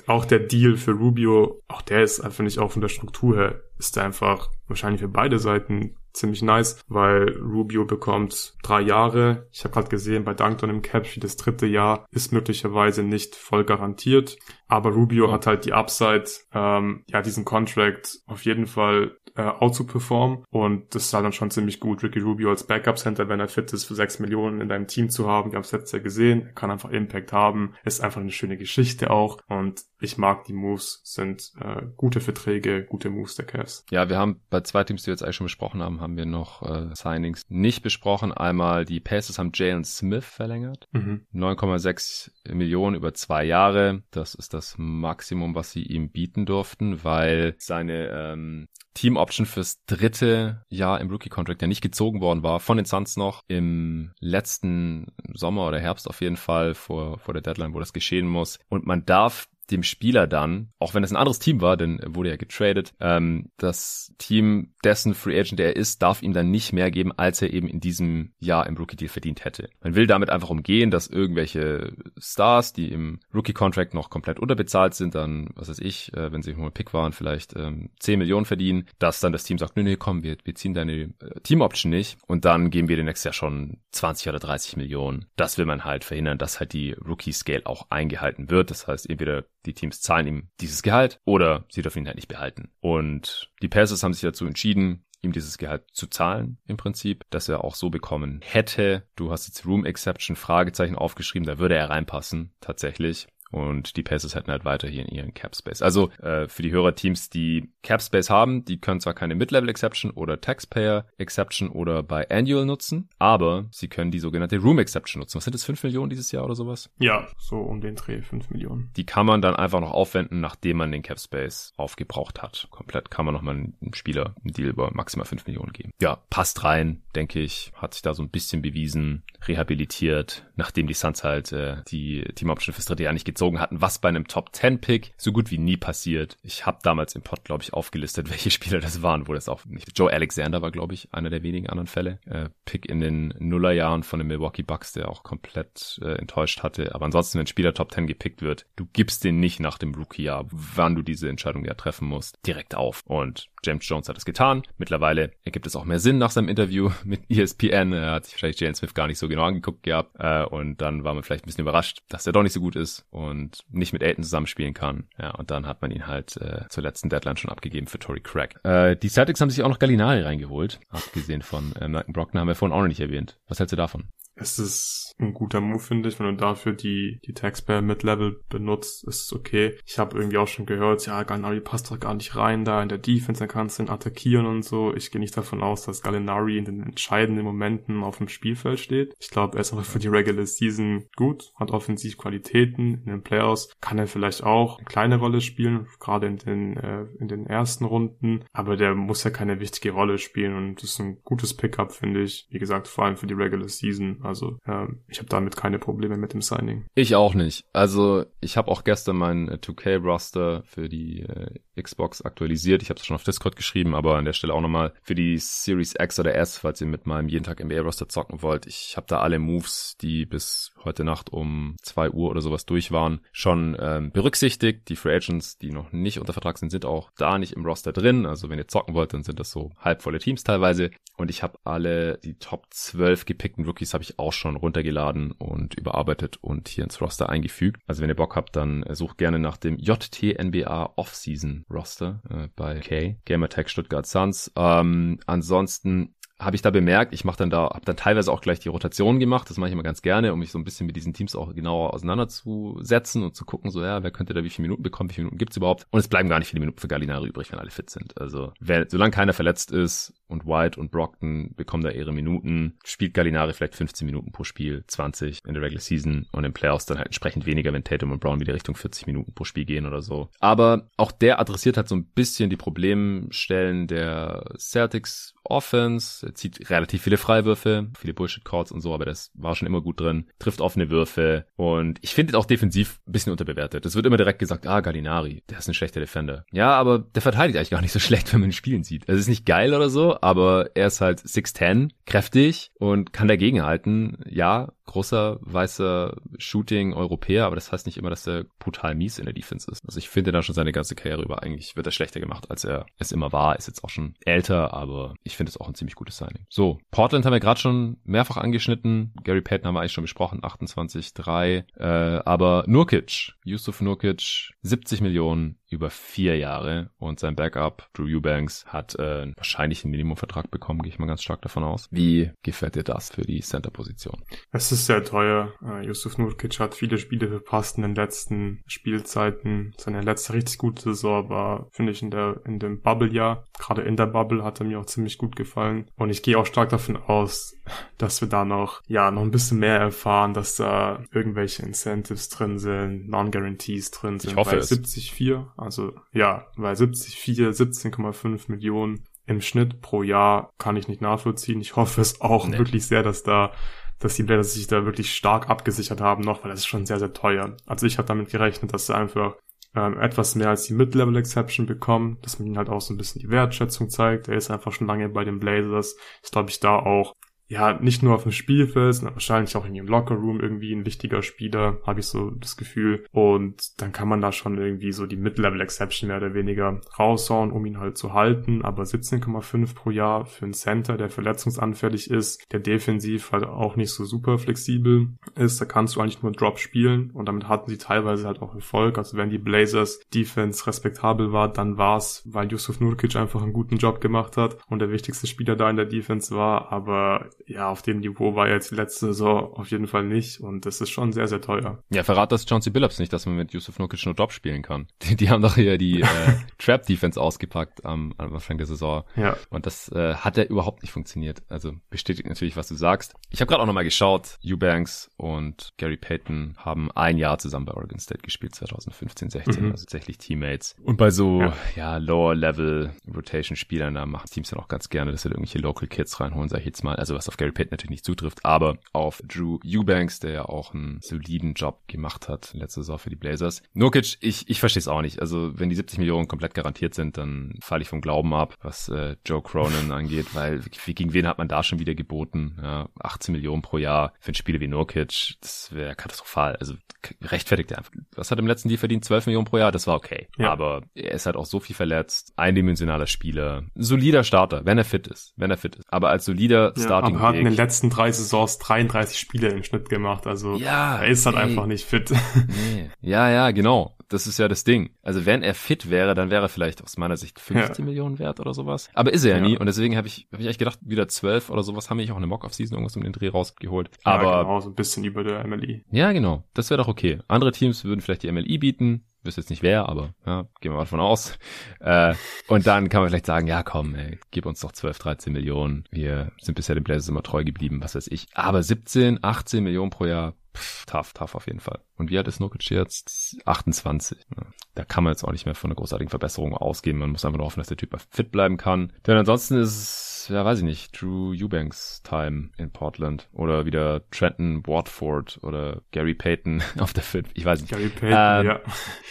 auch der Deal für Rubio, auch der ist einfach nicht auch von der Struktur her, ist einfach wahrscheinlich für beide Seiten ziemlich nice, weil Rubio bekommt drei Jahre. Ich habe gerade gesehen, bei Dunkton im Capsheet das dritte Jahr ist möglicherweise nicht voll garantiert. Aber Rubio hat halt die Upside, ähm, ja, diesen Contract auf jeden Fall äh, out zu performen. Und das halt dann schon ziemlich gut, Ricky Rubio als Backup-Center, wenn er fit ist, für sechs Millionen in deinem Team zu haben. Wir haben es letztes Jahr gesehen. Er kann einfach Impact haben. Ist einfach eine schöne Geschichte auch. Und ich mag die Moves, sind äh, gute Verträge, gute Moves der Cavs. Ja, wir haben bei zwei Teams, die wir jetzt eigentlich schon besprochen haben, haben wir noch äh, Signings nicht besprochen. Einmal die Pacers haben Jalen Smith verlängert. Mhm. 9,6 Millionen über zwei Jahre. Das ist das Maximum, was sie ihm bieten durften, weil seine ähm, Team Option fürs dritte Jahr im Rookie Contract ja nicht gezogen worden war von den Suns noch im letzten Sommer oder Herbst auf jeden Fall vor, vor der Deadline, wo das geschehen muss. Und man darf dem Spieler dann, auch wenn es ein anderes Team war, denn er wurde ja getradet, ähm, das Team, dessen Free Agent er ist, darf ihm dann nicht mehr geben, als er eben in diesem Jahr im Rookie Deal verdient hätte. Man will damit einfach umgehen, dass irgendwelche Stars, die im Rookie Contract noch komplett unterbezahlt sind, dann, was weiß ich, äh, wenn sie nur Pick waren, vielleicht ähm, 10 Millionen verdienen, dass dann das Team sagt, nö, nee, komm, wir, wir ziehen deine äh, Team Option nicht und dann geben wir den nächstes Jahr schon 20 oder 30 Millionen. Das will man halt verhindern, dass halt die Rookie Scale auch eingehalten wird. Das heißt, entweder die Teams zahlen ihm dieses Gehalt oder sie dürfen ihn halt nicht behalten. Und die Pacers haben sich dazu entschieden, ihm dieses Gehalt zu zahlen, im Prinzip, dass er auch so bekommen hätte. Du hast jetzt Room Exception Fragezeichen aufgeschrieben, da würde er reinpassen, tatsächlich und die Pacers hätten halt weiterhin ihren Cap Space. Also äh, für die Hörerteams, die Cap Space haben, die können zwar keine Mid-Level Exception oder Taxpayer Exception oder bei Annual nutzen, aber sie können die sogenannte Room Exception nutzen. Was sind das, 5 Millionen dieses Jahr oder sowas? Ja, so um den Dreh 5 Millionen. Die kann man dann einfach noch aufwenden, nachdem man den Cap Space aufgebraucht hat. Komplett kann man nochmal einem Spieler einen Deal über maximal 5 Millionen geben. Ja, passt rein, denke ich. Hat sich da so ein bisschen bewiesen, rehabilitiert, nachdem die Suns halt äh, die Team Option fürs dritte Jahr nicht gezogen hatten, was bei einem Top 10 Pick so gut wie nie passiert. Ich habe damals im Pod, glaube ich, aufgelistet, (laughs) welche Spieler das waren, wo das auch nicht. Joe Alexander war, glaube ich, einer der wenigen anderen Fälle. Äh, Pick in den Nullerjahren von den Milwaukee Bucks, der auch komplett äh, enttäuscht hatte. Aber ansonsten, wenn ein Spieler Top 10 gepickt wird, du gibst den nicht nach dem Rookie-Jahr, wann du diese Entscheidung ja treffen musst, direkt auf. Und James Jones hat es getan. Mittlerweile ergibt es auch mehr Sinn nach seinem Interview (laughs) mit ESPN. Er hat sich vielleicht Jalen Smith gar nicht so genau angeguckt gehabt. Äh, und dann war man vielleicht ein bisschen überrascht, dass er doch nicht so gut ist und nicht mit Aiden zusammenspielen kann. Ja, und dann hat man ihn halt äh, zur letzten Deadline schon abgegeben für Tory Craig. Äh, die Celtics haben sich auch noch Gallinari reingeholt, abgesehen von äh, Malcolm Brockner, haben wir vorhin auch noch nicht erwähnt. Was hältst du davon? Es ist ein guter Move, finde ich. Wenn du dafür die, die Taxpayer Mid-Level benutzt, ist es okay. Ich habe irgendwie auch schon gehört, ja, Gallinari passt doch gar nicht rein da in der Defense, dann kannst du ihn attackieren und so. Ich gehe nicht davon aus, dass Gallinari in den entscheidenden Momenten auf dem Spielfeld steht. Ich glaube, er ist aber für die Regular Season gut, hat offensiv Qualitäten. In den Playoffs kann er vielleicht auch eine kleine Rolle spielen, gerade in den, äh, in den ersten Runden. Aber der muss ja keine wichtige Rolle spielen und das ist ein gutes Pickup, finde ich. Wie gesagt, vor allem für die Regular Season Also ähm, ich habe damit keine Probleme mit dem Signing. Ich auch nicht. Also ich habe auch gestern mein 2K-Roster für die äh, Xbox aktualisiert. Ich habe es schon auf Discord geschrieben, aber an der Stelle auch nochmal für die Series X oder S, falls ihr mit meinem jeden Tag NBA-Roster zocken wollt. Ich habe da alle Moves, die bis heute Nacht um zwei Uhr oder sowas durch waren, schon ähm, berücksichtigt. Die Free Agents, die noch nicht unter Vertrag sind, sind auch da nicht im Roster drin. Also wenn ihr zocken wollt, dann sind das so halbvolle Teams teilweise. Und ich habe alle die Top 12 gepickten Rookies habe ich auch schon runtergeladen und überarbeitet und hier ins Roster eingefügt. Also wenn ihr Bock habt, dann sucht gerne nach dem JTNBA Offseason Roster äh, bei K, Gamertag Stuttgart Suns. Ähm, ansonsten habe ich da bemerkt, ich mache dann da, habe dann teilweise auch gleich die Rotation gemacht, das mache ich immer ganz gerne, um mich so ein bisschen mit diesen Teams auch genauer auseinanderzusetzen und zu gucken, so ja, wer könnte da wie viele Minuten bekommen, wie viele Minuten gibt's überhaupt und es bleiben gar nicht viele Minuten für Gallinari übrig, wenn alle fit sind. Also wer, solange keiner verletzt ist und White und Brockton bekommen da ihre Minuten, spielt Gallinari vielleicht 15 Minuten pro Spiel, 20 in der Regular Season und im Playoffs dann halt entsprechend weniger, wenn Tatum und Brown wieder Richtung 40 Minuten pro Spiel gehen oder so. Aber auch der adressiert halt so ein bisschen die Problemstellen der Celtics Offense, er zieht relativ viele Freiwürfe, viele Bullshit-Calls und so, aber das war schon immer gut drin, trifft offene Würfe und ich finde auch defensiv ein bisschen unterbewertet. Es wird immer direkt gesagt, ah, Gallinari, der ist ein schlechter Defender. Ja, aber der verteidigt eigentlich gar nicht so (laughs) schlecht, wenn man ihn spielen sieht. Es ist nicht geil oder so, aber er ist halt 6'10, kräftig und kann dagegenhalten. Ja, großer, weißer Shooting-Europäer, aber das heißt nicht immer, dass er brutal mies in der Defense ist. Also ich finde da schon seine ganze Karriere über eigentlich wird er schlechter gemacht, als er es immer war. Ist jetzt auch schon älter, aber ich finde es auch ein ziemlich gutes Signing. So, Portland haben wir gerade schon mehrfach angeschnitten. Gary Payton haben wir eigentlich schon besprochen, 28,3. Äh, aber Nurkic, Yusuf Nurkic, 70 Millionen über vier Jahre und sein Backup, Drew Eubanks, hat äh, wahrscheinlich einen Minimumvertrag bekommen, gehe ich mal ganz stark davon aus. Wie gefällt dir das für die Center-Position? Es ist sehr teuer. Uh, Yusuf Nurkic hat viele Spiele verpasst in den letzten Spielzeiten. Seine letzte richtig gute Saison war, finde ich, in der in dem Bubble-Jahr. Gerade in der Bubble hat er mir auch ziemlich gut gefallen. Und ich gehe auch stark davon aus, dass wir da noch, ja, noch ein bisschen mehr erfahren, dass da irgendwelche Incentives drin sind, Non-Guarantees drin sind. Ich hoffe bei es. 70,4 also ja, weil 70, 4, 17,5 Millionen im Schnitt pro Jahr kann ich nicht nachvollziehen. Ich hoffe es auch nee. wirklich sehr, dass da dass die Blazers sich da wirklich stark abgesichert haben noch, weil das ist schon sehr, sehr teuer. Also ich habe damit gerechnet, dass sie einfach ähm, etwas mehr als die Mid-Level-Exception bekommen, dass man ihnen halt auch so ein bisschen die Wertschätzung zeigt. Er ist einfach schon lange bei den Blazers. Ist, glaube ich, da auch ja, nicht nur auf dem Spielfeld, sondern wahrscheinlich auch in ihrem Lockerroom irgendwie ein wichtiger Spieler, habe ich so das Gefühl. Und dann kann man da schon irgendwie so die Mid-Level-Exception mehr oder weniger raushauen, um ihn halt zu halten. Aber 17,5 pro Jahr für einen Center, der verletzungsanfällig ist, der defensiv halt auch nicht so super flexibel ist, da kannst du eigentlich nur Drop spielen. Und damit hatten sie teilweise halt auch Erfolg. Also wenn die Blazers Defense respektabel war, dann war's, weil Yusuf Nurkic einfach einen guten Job gemacht hat und der wichtigste Spieler da in der Defense war. Aber ja, auf dem Niveau war jetzt die letzte Saison auf jeden Fall nicht und das ist schon sehr, sehr teuer. Ja, verrat das Chauncey Billups nicht, dass man mit Yusuf Nurkic nur Drop spielen kann. (laughs) Die, die haben doch hier die äh, (laughs) Trap-Defense ausgepackt am, am Anfang der Saison. Ja. Und das äh, hat ja überhaupt nicht funktioniert. Also bestätigt natürlich, was du sagst. Ich habe gerade auch nochmal geschaut, Eubanks und Gary Payton haben ein Jahr zusammen bei Oregon State gespielt, 2015, 16, mhm. also tatsächlich Teammates. Und bei so, ja, ja Lower-Level-Rotation-Spielern, da machen Teams dann auch ganz gerne, dass sie irgendwelche Local Kids reinholen, sag ich jetzt mal. Also was auf Gary Payton natürlich nicht zutrifft, aber auf Drew Eubanks, der ja auch einen soliden Job gemacht hat letzte Saison für die Blazers. Nurkic, ich, ich verstehe es auch nicht. Also wenn die 70 Millionen komplett garantiert sind, dann falle ich vom Glauben ab, was äh, Joe Cronin (laughs) angeht, weil gegen wen hat man da schon wieder geboten? Ja, 18 Millionen pro Jahr für ein Spieler wie Nurkic, das wäre katastrophal. Also rechtfertigt er einfach. Was hat im letzten Deal verdient? 12 Millionen pro Jahr, das war okay. Ja. Aber er ist halt auch so viel verletzt, eindimensionaler Spieler, solider Starter, wenn er fit ist, wenn er fit ist. Aber als solider ja, Starting hat in den letzten drei Saisons 33 Spiele im Schnitt gemacht. Also ja, er ist halt ey. einfach nicht fit. Nee. Ja, ja, genau. Das ist ja das Ding. Also wenn er fit wäre, dann wäre er vielleicht aus meiner Sicht 50 ja. Millionen wert oder sowas. Aber ist er ja, ja. nie. Und deswegen habe ich, hab ich echt gedacht, wieder 12 oder sowas haben wir auch eine Mock-Off-Season irgendwas um den Dreh rausgeholt. Aber ja, genau, so ein bisschen über der MLE. Ja, genau. Das wäre doch okay. Andere Teams würden vielleicht die MLE bieten wüsste jetzt nicht wer, aber ja, gehen wir mal davon aus. Äh, und dann kann man vielleicht sagen, ja komm, ey, gib uns doch 12, 13 Millionen. Wir sind bisher den Blazers immer treu geblieben, was weiß ich. Aber 17, 18 Millionen pro Jahr, pff, tough, tough auf jeden Fall. Und wie alt ist Nokic jetzt? 28. Ja. da kann man jetzt auch nicht mehr von einer großartigen Verbesserung ausgehen. Man muss einfach nur hoffen, dass der Typ fit bleiben kann. Denn ansonsten ist es, ja, weiß ich nicht, Drew Eubanks Time in Portland oder wieder Trenton Watford oder Gary Payton (laughs) auf der Fit. Ich weiß nicht. Gary Payton, ähm, ja.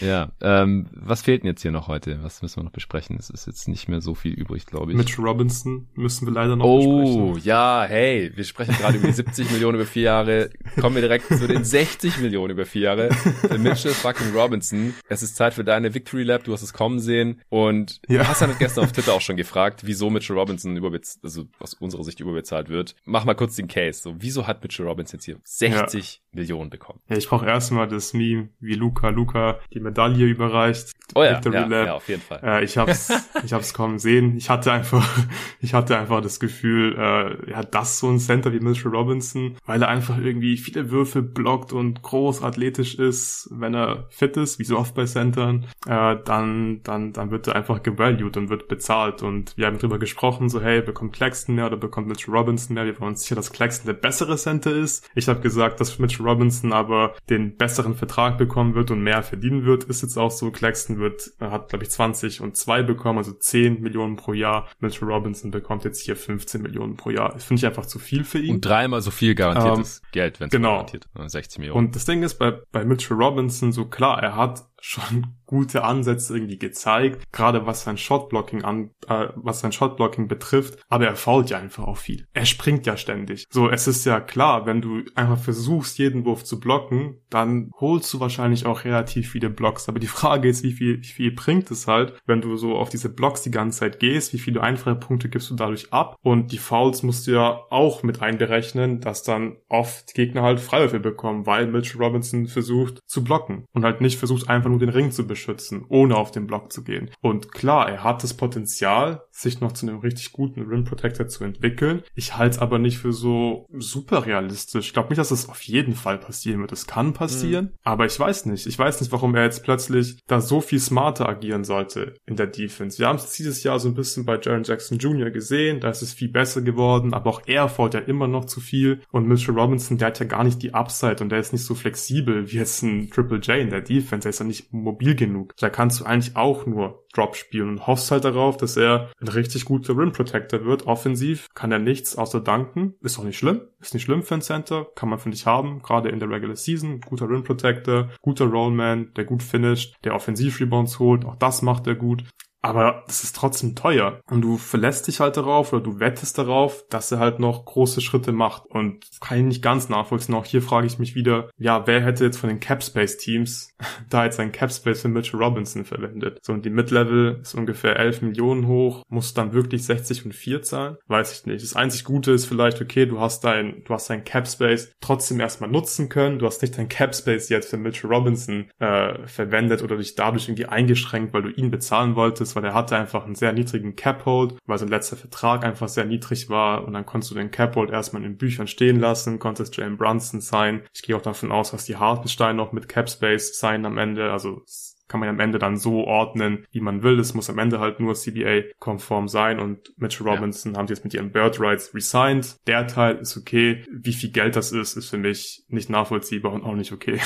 (laughs) Ja, ähm, was fehlt denn jetzt hier noch heute? Was müssen wir noch besprechen? Es ist jetzt nicht mehr so viel übrig, glaube ich. Mitch Robinson müssen wir leider noch oh, besprechen. Oh, ja, hey, wir sprechen gerade über die 70 (laughs) Millionen über vier Jahre. Kommen wir direkt zu den 60 Millionen über vier Jahre. Für Mitchell fucking Robinson. Es ist Zeit für deine Victory Lab. Du hast es kommen sehen. Und ja. Hassan hat gestern auf Twitter auch schon gefragt, wieso Mitchell Robinson überbezahlt, also aus unserer Sicht überbezahlt wird. Mach mal kurz den Case. So, wieso hat Mitchell Robinson jetzt hier 60 ja. Millionen bekommen? Ja, ich brauche erstmal das Meme, wie Luca Luca die Medaille überreicht. Oh ja, ja, ja, auf jeden Fall. Äh, ich hab's, (laughs) ich hab's kommen sehen. Ich hatte einfach, (laughs) ich hatte einfach das Gefühl, äh, ja, das so ein Center wie Mitchell Robinson, weil er einfach irgendwie viele Würfe blockt und groß athletisch ist, wenn er fit ist, wie so oft bei Centern, äh, dann, dann, dann wird er einfach gevalued und wird bezahlt. Und wir haben drüber gesprochen, so, hey, bekommt Claxton mehr oder bekommt Mitchell Robinson mehr? Wir waren uns sicher, dass Claxton der bessere Center ist. Ich habe gesagt, dass Mitchell Robinson aber den besseren Vertrag bekommen wird und mehr verdienen wird. Ist jetzt auch so. Claxton wird, hat, glaube ich, 20 und 2 bekommen, also 10 Millionen pro Jahr. Mitchell Robinson bekommt jetzt hier 15 Millionen pro Jahr. Das finde ich einfach zu viel für ihn. Und dreimal so viel garantiertes ähm, Geld, wenn es genau. garantiert. 60 Millionen. Und das Ding ist, bei, bei Mitchell Robinson, so klar, er hat schon gute Ansätze irgendwie gezeigt, gerade was sein Shotblocking an, äh, was sein Shotblocking betrifft, aber er fault ja einfach auch viel. Er springt ja ständig. So, es ist ja klar, wenn du einfach versuchst, jeden Wurf zu blocken, dann holst du wahrscheinlich auch relativ viele Blocks. Aber die Frage ist, wie viel, wie viel bringt es halt, wenn du so auf diese Blocks die ganze Zeit gehst, wie viele einfache Punkte gibst du dadurch ab? Und die Fouls musst du ja auch mit einberechnen, dass dann oft Gegner halt Freiwürfe bekommen, weil Mitch Robinson versucht zu blocken und halt nicht versucht einfach nur den Ring zu beschützen, ohne auf den Block zu gehen. Und klar, er hat das Potenzial, sich noch zu einem richtig guten Rim Protector zu entwickeln. Ich halte es aber nicht für so super realistisch. Ich glaube nicht, dass es das auf jeden Fall passieren wird. Es kann passieren, mhm. aber ich weiß nicht. Ich weiß nicht, warum er jetzt plötzlich da so viel smarter agieren sollte in der Defense. Wir haben es dieses Jahr so ein bisschen bei Jaron Jackson Jr. gesehen, da ist es viel besser geworden, aber auch er fällt ja immer noch zu viel und Mitchell Robinson, der hat ja gar nicht die Upside und der ist nicht so flexibel wie jetzt ein Triple J in der Defense. Er ist ja nicht mobil genug. Da kannst du eigentlich auch nur Drop spielen und hoffst halt darauf, dass er ein richtig guter Rim Protector wird. Offensiv kann er nichts außer danken. Ist auch nicht schlimm. Ist nicht schlimm für ein Center. Kann man, finde ich, haben. Gerade in der Regular Season. Guter Rim Protector, guter Rollman, der gut finisht, der Offensiv-Rebounds holt. Auch das macht er gut. Aber das ist trotzdem teuer. Und du verlässt dich halt darauf oder du wettest darauf, dass er halt noch große Schritte macht. Und kann ich nicht ganz nachvollziehen. Auch hier frage ich mich wieder, ja, wer hätte jetzt von den Capspace Teams (laughs) da jetzt ein Capspace für Mitchell Robinson verwendet? So, und die Mid-Level ist ungefähr 11 Millionen hoch. Muss dann wirklich 60 und 4 zahlen? Weiß ich nicht. Das einzig Gute ist vielleicht, okay, du hast dein, du hast dein Capspace trotzdem erstmal nutzen können. Du hast nicht dein Capspace jetzt für Mitchell Robinson äh, verwendet oder dich dadurch irgendwie eingeschränkt, weil du ihn bezahlen wolltest weil er hatte einfach einen sehr niedrigen Cap-Hold, weil sein letzter Vertrag einfach sehr niedrig war und dann konntest du den Cap-Hold erstmal in den Büchern stehen lassen, konntest Jalen Brunson sein. Ich gehe auch davon aus, dass die Hartenstein noch mit Cap-Space sein am Ende, also kann man am Ende dann so ordnen, wie man will. Es muss am Ende halt nur CBA-konform sein und Mitchell Robinson ja. haben sie jetzt mit ihren Bird Rights resigned. Der Teil ist okay. Wie viel Geld das ist, ist für mich nicht nachvollziehbar und auch nicht okay.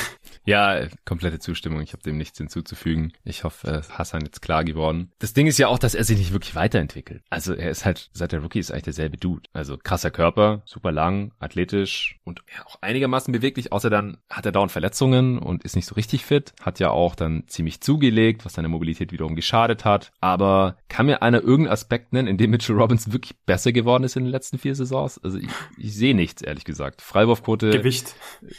Ja, komplette Zustimmung. Ich habe dem nichts hinzuzufügen. Ich hoffe, Hassan jetzt klar geworden. Das Ding ist ja auch, dass er sich nicht wirklich weiterentwickelt. Also er ist halt, seit der Rookie ist eigentlich derselbe Dude. Also krasser Körper, super lang, athletisch und auch einigermaßen beweglich, außer dann hat er dauernd Verletzungen und ist nicht so richtig fit. Hat ja auch dann ziemlich ziemlich zugelegt, was seiner Mobilität wiederum geschadet hat. Aber kann mir einer irgendeinen Aspekt nennen, in dem Mitchell Robinson wirklich besser geworden ist in den letzten vier Saisons? Also ich, ich sehe nichts, ehrlich gesagt. Freiwurfquote. Gewicht.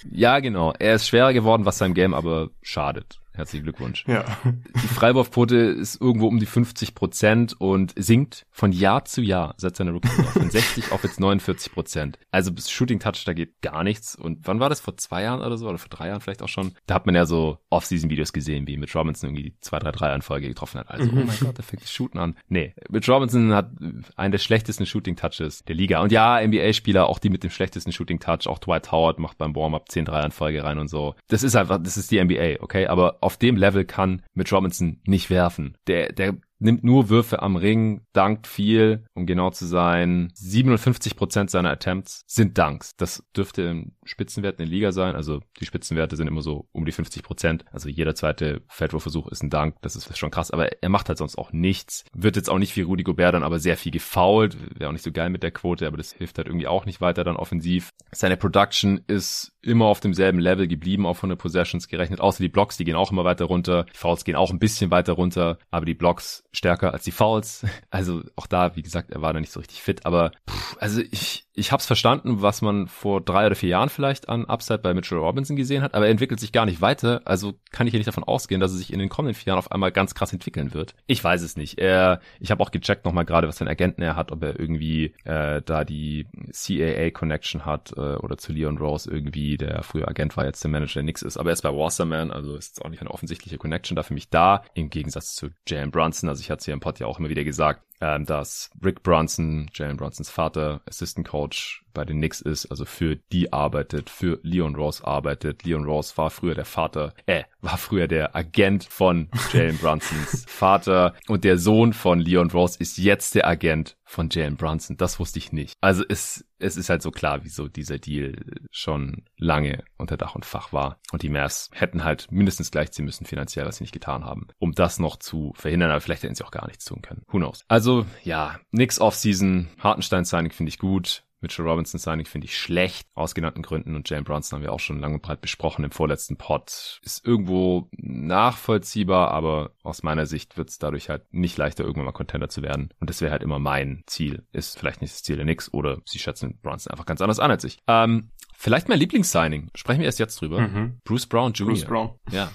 Ja, genau. Er ist schwerer geworden, was seinem Game aber schadet. Herzlichen Glückwunsch. Ja. Die Freiwurfquote ist irgendwo um die 50 Prozent und sinkt von Jahr zu Jahr seit seiner rookie von (laughs) 60 auf jetzt 49 Prozent. Also bis Shooting Touch, da geht gar nichts. Und wann war das? Vor zwei Jahren oder so? Oder vor drei Jahren vielleicht auch schon? Da hat man ja so Off-Season-Videos gesehen, wie Mitch Robinson irgendwie zwei, drei, drei Anfolge getroffen hat. Also, mhm. oh mein Gott, der fängt das Shooten an. Nee, Mitch Robinson hat einen der schlechtesten Shooting Touches der Liga. Und ja, NBA-Spieler, auch die mit dem schlechtesten Shooting Touch, auch Dwight Howard macht beim Warm-Up 10 drei Anfolge rein und so. Das ist einfach, das ist die NBA, okay? Aber auf dem Level kann Mitch Robinson nicht werfen. Der, der nimmt nur Würfe am Ring, dankt viel, um genau zu sein. 57 Prozent seiner Attempts sind Dunks. Das dürfte im Spitzenwert in der Liga sein. Also die Spitzenwerte sind immer so um die 50 Prozent. Also jeder zweite Feldwurfversuch ist ein Dank. Das ist schon krass. Aber er macht halt sonst auch nichts. Wird jetzt auch nicht wie Rudy Gobert dann aber sehr viel gefoult. Wäre auch nicht so geil mit der Quote, aber das hilft halt irgendwie auch nicht weiter dann offensiv. Seine Production ist immer auf demselben Level geblieben, auf 100 Possessions gerechnet. Außer die Blocks, die gehen auch immer weiter runter. Die Fouls gehen auch ein bisschen weiter runter, aber die Blocks stärker als die Fouls. (laughs) Also auch da, wie gesagt, er war da nicht so richtig fit. Aber pff, also ich, ich habe es verstanden, was man vor drei oder vier Jahren vielleicht an Upside bei Mitchell Robinson gesehen hat, aber er entwickelt sich gar nicht weiter. Also kann ich hier nicht davon ausgehen, dass er sich in den kommenden vier Jahren auf einmal ganz krass entwickeln wird. Ich weiß es nicht. Er, ich habe auch gecheckt nochmal gerade, was für einen Agenten er hat, ob er irgendwie äh, da die CAA-Connection hat äh, oder zu Leon Rose irgendwie, der früher Agent war, jetzt der Manager der Nix ist. Aber er ist bei Wasserman, also ist jetzt auch nicht eine offensichtliche Connection da für mich da, im Gegensatz zu Jalen Brunson. Also ich hatte es hier im Pod ja auch immer wieder gesagt, ähm, dass Rick Brunson, Jalen Brunsons Vater, Assistant Coach bei den Knicks ist, also für die arbeitet, für Leon Rose arbeitet. Leon Rose war früher der Vater, äh, war früher der Agent von (laughs) Jalen Brunsons Vater und der Sohn von Leon Rose ist jetzt der Agent von Jalen Brunson. Das wusste ich nicht. Also es, es ist halt so klar, wieso dieser Deal schon lange unter Dach und Fach war. Und die Mavs hätten halt mindestens gleichziehen müssen finanziell, was sie nicht getan haben, um das noch zu verhindern. Aber vielleicht hätten sie auch gar nichts tun können. Who knows? Also ja, nix Offseason. Hartenstein-Signing finde ich gut. Mitchell Robinson Signing finde ich schlecht, aus genannten Gründen. Und Jalen Brunson haben wir auch schon lange und breit besprochen im vorletzten Pod. Ist irgendwo nachvollziehbar, aber aus meiner Sicht wird es dadurch halt nicht leichter, irgendwann mal Contender zu werden. Und das wäre halt immer mein Ziel. Ist vielleicht nicht das Ziel der Nix oder sie schätzen Brunson einfach ganz anders an als ich. Ähm, vielleicht mein Lieblingssigning. Sprechen wir erst jetzt drüber. Mhm. Bruce Brown Jr. Bruce Brown. Ja.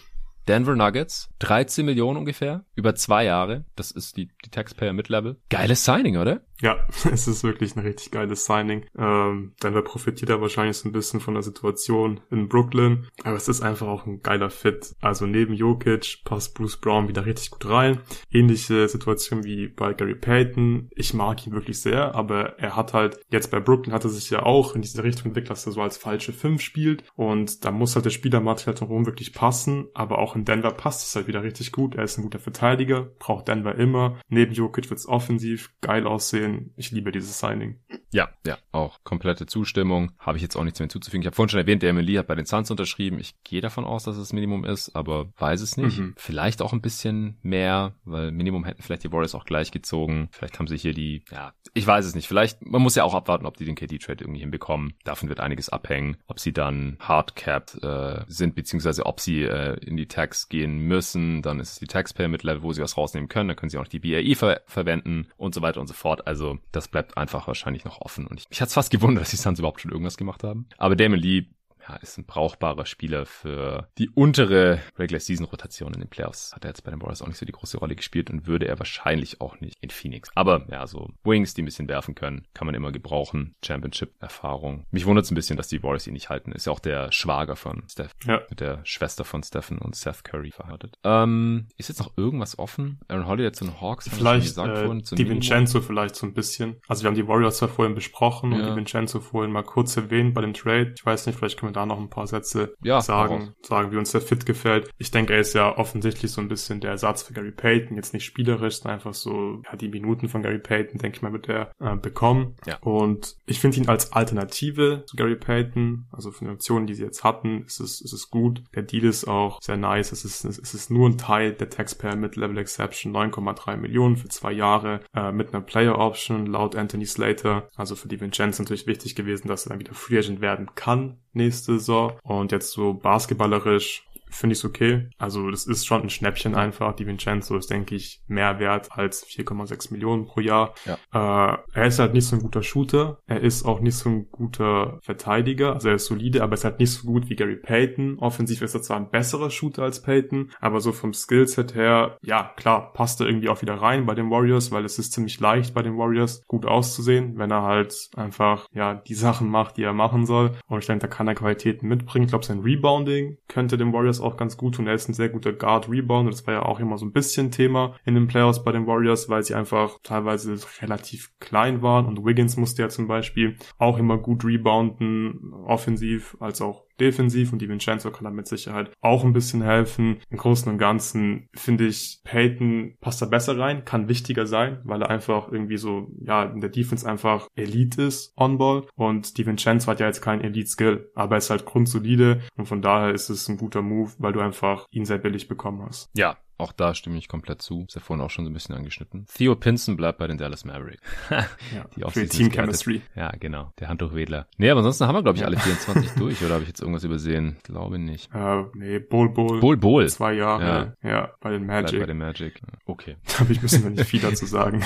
Denver Nuggets, 13 Millionen ungefähr, über zwei Jahre. Das ist die, die Taxpayer Mid-Level. Geiles Signing, oder? Ja, (laughs) es ist wirklich ein richtig geiles Signing. Ähm, Denver profitiert ja wahrscheinlich so ein bisschen von der Situation in Brooklyn, aber es ist einfach auch ein geiler Fit. Also neben Jokic passt Bruce Brown wieder richtig gut rein. Ähnliche Situation wie bei Gary Payton. Ich mag ihn wirklich sehr, aber er hat halt, jetzt bei Brooklyn hat er sich ja auch in diese Richtung entwickelt, dass er so als falsche Fünf spielt und da muss halt der Spielermaterial drumherum wirklich passen, aber auch in Denver passt es halt wieder richtig gut. Er ist ein guter Verteidiger, braucht Denver immer. Neben Jokic wird's offensiv geil aussehen den, ich liebe dieses Signing. Ja, ja, auch komplette Zustimmung. Habe ich jetzt auch nichts mehr hinzuzufügen. Ich habe vorhin schon erwähnt, der Emily hat bei den Suns unterschrieben. Ich gehe davon aus, dass es das Minimum ist, aber weiß es nicht. Mhm. Vielleicht auch ein bisschen mehr, weil Minimum hätten vielleicht die Warriors auch gleich gezogen. Vielleicht haben sie hier die, ja, ich weiß es nicht. Vielleicht, man muss ja auch abwarten, ob die den KD-Trade irgendwie hinbekommen. Davon wird einiges abhängen, ob sie dann hardcapped äh, sind, beziehungsweise ob sie äh, in die Tax gehen müssen. Dann ist es die Taxpayer mit Level, wo sie was rausnehmen können. Dann können sie auch noch die BAE ver verwenden und so weiter und so fort. Also also das bleibt einfach wahrscheinlich noch offen. Und ich, mich hat's fast gewundert, dass die Suns überhaupt schon irgendwas gemacht haben. Aber Damon Lee ja, ist ein brauchbarer Spieler für die untere Regular Season Rotation in den Playoffs. Hat er jetzt bei den Warriors auch nicht so die große Rolle gespielt und würde er wahrscheinlich auch nicht in Phoenix. Aber ja, so Wings, die ein bisschen werfen können, kann man immer gebrauchen. Championship Erfahrung. Mich wundert es ein bisschen, dass die Warriors ihn nicht halten. Ist ja auch der Schwager von Steph. Ja. Mit der Schwester von Stephen und Seth Curry verheiratet. Ähm, ist jetzt noch irgendwas offen? Aaron Holiday zu den Hawks? Vielleicht, gesagt, äh, vorhin, die Vincenzo vielleicht so ein bisschen. Also wir haben die Warriors ja vorhin besprochen ja. und die Vincenzo vorhin mal kurz erwähnt bei dem Trade. Ich weiß nicht, vielleicht können wir da noch ein paar Sätze ja, sagen, sagen, wie uns der Fit gefällt. Ich denke, er ist ja offensichtlich so ein bisschen der Ersatz für Gary Payton, jetzt nicht spielerisch, sondern einfach so, ja, die Minuten von Gary Payton, denke ich mal, wird er äh, bekommen. Ja. Und ich finde ihn als Alternative zu Gary Payton, also von den Optionen, die sie jetzt hatten, ist es, ist es gut. Der Deal ist auch sehr nice. Es ist, es ist nur ein Teil der Taxpayer Mid-Level Exception, 9,3 Millionen für zwei Jahre, äh, mit einer Player Option laut Anthony Slater. Also für die Vincenzo natürlich wichtig gewesen, dass er dann wieder Free Agent werden kann nächste Saison. Und jetzt so basketballerisch finde ich es okay. Also das ist schon ein Schnäppchen einfach. Die Vincenzo ist, denke ich, mehr wert als 4,6 Millionen pro Jahr. Ja. Äh, er ist halt nicht so ein guter Shooter. Er ist auch nicht so ein guter Verteidiger. Also er ist solide, aber er ist halt nicht so gut wie Gary Payton. Offensiv ist er zwar ein besserer Shooter als Payton, aber so vom Skillset her, ja, klar, passt er irgendwie auch wieder rein bei den Warriors, weil es ist ziemlich leicht bei den Warriors gut auszusehen, wenn er halt einfach, ja, die Sachen macht, die er machen soll. Und ich denke, da kann er Qualitäten mitbringen. Ich glaube, sein Rebounding könnte den Warriors auch ganz gut tun. Er ist ein sehr guter Guard-Rebound. Das war ja auch immer so ein bisschen Thema in den Playoffs bei den Warriors, weil sie einfach teilweise relativ klein waren. Und Wiggins musste ja zum Beispiel auch immer gut rebounden, offensiv als auch defensiv und die Vincenzo kann da mit Sicherheit auch ein bisschen helfen. Im Großen und Ganzen finde ich, Peyton passt da besser rein, kann wichtiger sein, weil er einfach irgendwie so, ja, in der Defense einfach Elite ist, on-ball und die Vincenzo hat ja jetzt keinen Elite-Skill, aber er ist halt grundsolide und von daher ist es ein guter Move, weil du einfach ihn sehr billig bekommen hast. Ja, auch da stimme ich komplett zu. Ist ja vorhin auch schon so ein bisschen angeschnitten. Theo Pinson bleibt bei den Dallas Mavericks. (laughs) ja, die für Team Chemistry. Ja, genau. Der Handtuchwedler. Nee, aber ansonsten haben wir, glaube ich, alle 24 (laughs) durch. Oder habe ich jetzt irgendwas übersehen? Glaube nicht. Äh, nee, Bull Bull. Bull Bull. Zwei Jahre. Ja, ja bei den Magic. Bleibt bei den Magic. Okay. (laughs) Da habe ich ein bisschen nicht viel dazu sagen.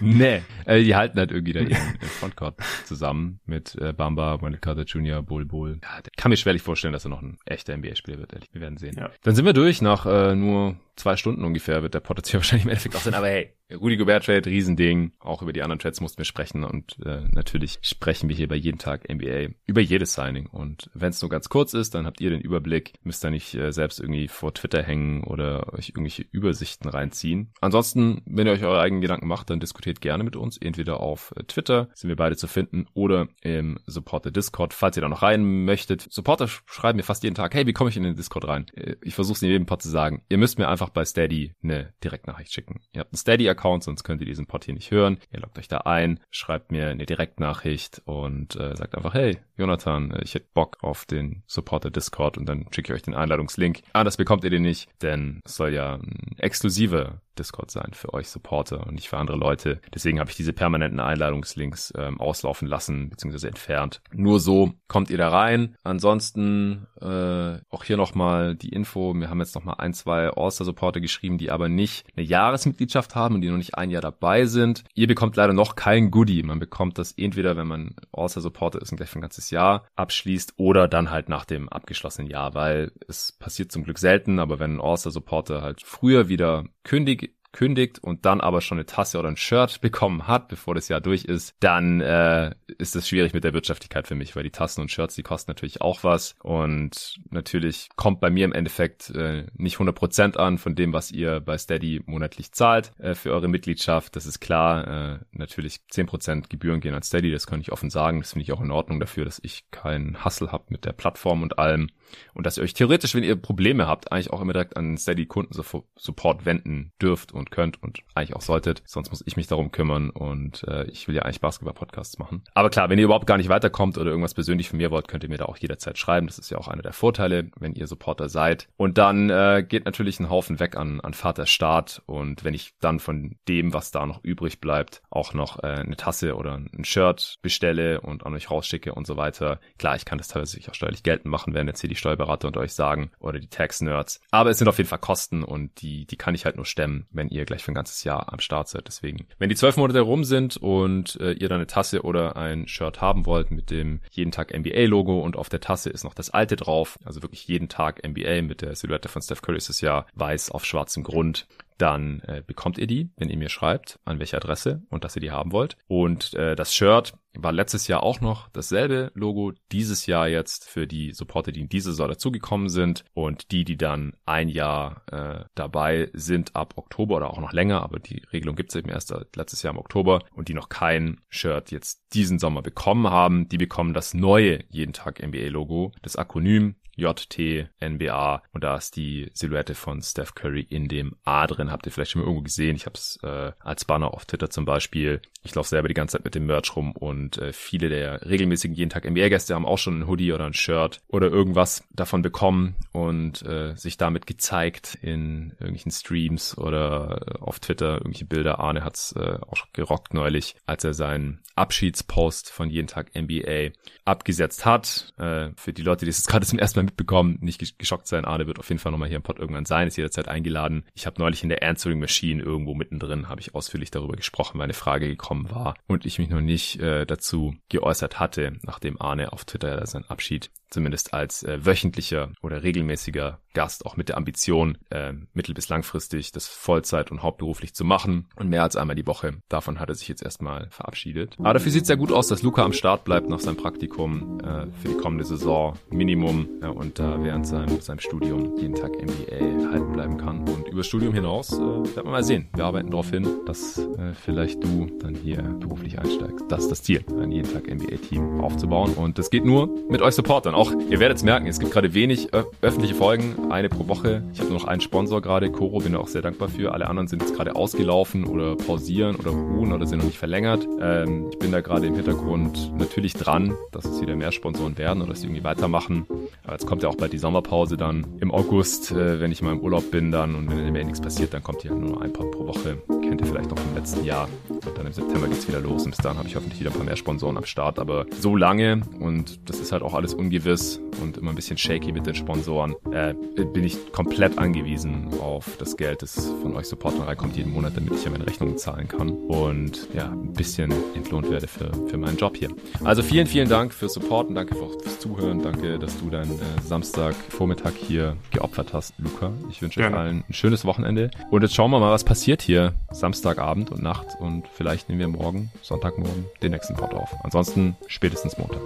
nee, äh, die halten halt irgendwie da ihren Frontcourt zusammen mit äh, Bamba, Wendell Carter Jr., Bull Bull. Ja, kann mir schwerlich vorstellen, dass er noch ein echter NBA-Spieler wird. Ehrlich. Wir werden sehen. Ja. Dann sind wir durch nach äh, nur zwei Stunden ungefähr wird der Potenzial (laughs) wahrscheinlich im Endeffekt auch sein. Aber hey, Rudy Gobert Trade, Riesending. Auch über die anderen Trades mussten wir sprechen und äh, natürlich sprechen wir hier bei jeden Tag NBA über jedes Signing. Und wenn es nur ganz kurz ist, dann habt ihr den Überblick, müsst ihr nicht äh, selbst irgendwie vor Twitter hängen oder euch irgendwelche Übersichten reinziehen. Ansonsten, wenn ihr euch eure eigenen Gedanken macht, dann diskutiert gerne mit uns. Entweder auf äh, Twitter sind wir beide zu finden oder im Supporter Discord, falls ihr da noch rein möchtet. Supporter schreiben mir fast jeden Tag, hey, wie komme ich in den Discord rein? Äh, ich versuche es in jedem Pod zu sagen. Ihr müsst mir einfach bei Steady eine Direktnachricht schicken. Ihr habt einen Steady Account, sonst könnt ihr diesen Pod hier nicht hören. Ihr loggt euch da ein, schreibt mir eine Direktnachricht und äh, sagt einfach, hey, Jonathan, äh, ich hätte Bock auf den Supporter Discord und dann schicke ich euch den Einladungslink. Ah, das bekommt ihr den nicht, denn es soll ja ein exklusiver Discord sein für euch Supporter und nicht für andere Leute. Deswegen habe ich diese permanenten Einladungslinks ähm, auslaufen lassen bzw. entfernt. Nur so kommt ihr da rein. Ansonsten äh, auch hier nochmal die Info. Wir haben jetzt nochmal ein, zwei All-Star-Supporter geschrieben, die aber nicht eine Jahresmitgliedschaft haben und die noch nicht ein Jahr dabei sind. Ihr bekommt leider noch kein Goodie. Man bekommt das entweder, wenn man All-Star-Supporter ist und gleich für ein ganzes Jahr abschließt oder dann halt nach dem abgeschlossenen Jahr, weil es passiert zum Glück selten, aber wenn ein All-Star-Supporter halt früher wieder kündigt, kündigt und dann aber schon eine Tasse oder ein Shirt (laughs) bekommen hat, bevor das Jahr durch ist, dann äh, ist es schwierig mit der Wirtschaftlichkeit für mich, weil die Tassen und Shirts, die kosten natürlich auch was und natürlich kommt bei mir im Endeffekt äh, nicht 100% an von dem, was ihr bei Steady monatlich zahlt äh, für eure Mitgliedschaft. Das ist klar. Äh, natürlich 10% Gebühren gehen an Steady, das kann ich offen sagen. Das finde ich auch in Ordnung dafür, dass ich keinen Hassel habe mit der Plattform und allem und dass ihr euch theoretisch, wenn ihr Probleme habt, eigentlich auch immer direkt an Steady Kundensupport wenden dürft und könnt und eigentlich auch solltet. Sonst muss ich mich darum kümmern und äh, ich will ja eigentlich Basketball-Podcasts machen. Aber klar, wenn ihr überhaupt gar nicht weiterkommt oder irgendwas persönlich von mir wollt, könnt ihr mir da auch jederzeit schreiben. Das ist ja auch einer der Vorteile, wenn ihr Supporter seid. Und dann äh, geht natürlich ein Haufen weg an, an Vaterstaat und wenn ich dann von dem, was da noch übrig bleibt, auch noch äh, eine Tasse oder ein Shirt bestelle und an euch rausschicke und so weiter. Klar, ich kann das teilweise auch steuerlich geltend machen, wenn jetzt hier die die Steuerberater unter euch sagen oder die Tax-Nerds. Aber es sind auf jeden Fall Kosten und die, die kann ich halt nur stemmen, wenn ihr gleich für ein ganzes Jahr am Start seid. Deswegen, wenn die zwölf Monate rum sind und äh, ihr dann eine Tasse oder ein Shirt haben wollt mit dem jeden Tag NBA-Logo und auf der Tasse ist noch das alte drauf, also wirklich jeden Tag NBA mit der Silhouette von Steph Curry ist es ja weiß auf schwarzem Grund, dann äh, bekommt ihr die, wenn ihr mir schreibt, an welche Adresse und dass ihr die haben wollt. Und äh, das Shirt war letztes Jahr auch noch dasselbe Logo, dieses Jahr jetzt für die Supporter, die in diese Saison dazugekommen sind. Und die, die dann ein Jahr äh, dabei sind ab Oktober oder auch noch länger, aber die Regelung gibt es eben erst letztes Jahr im Oktober und die noch kein Shirt jetzt diesen Sommer bekommen haben, die bekommen das neue jeden Tag NBA Logo, das Akronym JT NBA und da ist die Silhouette von Steph Curry in dem A drin. Habt ihr vielleicht schon mal irgendwo gesehen. Ich habe es äh, als Banner auf Twitter zum Beispiel. Ich laufe selber die ganze Zeit mit dem Merch rum und äh, viele der regelmäßigen jeden Tag NBA-Gäste haben auch schon ein Hoodie oder ein Shirt oder irgendwas davon bekommen und äh, sich damit gezeigt in irgendwelchen Streams oder äh, auf Twitter irgendwelche Bilder. Arne hat's äh, auch gerockt neulich, als er seinen Abschiedspost von jeden Tag NBA abgesetzt hat. Äh, für die Leute, die es gerade zum ersten Mal mitbekommen, nicht geschockt sein. Arne wird auf jeden Fall nochmal hier im Pod irgendwann sein, ist jederzeit eingeladen. Ich habe neulich in der Answering Machine irgendwo mittendrin, habe ich ausführlich darüber gesprochen, weil eine Frage gekommen war und ich mich noch nicht äh, dazu geäußert hatte, nachdem Arne auf Twitter seinen Abschied zumindest als äh, wöchentlicher oder regelmäßiger Gast, auch mit der Ambition, äh, mittel- bis langfristig das Vollzeit und hauptberuflich zu machen und mehr als einmal die Woche. Davon hat er sich jetzt erstmal verabschiedet. Aber dafür sieht es sehr gut aus, dass Luca am Start bleibt nach seinem Praktikum äh, für die kommende Saison Minimum äh, und da während seinem, seinem Studium jeden Tag MBA halten bleiben kann. Und über Studium hinaus äh, werden wir mal sehen. Wir arbeiten darauf hin, dass äh, vielleicht du dann hier beruflich einsteigst. Das ist das Ziel, ein jeden Tag MBA-Team aufzubauen und das geht nur mit euch Supportern auch, ihr werdet es merken, es gibt gerade wenig öffentliche Folgen, eine pro Woche. Ich habe nur noch einen Sponsor gerade, Coro, bin da auch sehr dankbar für. Alle anderen sind jetzt gerade ausgelaufen oder pausieren oder ruhen oder sind noch nicht verlängert. Ähm, ich bin da gerade im Hintergrund natürlich dran, dass es wieder mehr Sponsoren werden oder dass sie irgendwie weitermachen. Aber jetzt kommt ja auch bald die Sommerpause dann im August, äh, wenn ich mal im Urlaub bin dann und wenn mehr nichts passiert, dann kommt hier nur noch ein paar pro Woche. Kennt ihr vielleicht noch vom letzten Jahr. Und dann im September geht's wieder los und bis dahin habe ich hoffentlich wieder ein paar mehr Sponsoren am Start. Aber so lange und das ist halt auch alles ungewiss und immer ein bisschen shaky mit den Sponsoren, äh, bin ich komplett angewiesen auf das Geld, das von euch Supportern reinkommt jeden Monat, damit ich ja meine Rechnungen zahlen kann und ja, ein bisschen entlohnt werde für, für meinen Job hier. Also vielen, vielen Dank fürs Supporten, danke fürs Zuhören, danke, dass du deinen äh, Samstagvormittag hier geopfert hast, Luca. Ich wünsche euch allen ein schönes Wochenende und jetzt schauen wir mal, was passiert hier Samstagabend und Nacht und vielleicht nehmen wir morgen, Sonntagmorgen, den nächsten Pod auf. Ansonsten spätestens Montag.